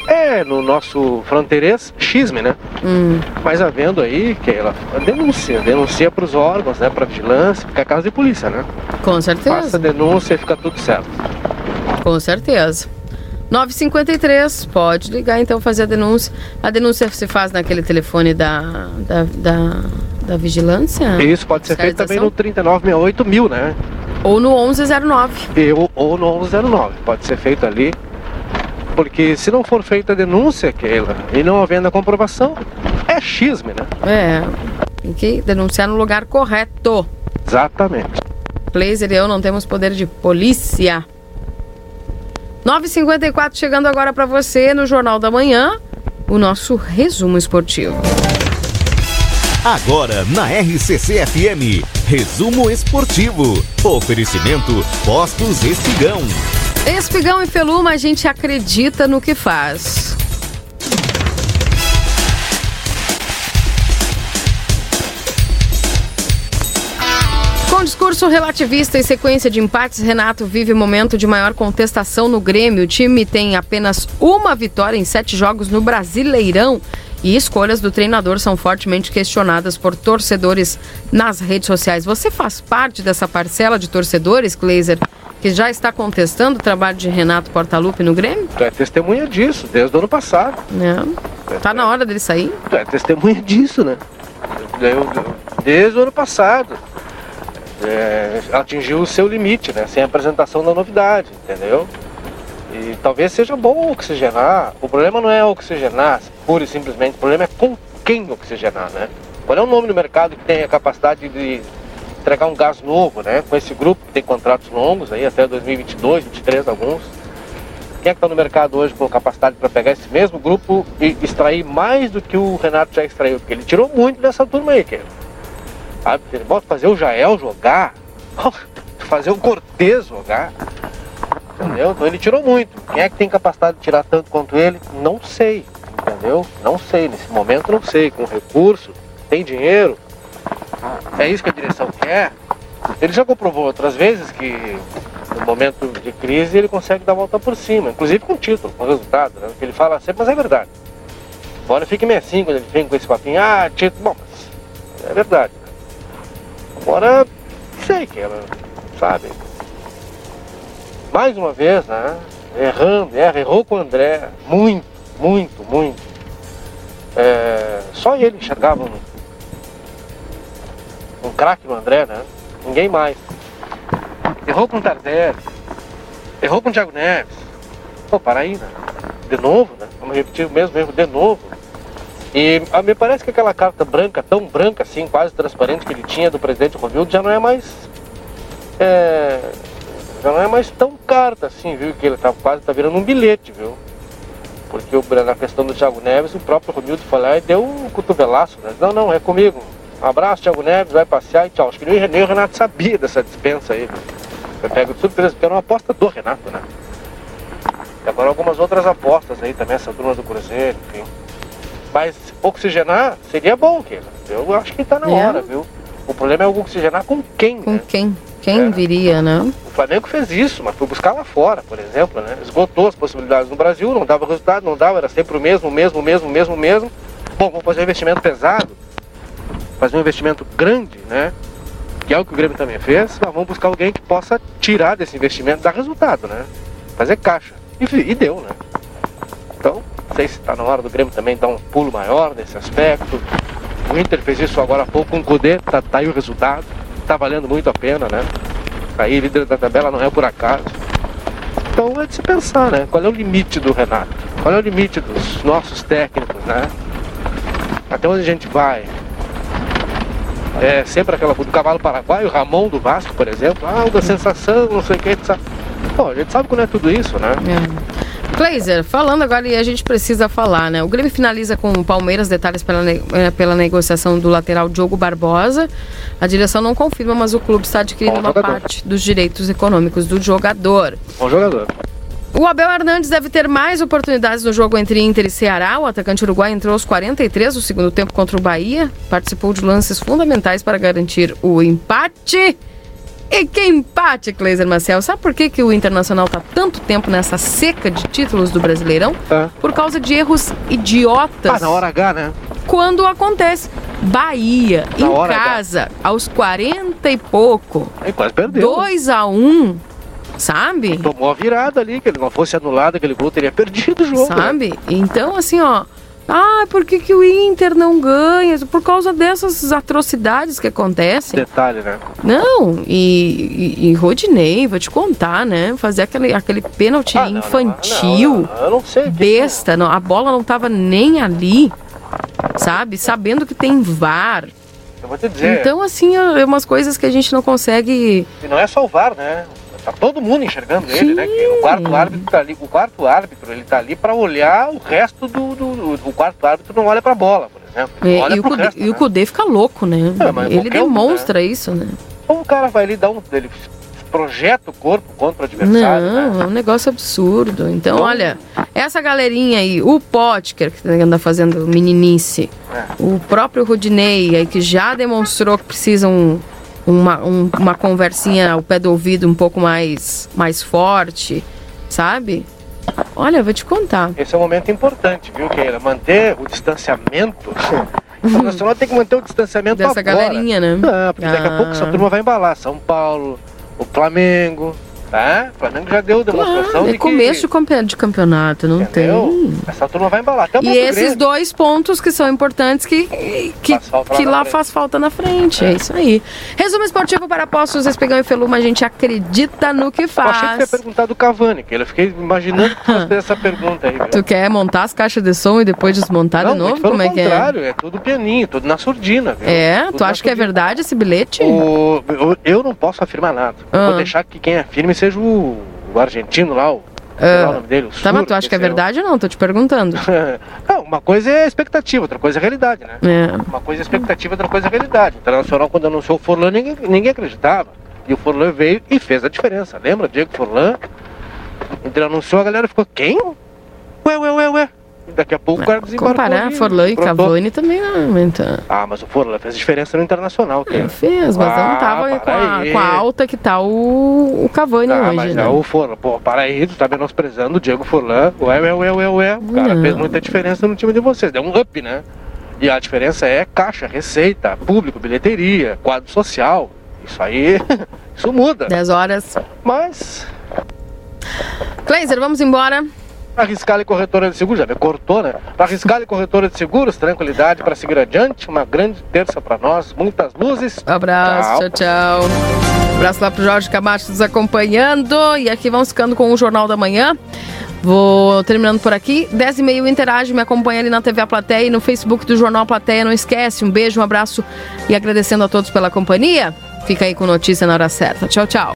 é no nosso fronteirês xisme, né? Hum. Mas havendo aí, que ela denúncia, denuncia para os órgãos, né? Para vigilância, porque é caso de polícia, né? Com certeza. Faça a denúncia e fica tudo certo. Com certeza. 953, pode ligar então fazer a denúncia. A denúncia se faz naquele telefone da, da, da, da vigilância? Isso pode ser feito também no Fiscalização? 3968 mil, né? Ou no 1109. E, ou, ou no 1109. Pode ser feito ali. Porque se não for feita a denúncia, Keila, e não havendo a comprovação, é xisme, né? É, tem que denunciar no lugar correto. Exatamente. Blazer e eu não temos poder de polícia. 9h54 chegando agora para você no Jornal da Manhã, o nosso resumo esportivo. Agora na RCC FM, resumo esportivo. Oferecimento Postos Espigão. Espigão e Feluma, a gente acredita no que faz. Com discurso relativista e sequência de empates, Renato vive momento de maior contestação no Grêmio. O time tem apenas uma vitória em sete jogos no Brasileirão e escolhas do treinador são fortemente questionadas por torcedores nas redes sociais. Você faz parte dessa parcela de torcedores, Glazer, que já está contestando o trabalho de Renato Portaluppi no Grêmio? Tu é testemunha disso, desde o ano passado. É. Tá na hora dele sair? Tu é testemunha disso, né? Desde o ano passado. É, atingiu o seu limite, né? Sem apresentação da novidade, entendeu? E talvez seja bom oxigenar. O problema não é oxigenar, pura e simplesmente. O problema é com quem oxigenar, né? Qual é o nome no mercado que tem a capacidade de entregar um gás novo, né? Com esse grupo que tem contratos longos aí até 2022, 2023 alguns. Quem é que está no mercado hoje com capacidade para pegar esse mesmo grupo e extrair mais do que o Renato já extraiu? Porque ele tirou muito dessa turma aí, que Sabe? Bota fazer o Jael jogar, <laughs> fazer o Cortez jogar. Entendeu? Então ele tirou muito. Quem é que tem capacidade de tirar tanto quanto ele? Não sei. Entendeu? Não sei. Nesse momento não sei. Com recurso, tem dinheiro. É isso que a direção quer. Ele já comprovou outras vezes que no momento de crise ele consegue dar a volta por cima, inclusive com título, com resultado, né? Que ele fala sempre, mas é verdade. Embora fique meio assim quando ele vem com esse papinho, ah, título, bom, mas é verdade. Agora, sei que ela, sabe? Mais uma vez, né? Errando, erra, errou com o André, muito, muito, muito. É, só ele enxergava um, um craque no André, né? Ninguém mais. Errou com o Tardelli. Errou com o Thiago Neves. Pô, para aí, né? De novo, né? Vamos repetir o mesmo erro de novo. E ah, me parece que aquela carta branca, tão branca assim, quase transparente que ele tinha do presidente Romildo, já não é mais. É, já não é mais tão carta assim, viu? Que ele tá quase tá virando um bilhete, viu? Porque o, na questão do Thiago Neves, o próprio Romildo foi lá e deu um cotovelaço, né? Não, não, é comigo. Um abraço, Thiago Neves, vai passear e tchau. Acho que nem, nem o Renato sabia dessa dispensa aí. Eu pego de surpresa, porque era uma aposta do Renato, né? E agora algumas outras apostas aí também, essa turma do Cruzeiro, enfim. Mas oxigenar seria bom, Keila. Eu acho que tá na É. hora, viu? O problema é oxigenar com quem, Com né? quem? Quem viria, né? O Flamengo fez isso, mas foi buscar lá fora, por exemplo, né? Esgotou as possibilidades no Brasil, não dava resultado, não dava, era sempre o mesmo, o mesmo, o mesmo, o mesmo, o mesmo. Bom, vamos fazer um investimento pesado, fazer um investimento grande, né? Que é o que o Grêmio também fez, mas vamos buscar alguém que possa tirar desse investimento dar resultado, né? Fazer caixa. E, e deu, né? Não sei se está na hora do Grêmio também dar um pulo maior nesse aspecto. O Inter fez isso agora há pouco com o Cudê, tá, tá aí o resultado. Tá valendo muito a pena, né? Tá aí líder da tabela não é por acaso. Então é de se pensar, né? Qual é o limite do Renato? Qual é o limite dos nossos técnicos, né? Até onde a gente vai? É sempre aquela do cavalo paraguaio, Ramon do Vasco, por exemplo. Ah, uma sensação, não sei o que. Pô, a gente sabe que não é tudo isso, né? Glazer, falando agora, e a gente precisa falar, né? O Grêmio finaliza com o Palmeiras detalhes pela, eh, pela negociação do lateral Diogo Barbosa. A direção não confirma, mas o clube está adquirindo Bom uma jogador. parte dos direitos econômicos do jogador. Bom jogador. O Abel Hernandes deve ter mais oportunidades no jogo entre Inter e Ceará. O atacante uruguai entrou aos 43 do segundo tempo contra o Bahia. Participou de lances fundamentais para garantir o empate. E que empate, Cleiser Marcel. Sabe por que, que o Internacional está tanto tempo nessa seca de títulos do Brasileirão? Por causa de erros idiotas. Ah, na hora H, né? Quando acontece. Bahia, Na em hora H. casa, aos 40 e pouco. Aí quase perdeu. 2 a 1 sabe? Tomou a virada ali, que ele não fosse anulado, aquele gol teria perdido o jogo. né? Sabe? Então, assim, ó. Ah, por que, que o Inter não ganha? Por causa dessas atrocidades que acontecem. Detalhe, né? Não, e, e, e Rodinei, vou te contar, né? Fazer aquele, aquele pênalti infantil, Ah, não, eu não sei. besta, não, a bola não tava nem ali, sabe? Sabendo que tem VAR. Eu vou te dizer. Então, assim, é umas coisas que a gente não consegue. E não é só o VAR, né? Tá todo mundo enxergando ele, né? Que o quarto árbitro tá ali, o quarto árbitro, ele tá ali pra olhar o resto do, do, do- o quarto árbitro não olha pra bola, por exemplo. É, e, o Cudê, resto, e o né? Cudê fica louco, né? É, Ele demonstra isso, né? Então o cara vai ali dar um, ele projeta o corpo contra o adversário, né? Não, é um negócio absurdo. Então, olha, essa galerinha aí, o Potker, que anda fazendo meninice, É. o próprio Rodinei, aí, que já demonstrou que precisam uma, um- uma conversinha ao pé do ouvido um pouco mais, mais forte, sabe? Olha, eu vou te contar. Esse é um momento importante, viu, Keila? Manter o distanciamento. <laughs> O Nacional tem que manter o distanciamento Dessa agora. galerinha, né? Ah, porque daqui a Ah. pouco essa turma vai embalar. São Paulo, o Flamengo, tá? O Flamengo já deu demonstração É de começo que de campe- de campeonato, não tem. essa turma vai embalar. Até o E esses dois pontos que são importantes que, que, Faz lá que lá faz falta na frente. É. isso aí. Resumo esportivo para Poços, Espigão e Feluma. A gente acredita no que Eu achei que você ia faz. perguntar do Cavani, que eu fiquei imaginando que fez essa pergunta aí. viu? Tu quer montar as caixas de som e depois desmontar Não, de novo? Como é que é? contrário, é? tudo pianinho, tudo na surdina, viu? É, Tudo tu acha que é surdina. verdade esse bilhete? O- eu, não posso afirmar nada. Ah. Vou deixar que quem afirme seja o, o argentino lá, o, lá o nome dele, o Tá, mas tu acha que é verdade ou não? Tô te perguntando. <laughs> Não, uma coisa é expectativa, outra coisa é realidade, né? É. Uma coisa é expectativa, outra coisa é realidade. O Internacional, quando anunciou o Forlan, ninguém, ninguém acreditava. E o Forlan veio e fez a diferença. Lembra? Diego Forlan. Ele anunciou, a galera ficou, quem? Ué, ué, ué, ué. Daqui a pouco o cara desembarcou. Comparar ali, Forlan e. Cavani também não aumenta. Ah, mas o Forlan fez diferença no Internacional. Keila. Fez, mas ah, não tava com a, com a alta que tá o, o Cavani Ah, hoje, mas né? é o Forlan. Pô, para aí, tu tá menosprezando o Diego Forlan. Ué, ué, ué, ué, ué. O cara Não. fez muita diferença no time de vocês. Deu um up, né? E a diferença é caixa, receita, público, bilheteria, quadro social. Isso aí, <laughs> isso muda. 10 horas. Mas. Kleiser, vamos embora. Para arriscar e corretora de seguros, já me cortou, né? Para arriscar e corretora de seguros, tranquilidade para seguir adiante. Uma grande terça para nós, muitas luzes. Abraço, tchau, tchau. Abraço lá pro Jorge Camacho nos acompanhando. E aqui vamos ficando com o Jornal da Manhã. Vou terminando por aqui. 10 e meio interage, me acompanha ali na TV A Plateia e no Facebook do Jornal Plateia. Não esquece, um beijo, um abraço e agradecendo a todos pela companhia. Fica aí com notícia na hora certa. Tchau, tchau.